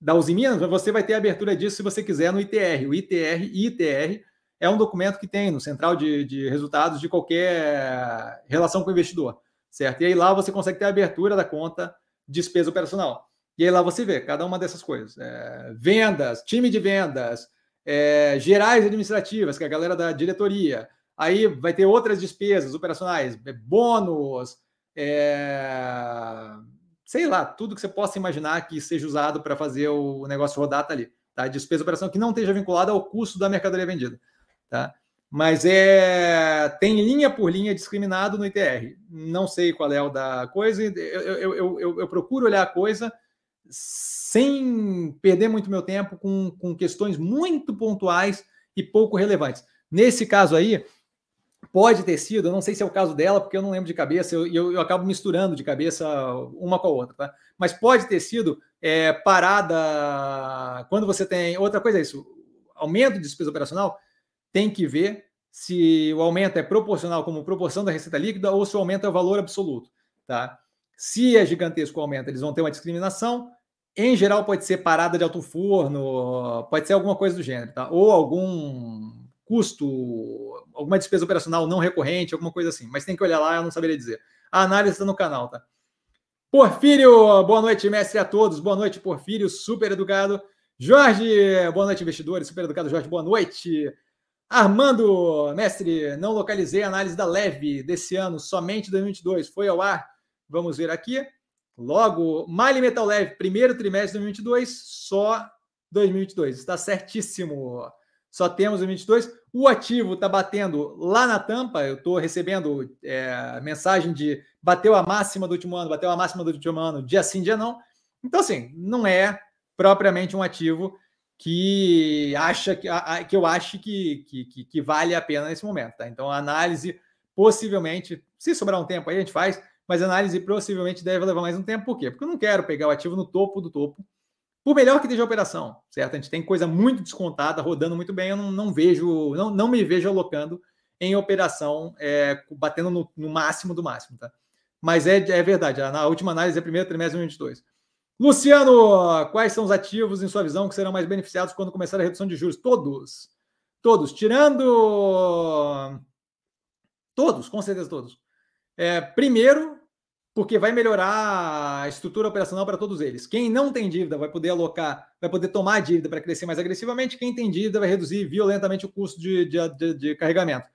da Uzi Minas, mas você vai ter abertura disso se você quiser no ITR. O ITR, ITR é um documento que tem no central de, de resultados de qualquer relação com o investidor, certo? E aí lá você consegue ter a abertura da conta despesa operacional. E aí lá você vê cada uma dessas coisas. É, vendas, time de vendas, é, gerais administrativas, que é a galera da diretoria. Aí vai ter outras despesas operacionais, é, bônus, é, sei lá, tudo que você possa imaginar que seja usado para fazer o negócio rodar tá ali. Tá? Despesa operação que não esteja vinculada ao custo da mercadoria vendida. Tá? Mas é tem linha por linha discriminado no ITR. Não sei qual é o da coisa. Eu, eu, eu, eu, eu procuro olhar a coisa sem perder muito meu tempo com, com questões muito pontuais e pouco relevantes. Nesse caso aí, pode ter sido, eu não sei se é o caso dela, porque eu não lembro de cabeça, eu, eu, eu acabo misturando de cabeça uma com a outra, tá? Mas pode ter sido é, parada quando você tem. Outra coisa é isso: aumento de despesa operacional tem que ver se o aumento é proporcional como proporção da receita líquida ou se o aumento é o valor absoluto, tá? Se é gigantesco o aumento, eles vão ter uma discriminação. Em geral, pode ser parada de alto forno, pode ser alguma coisa do gênero, tá? Ou algum custo, alguma despesa operacional não recorrente, alguma coisa assim. Mas tem que olhar lá, eu não saberia dizer. A análise está no canal, tá? Porfírio, boa noite, mestre a todos. Boa noite, Porfírio, super educado. Jorge, boa noite, investidores. Super educado, Jorge, boa noite. Armando, mestre, não localizei a análise da leve desse ano, somente 2022. Foi ao ar. Vamos ver aqui. Logo, Mali Metal Leve, primeiro trimestre de 2022, só 2022. Está certíssimo. Só temos 2022. O ativo está batendo lá na tampa. Eu estou recebendo é, mensagem de bateu a máxima do último ano, bateu a máxima do último ano, dia sim, dia não. Então, assim, não é propriamente um ativo que acha que, que eu acho que, que, que, vale a pena nesse momento. Tá? Então, a análise possivelmente, se sobrar um tempo aí, a gente faz, mas a análise possivelmente deve levar mais um tempo. Por quê? Porque eu não quero pegar o ativo no topo do topo por melhor que esteja a operação, certo? A gente tem coisa muito descontada, rodando muito bem, eu não, não vejo, não, não me vejo alocando em operação, é, batendo no, no, máximo do máximo, tá? Mas é, é verdade, na última análise é primeiro trimestre de 2022. Luciano, quais são os ativos, em sua visão, que serão mais beneficiados quando começar a redução de juros? Todos. Todos. Tirando. Todos, com certeza todos. É, primeiro, porque vai melhorar a estrutura operacional para todos eles. Quem não tem dívida vai poder alocar, vai poder tomar a dívida para crescer mais agressivamente. Quem tem dívida vai reduzir violentamente o custo de, de, de, de carregamento.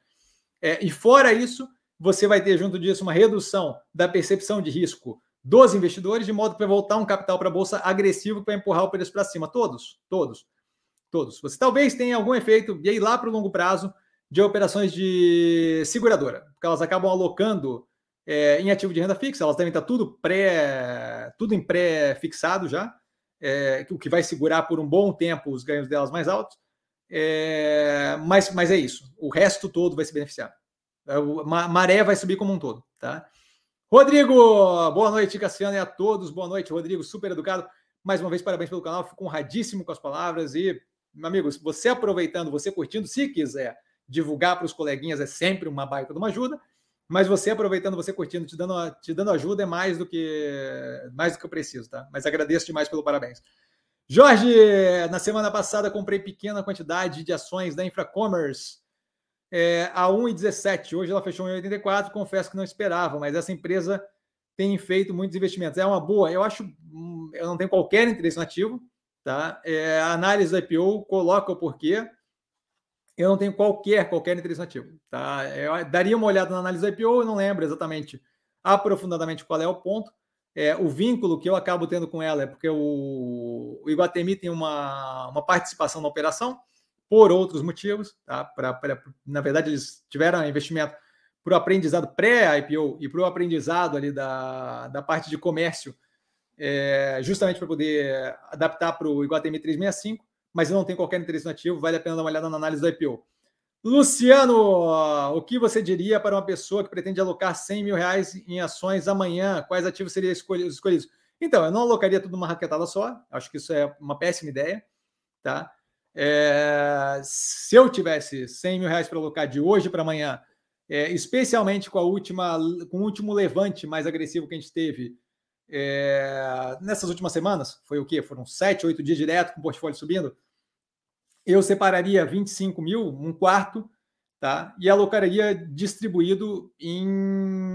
É, e fora isso, você vai ter junto disso uma redução da percepção de risco dos investidores, de modo para voltar um capital para a bolsa agressivo para empurrar o preço para cima. Todos, todos, todos. Você talvez tenha algum efeito, e aí lá para o longo prazo, de operações de seguradora, porque elas acabam alocando é, em ativo de renda fixa, elas devem estar tudo pré, tudo em pré-fixado já, é, o que vai segurar por um bom tempo os ganhos delas mais altos. É, mas, mas é isso. O resto todo vai se beneficiar. A é, maré vai subir como um todo, tá? Rodrigo, boa noite, Cassiano, e a todos. Boa noite, Rodrigo, super educado. Mais uma vez, parabéns pelo canal. Fico honradíssimo com as palavras. E, meu amigo, você aproveitando, você curtindo, se quiser divulgar para os coleguinhas, é sempre uma baita de uma ajuda. Mas você aproveitando, você curtindo, te dando, te dando ajuda é mais do que mais do que eu preciso, tá? Mas agradeço demais pelo parabéns. Jorge, na semana passada comprei pequena quantidade de ações da Infracommerce é, a 1,17. Hoje ela fechou em 84. Confesso que não esperava, mas essa empresa tem feito muitos investimentos. É uma boa. Eu acho, hum, eu não tenho qualquer interesse nativo, tá? É, a análise do IPO coloca o porquê eu não tenho qualquer, qualquer interesse nativo. Tá? Eu daria uma olhada na análise do IPO, eu não lembro exatamente aprofundadamente qual é o ponto. É, o vínculo que eu acabo tendo com ela é porque o, o Iguatemi tem uma, uma participação na operação por outros motivos. Tá? Pra, pra, na verdade, eles tiveram investimento para o aprendizado pré-IPO e para o aprendizado ali da, da parte de comércio, é, justamente para poder adaptar para o Iguatemi 365 mas eu não tenho qualquer interesse nativo, vale a pena dar uma olhada na análise do IPO. Luciano, o que você diria para uma pessoa que pretende alocar 100 mil reais em ações amanhã? Quais ativos seriam escolhidos? Então, eu não alocaria tudo numa raquetada só, acho que isso é uma péssima ideia, tá? É, se eu tivesse 100 mil reais para alocar de hoje para amanhã, é, especialmente com a última, com o último levante mais agressivo que a gente teve é, nessas últimas semanas, foi o quê? Foram sete, oito dias direto com o portfólio subindo. Eu separaria 25 mil, um quarto, tá? E alocaria distribuído em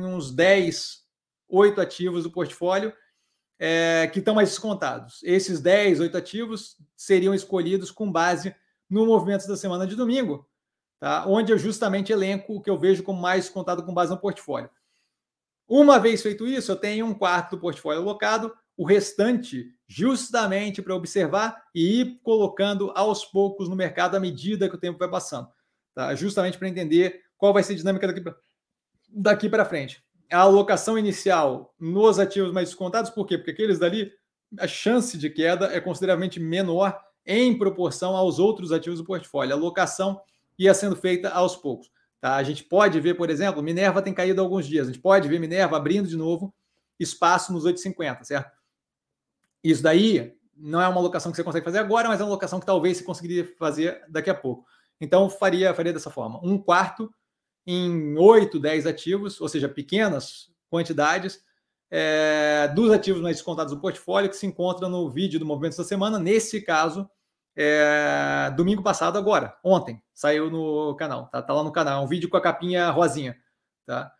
uns 10, 8 ativos do portfólio é, que estão mais descontados. Esses 10, 8 ativos seriam escolhidos com base no movimento da semana de domingo, tá? onde eu justamente elenco o que eu vejo como mais descontado com base no portfólio. Uma vez feito isso, eu tenho um quarto do portfólio alocado, o restante justamente para observar e ir colocando aos poucos no mercado à medida que o tempo vai passando, tá? justamente para entender qual vai ser a dinâmica daqui para frente a alocação inicial nos ativos mais descontados, por quê? Porque aqueles dali, a chance de queda é consideravelmente menor em proporção aos outros ativos do portfólio. A alocação ia sendo feita aos poucos. Tá? A gente pode ver, por exemplo, Minerva tem caído alguns dias. A gente pode ver Minerva abrindo de novo espaço nos 8,50, certo? Isso daí não é uma alocação que você consegue fazer agora, mas é uma alocação que talvez você conseguiria fazer daqui a pouco. Então, faria, faria dessa forma. Um quarto em 8, 10 ativos, ou seja, pequenas quantidades, é, dos ativos mais descontados do portfólio, que se encontra no vídeo do Movimento da Semana. Nesse caso, é, domingo passado, agora, ontem, saiu no canal, tá, tá lá no canal, é um vídeo com a capinha rosinha. Tá?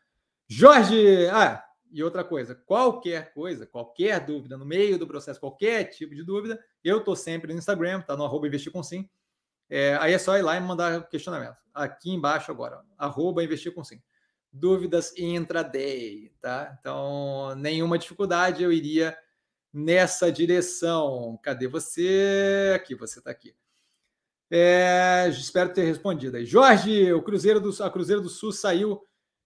Jorge, ah, e outra coisa, qualquer coisa, qualquer dúvida, no meio do processo, qualquer tipo de dúvida, eu tô sempre no Instagram, tá no arroba investir com sim. É, aí é só ir lá e mandar questionamento aqui embaixo agora, arroba investir com sim. Dúvidas intraday, tá? Então, nenhuma dificuldade, eu iria nessa direção. Cadê você? Aqui, você está aqui. É, espero ter respondido aí. Jorge, o Cruzeiro do, a Cruzeiro do Sul saiu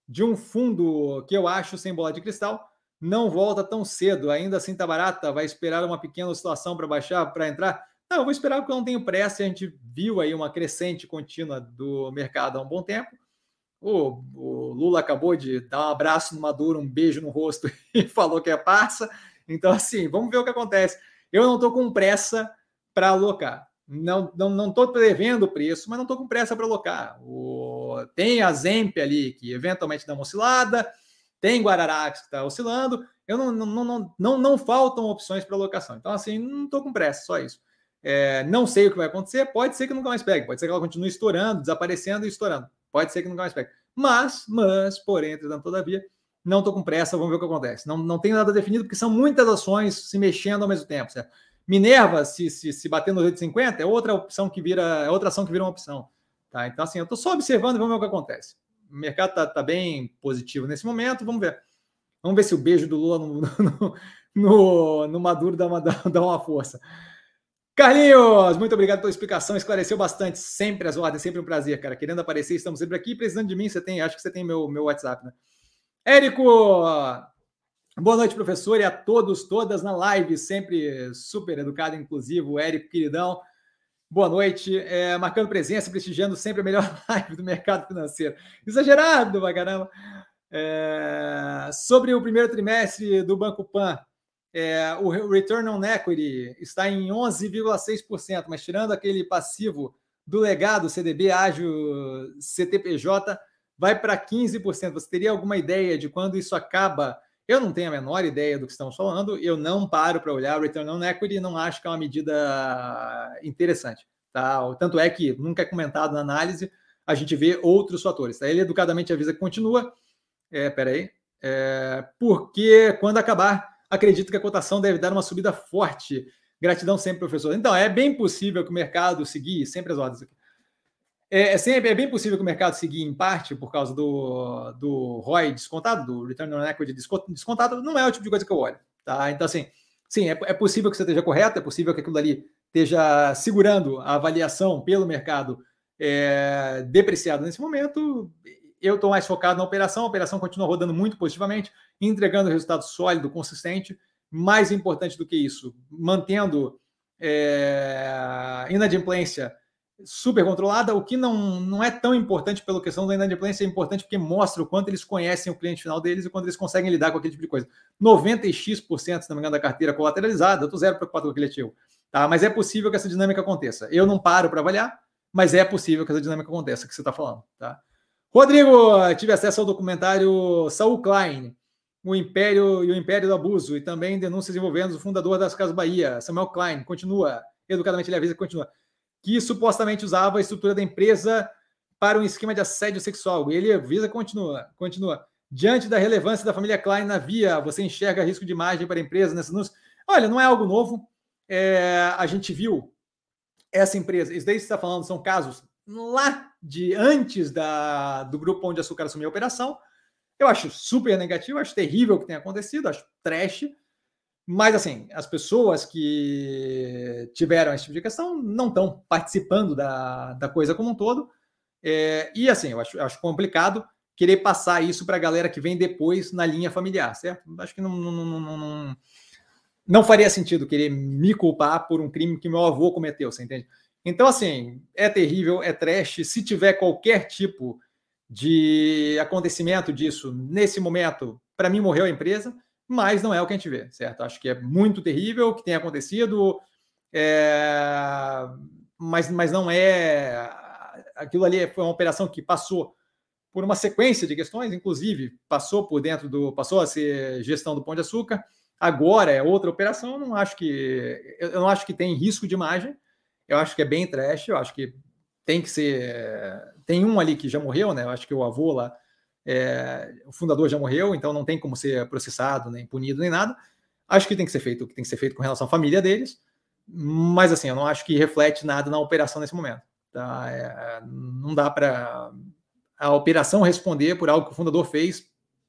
de um fundo que eu acho sem bola de cristal. Não volta tão cedo, ainda assim tá barata. Vai esperar uma pequena oscilação para baixar, para entrar. Não, eu vou esperar porque eu não tenho pressa. A gente viu aí uma crescente contínua do mercado há um bom tempo. O, o, Lula acabou de dar um abraço no Maduro, um beijo no rosto e falou que é parça. Então, assim, vamos ver o que acontece. Eu não estou com pressa para alocar. Não estou não, não prevendo o preço, mas não estou com pressa para alocar. O, tem a Zemp ali, que eventualmente dá uma oscilada, tem Guararapes que está oscilando. Eu não, não, não, não, não faltam opções para alocação. Então, assim, não estou com pressa, só isso. É, não sei o que vai acontecer, pode ser que nunca mais pegue, pode ser que ela continue estourando, desaparecendo e estourando, pode ser que nunca mais pegue. Mas, mas, porém, entretanto, todavia, não estou com pressa, vamos ver o que acontece. Não, não tenho nada definido, porque são muitas ações se mexendo ao mesmo tempo, certo? Minerva, se, se, se bater no 850, é outra opção que vira, é outra ação que vira uma opção. Tá? Então, assim, eu estou só observando e vamos ver o que acontece. O mercado está tá bem positivo nesse momento, vamos ver. Vamos ver se o beijo do Lula no, no, no, no Maduro dá uma, dá uma força. Carlinhos, muito obrigado pela explicação, esclareceu bastante, sempre as ordens, sempre um prazer, cara. Querendo aparecer, estamos sempre aqui, precisando de mim, você tem, acho que você tem meu, meu WhatsApp, né? Érico, boa noite, professor, e a todos, todas na live, sempre super educado, inclusivo, Érico, queridão. Boa noite, é, marcando presença, prestigiando sempre a melhor live do mercado financeiro. Exagerado, pra caramba. É, sobre o primeiro trimestre do Banco Pan, é, o return on equity está em 11,6%, mas tirando aquele passivo do legado CDB ágil CTPJ, vai para 15%. Você teria alguma ideia de quando isso acaba? Eu não tenho a menor ideia do que estamos falando, eu não paro para olhar o return on equity e não acho que é uma medida interessante. Tá? Tanto é que nunca é comentado na análise, a gente vê outros fatores. Tá? Ele educadamente avisa que continua. É, peraí. É, porque quando acabar acredito que a cotação deve dar uma subida forte. Gratidão sempre, professor. Então, é bem possível que o mercado seguir, sempre as ordens aqui. É, é, sempre, é bem possível que o mercado seguir em parte por causa do, do ROI descontado, do Return on Equity descontado, não é o tipo de coisa que eu olho. Tá? Então, assim, sim, é, é possível que você esteja correto, é possível que aquilo ali esteja segurando a avaliação pelo mercado é, depreciado nesse momento. Eu estou mais focado na operação, a operação continua rodando muito positivamente entregando resultado sólido, consistente. Mais importante do que isso, mantendo é, inadimplência super controlada, o que não, não é tão importante pela questão da inadimplência, é importante porque mostra o quanto eles conhecem o cliente final deles e quanto eles conseguem lidar com aquele tipo de coisa. 90x%, se não me engano, da carteira colateralizada, eu estou zero preocupado com aquele ativo. Tá? Mas é possível que essa dinâmica aconteça. Eu não paro para avaliar, mas é possível que essa dinâmica aconteça, que você está falando. Tá? Rodrigo, tive acesso ao documentário Saul Klein, o Império e o Império do Abuso, e também denúncias envolvendo o fundador das Casas Bahia, Samuel Klein, continua, educadamente ele avisa que continua, que supostamente usava a estrutura da empresa para um esquema de assédio sexual. Ele avisa continua, continua. Diante da relevância da família Klein na via, você enxerga risco de imagem para a empresa nessa anúncio? Olha, não é algo novo. É, a gente viu essa empresa, isso daí você está falando são casos lá de antes da, do grupo onde Açúcar assumiu a operação. Eu acho super negativo, acho terrível o que tem acontecido, acho trash. Mas, assim, as pessoas que tiveram esse tipo de questão não estão participando da, da coisa como um todo. É, e, assim, eu acho, eu acho complicado querer passar isso para a galera que vem depois na linha familiar, certo? Acho que não, não, não, não, não faria sentido querer me culpar por um crime que meu avô cometeu, você entende? Então, assim, é terrível, é trash. Se tiver qualquer tipo de acontecimento disso nesse momento, para mim morreu a empresa, mas não é o que a gente vê, certo? Acho que é muito terrível o que tem acontecido, é... mas, mas não é. Aquilo ali foi uma operação que passou por uma sequência de questões, inclusive passou por dentro do. passou a ser gestão do Pão de Açúcar, agora é outra operação. Não acho que. Eu não acho que tem risco de imagem. Eu acho que é bem trash, eu acho que tem que ser. Tem um ali que já morreu, né? Eu acho que o avô lá, é, o fundador já morreu, então não tem como ser processado, nem punido, nem nada. Acho que tem que ser feito o que tem que ser feito com relação à família deles, mas assim, eu não acho que reflete nada na operação nesse momento. Tá? É, não dá para a operação responder por algo que o fundador fez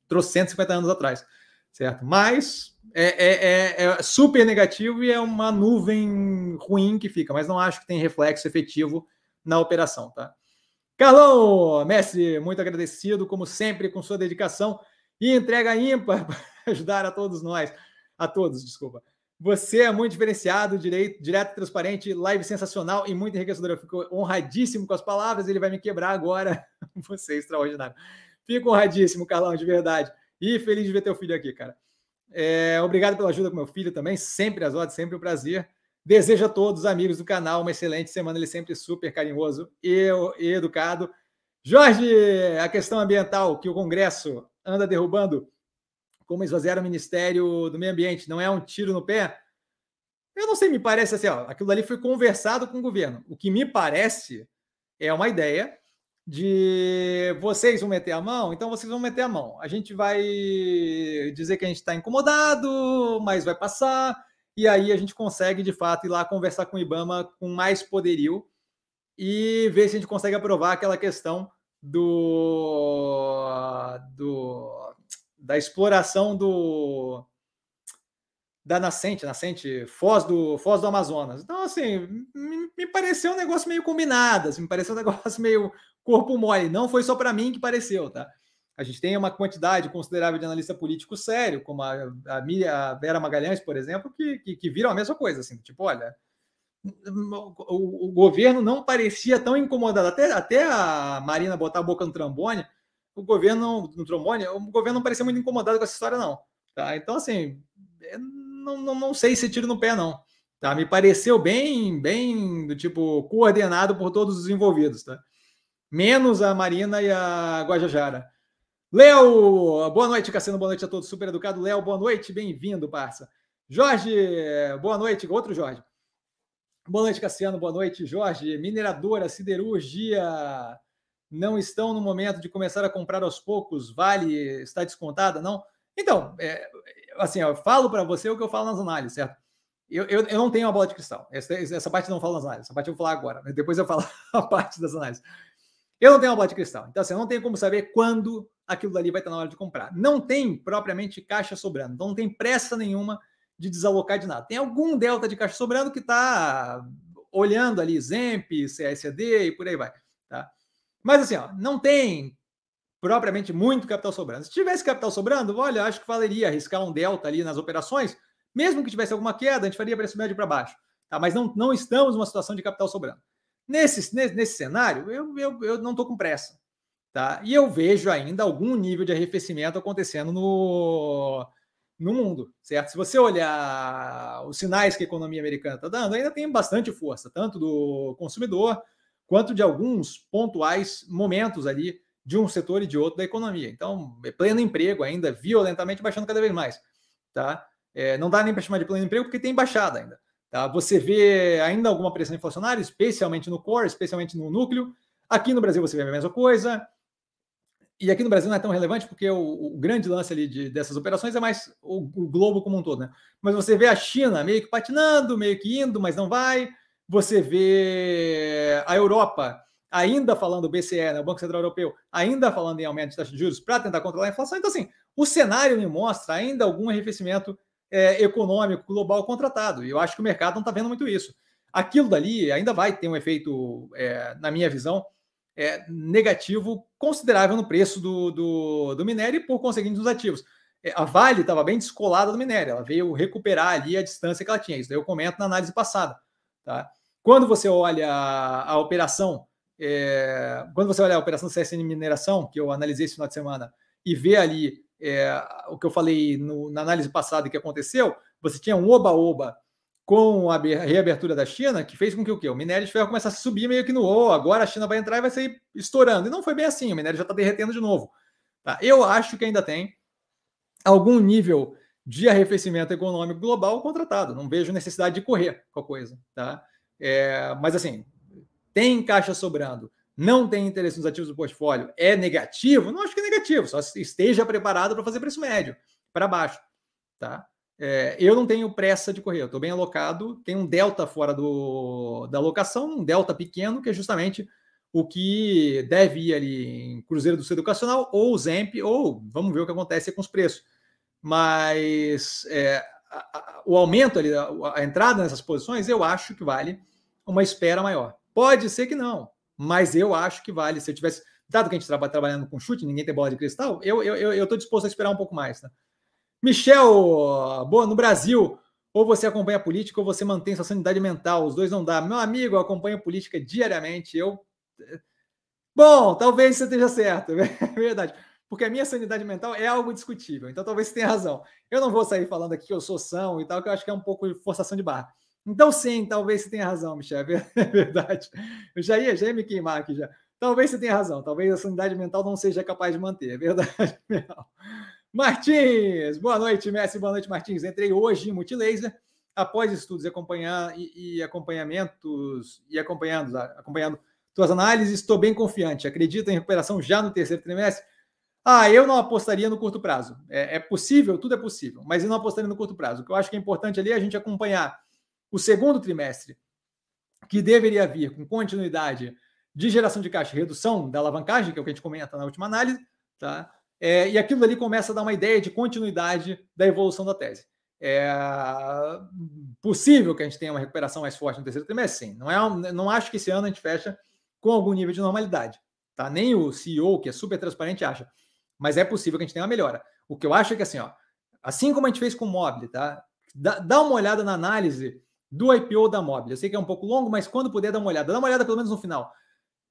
trouxe 150 anos atrás, certo? Mas é, é, é, é, super negativo e é uma nuvem ruim que fica, mas não acho que tem reflexo efetivo na operação, tá? Carlão, mestre, muito agradecido, como sempre, com sua dedicação e entrega ímpar para ajudar a todos nós, a todos, desculpa. Você é muito diferenciado, direito, direto, transparente, live sensacional e muito enriquecedor. Eu fico honradíssimo com as palavras, ele vai me quebrar agora. Você é extraordinário. Fico honradíssimo, Carlão, de verdade. E feliz de ver teu filho aqui, cara. É, obrigado pela ajuda com meu filho também, sempre as ordens, sempre um prazer. Desejo a todos os amigos do canal uma excelente semana, ele sempre super carinhoso e, e educado. Jorge, a questão ambiental que o Congresso anda derrubando, como esvaziar o Ministério do Meio Ambiente, não é um tiro no pé? Eu não sei, me parece assim, ó, aquilo ali foi conversado com o governo. O que me parece é uma ideia de vocês vão meter a mão, então vocês vão meter a mão. A gente vai dizer que a gente está incomodado, mas vai passar e aí a gente consegue, de fato, ir lá conversar com o IBAMA com mais poderio e ver se a gente consegue aprovar aquela questão do, do da exploração do da nascente, nascente Foz do Foz do Amazonas. Então, assim, me, me pareceu um negócio meio combinado, assim, me pareceu um negócio meio corpo mole. Não foi só para mim que pareceu, tá? A gente tem uma quantidade considerável de analista político sério, como a, a, a Vera Magalhães, por exemplo, que, que, que, viram a mesma coisa, assim, tipo, olha, o, o, governo não parecia tão incomodado, até, até a Marina botar a boca no trombone, o governo, no trombone, o governo não parecia muito incomodado com essa história, não. Tá? Então, assim, não, não, não sei se tiro no pé, não. Tá? Me pareceu bem, bem do tipo, coordenado por todos os envolvidos, tá? Menos a Marina e a Guajajara. Léo, boa noite, Cassiano, boa noite a todos, super educado. Léo, boa noite, bem-vindo, parça. Jorge, boa noite, outro Jorge. Boa noite, Cassiano, boa noite, Jorge. Mineradora, siderurgia, não estão no momento de começar a comprar aos poucos? Vale está descontada, não? Então, é, assim, eu falo para você o que eu falo nas análises, certo? Eu, eu, eu, não tenho uma bola de cristal. Essa, essa parte não falo nas análises, essa parte eu vou falar agora. Depois eu falo a parte das análises. Eu não tenho uma bola de cristal. Então, assim, eu não tenho como saber quando aquilo dali vai estar na hora de comprar. Não tem propriamente caixa sobrando, então não tem pressa nenhuma de desalocar de nada. Tem algum delta de caixa sobrando que está olhando ali Zemp, CSD e por aí vai. Tá? Mas assim, ó, não tem propriamente muito capital sobrando. Se tivesse capital sobrando, olha, acho que valeria arriscar um delta ali nas operações, mesmo que tivesse alguma queda, a gente faria preço médio para baixo. Tá? Mas não, não estamos numa situação de capital sobrando. Nesse, nesse, nesse cenário, eu, eu, eu não estou com pressa. Tá? E eu vejo ainda algum nível de arrefecimento acontecendo no, no mundo, certo? Se você olhar os sinais que a economia americana está dando, ainda tem bastante força, tanto do consumidor quanto de alguns pontuais momentos ali de um setor e de outro da economia. Então, é pleno emprego ainda, violentamente baixando cada vez mais. Tá? É, não dá nem para chamar de pleno emprego porque tem baixada ainda. Tá? Você vê ainda alguma pressão inflacionária, especialmente no core, especialmente no núcleo. Aqui no Brasil você vê a mesma coisa. E aqui no Brasil não é tão relevante porque o, o grande lance ali de, dessas operações é mais o, o, globo como um todo, né? Mas você vê a China meio que patinando, meio que indo, mas não vai. Você vê a Europa ainda falando, BCE, né, o Banco Central Europeu, ainda falando em aumento de taxa de juros para tentar controlar a inflação. Então, assim, o cenário me mostra ainda algum arrefecimento é, econômico global contratado. E eu acho que o mercado não está vendo muito isso. Aquilo dali ainda vai ter um efeito, é, na minha visão, é, negativo considerável no preço do, do, do, minério e, por conseguinte, dos ativos. É, a Vale estava bem descolada do minério, ela veio recuperar ali a distância que ela tinha. Isso daí eu comento na análise passada. Tá? Quando você olha a, a operação é, quando você olha a operação CSN Mineração, que eu analisei esse final de semana, e vê ali é, o que eu falei no, na análise passada que aconteceu, você tinha um oba-oba com a reabertura da China, que fez com que o quê? O minério de ferro começasse a subir meio que no O, agora a China vai entrar e vai sair estourando. E não foi bem assim, o minério já está derretendo de novo. Tá? Eu acho que ainda tem algum nível de arrefecimento econômico global contratado. Não vejo necessidade de correr com a coisa. Tá? É, mas assim, tem caixa sobrando, não tem interesse nos ativos do portfólio, é negativo? Não acho que é negativo, só esteja preparado para fazer preço médio, para baixo. Tá? É, eu não tenho pressa de correr, eu estou bem alocado, tem um delta fora do, da alocação, um delta pequeno, que é justamente o que deve ir ali em Cruzeiro do Sul Educacional ou Zemp, ou vamos ver o que acontece com os preços. Mas é, a, a, o aumento ali, a, a entrada nessas posições, eu acho que vale uma espera maior. Pode ser que não, mas eu acho que vale. Se eu tivesse, dado que a gente trabalha trabalhando com chute, ninguém tem bola de cristal, eu estou eu, eu, disposto a esperar um pouco mais. Tá? Michel, boa, no Brasil, ou você acompanha a política ou você mantém sua sanidade mental. Os dois não dá. Meu amigo, eu acompanho política diariamente. Eu. Bom, talvez você esteja certo, é verdade. Porque a minha sanidade mental é algo discutível. Então talvez você tenha razão. Eu não vou sair falando aqui que eu sou são e tal, que eu acho que é um pouco de forçação de barra. Então, sim, talvez você tenha razão, Michel, é verdade. Eu já ia, já ia me queimar aqui já. Talvez você tenha razão, talvez a sanidade mental não seja capaz de manter, é verdade. Martins, boa noite, Messi, boa noite, Martins. Entrei hoje em Multilaser, após estudos e, acompanhar, e, e acompanhamentos, e acompanhando, acompanhando tuas análises, estou bem confiante. Acredito em recuperação já no terceiro trimestre? Ah, eu não apostaria no curto prazo. É, é possível, tudo é possível, mas eu não apostaria no curto prazo. O que eu acho que é importante ali é a gente acompanhar o segundo trimestre, que deveria vir com continuidade de geração de caixa, redução da alavancagem, que é o que a gente comenta na última análise, tá? É, e aquilo ali começa a dar uma ideia de continuidade da evolução da tese. É possível que a gente tenha uma recuperação mais forte no terceiro trimestre? Sim. Não, é, não acho que esse ano a gente fecha com algum nível de normalidade. Tá? Nem o CEO, que é super transparente, acha. Mas é possível que a gente tenha uma melhora. O que eu acho é que, assim, ó, assim como a gente fez com o Mobile, tá? Dá, dá uma olhada na análise do IPO da Mobile. Eu sei que é um pouco longo, mas quando puder, dá uma olhada. Dá uma olhada pelo menos no final.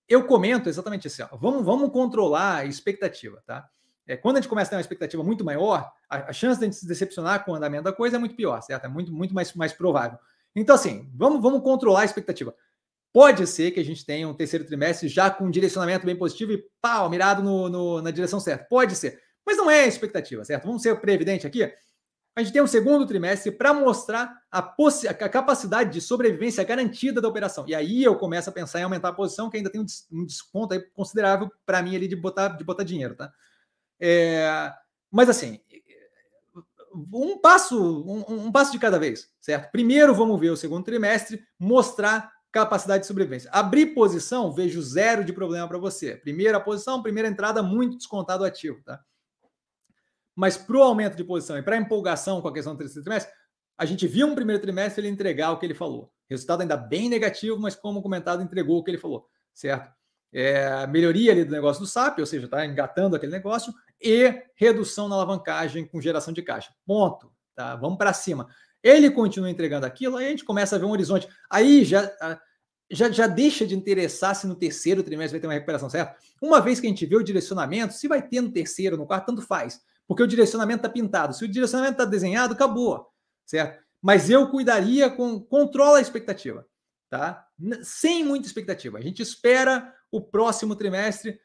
Eu comento exatamente assim: ó, vamos, vamos controlar a expectativa, tá? É, quando a gente começa a ter uma expectativa muito maior, a, a, chance de a gente se decepcionar com o andamento da coisa é muito pior, certo? É muito, muito mais, mais provável. Então, assim, vamos, vamos controlar a expectativa. Pode ser que a gente tenha um terceiro trimestre já com um direcionamento bem positivo e pau, mirado no, no, na direção certa. Pode ser. Mas não é a expectativa, certo? Vamos ser previdente aqui a gente tem um segundo trimestre para mostrar a, a, capacidade de sobrevivência garantida da operação. E aí eu começo a pensar em aumentar a posição, que ainda tem um, des um desconto considerável para mim ali de botar, de botar dinheiro, tá? É, mas assim, um passo, um, um, passo de cada vez, certo? Primeiro vamos ver o segundo trimestre, mostrar capacidade de sobrevivência. Abrir posição, vejo zero de problema para você. Primeira posição, primeira entrada, muito descontado ativo, tá? Mas para o aumento de posição e para empolgação com a questão do terceiro trimestre, a gente viu um primeiro trimestre ele entregar o que ele falou. Resultado ainda bem negativo, mas como comentado, entregou o que ele falou, certo? É, melhoria ali do negócio do SAP, ou seja, está engatando aquele negócio, e redução na alavancagem com geração de caixa. Ponto. Tá? Vamos para cima. Ele continua entregando aquilo, aí a gente começa a ver um horizonte. Aí já, já, já deixa de interessar se no terceiro trimestre vai ter uma recuperação, certo? Uma vez que a gente vê o direcionamento, se vai ter no terceiro, no quarto, tanto faz porque o direcionamento está pintado. Se o direcionamento está desenhado, acabou, certo? Mas eu cuidaria com controla a expectativa, tá? Sem muita expectativa. A gente espera o próximo trimestre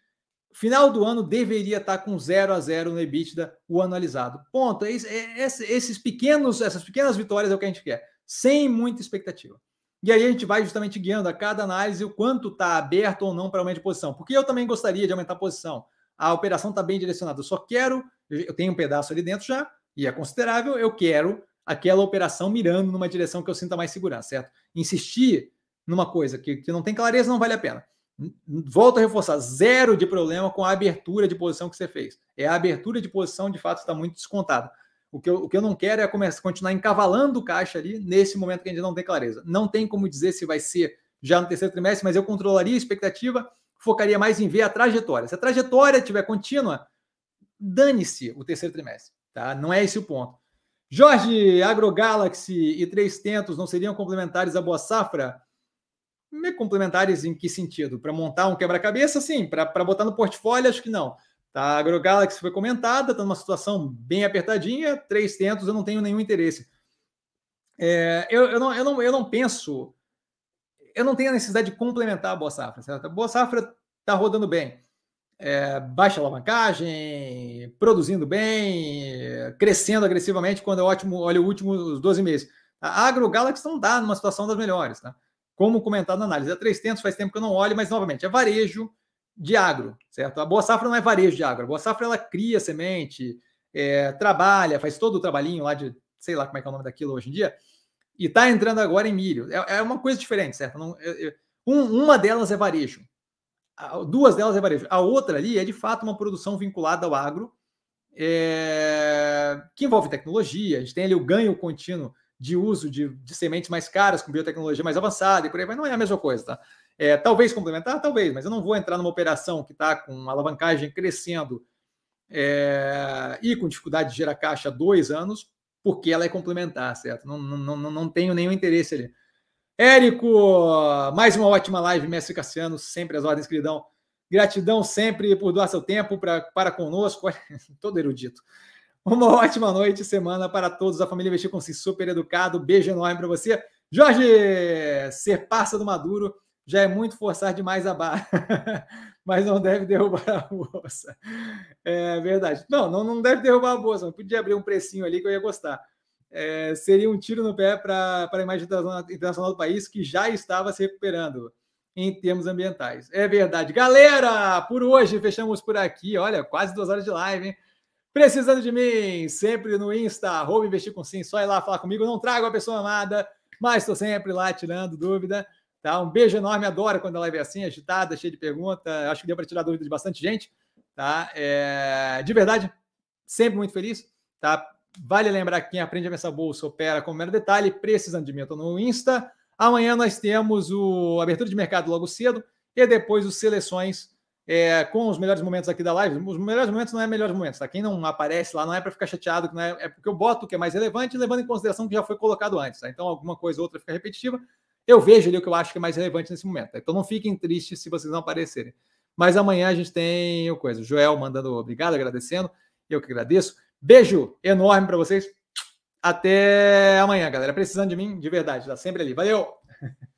Final do ano deveria estar com 0 a 0 no EBITDA o anualizado. Ponto. É é esses pequenos, essas pequenas vitórias é o que a gente quer, sem muita expectativa. E aí a gente vai justamente guiando a cada análise o quanto está aberto ou não para aumento de posição. Porque eu também gostaria de aumentar a posição. A operação está bem direcionada. Eu só quero, eu tenho um pedaço ali dentro já, e é considerável, eu quero aquela operação mirando numa direção que eu sinta mais segurança, certo? Insistir numa coisa que, que não tem clareza não vale a pena. Volto a reforçar, zero de problema com a abertura de posição que você fez. É a abertura de posição, de fato, está muito descontada. O que, eu, o que eu não quero é começar, continuar encavalando o caixa ali nesse momento que a gente não tem clareza. Não tem como dizer se vai ser já no terceiro trimestre, mas eu controlaria a expectativa, focaria mais em ver a trajetória. Se a trajetória estiver contínua, dane-se o terceiro trimestre. Tá? Não é esse o ponto. Jorge, AgroGalaxy e Três Tentos não seriam complementares à Boa Safra? Me complementares em que sentido? Para montar um quebra-cabeça, sim. Para botar no portfólio, acho que não. Tá, a AgroGalaxy foi comentada, está numa situação bem apertadinha. Três tentos, eu não tenho nenhum interesse. É, eu, eu, não, eu, não, eu não penso. Eu não tenho a necessidade de complementar a Boa Safra, certo? A Boa Safra está rodando bem. É, baixa alavancagem, produzindo bem, crescendo agressivamente quando é ótimo, olha o último, os 12 meses. A AgroGalaxy não está numa situação das melhores, tá? Como comentado na análise. A 300 faz tempo que eu não olho, mas novamente, é varejo de agro, certo? A Boa Safra não é varejo de agro. A Boa Safra ela cria semente, é, trabalha, faz todo o trabalhinho lá de, sei lá como é que é o nome daquilo hoje em dia, e está entrando agora em milho. É, é, uma coisa diferente, certo? Não, é, é, um, uma delas é varejo, duas delas é varejo. A outra ali é de fato uma produção vinculada ao agro, é, que envolve tecnologia. A gente tem ali o ganho contínuo de uso de, de, sementes mais caras, com biotecnologia mais avançada e por aí vai, não é a mesma coisa, tá? É, talvez complementar, talvez, mas eu não vou entrar numa operação que está com alavancagem crescendo é, e com dificuldade de gerar caixa há dois anos, porque ela é complementar, certo? Não, não, não, não tenho nenhum interesse ali. Érico, mais uma ótima live, mestre Cassiano, sempre as ordens, queridão. Gratidão sempre por doar seu tempo pra, para conosco, todo erudito. Uma ótima noite, semana para todos. A família Investir com si super educado. Beijo enorme para você. Jorge, ser parça do Maduro já é muito forçar demais a barra, mas não deve derrubar a bolsa. É verdade. Não, não, não deve derrubar a bolsa. Podia abrir um precinho ali que eu ia gostar. É, seria um tiro no pé para a imagem internacional do país que já estava se recuperando em termos ambientais. É verdade. Galera, por hoje fechamos por aqui. Olha, quase duas horas de live, hein? Precisando de mim, sempre no Insta, arroba investir com sim, só ir lá falar comigo. Não trago a pessoa amada, mas estou sempre lá tirando dúvida. Tá? Um beijo enorme, adoro quando a live é assim, agitada, cheia de perguntas. Acho que deu para tirar dúvida de bastante gente. Tá? É... De verdade, sempre muito feliz. Tá? Vale lembrar que quem aprende a pensar bolsa opera com mero detalhe, precisando de mim. Estou no Insta. Amanhã nós temos o abertura de mercado logo cedo e depois os seleções é, com os melhores momentos aqui da live. Os melhores momentos não é melhores momentos, tá? Quem não aparece lá não é para ficar chateado, não é, é, porque eu boto o que é mais relevante, levando em consideração que já foi colocado antes, tá? Então, alguma coisa ou outra fica repetitiva. Eu vejo ali o que eu acho que é mais relevante nesse momento. Tá? Então, não fiquem tristes se vocês não aparecerem. Mas amanhã a gente tem o coisa. Joel mandando obrigado, agradecendo. Eu que agradeço. Beijo enorme para vocês. Até amanhã, galera. Precisando de mim, de verdade. Tá sempre ali. Valeu!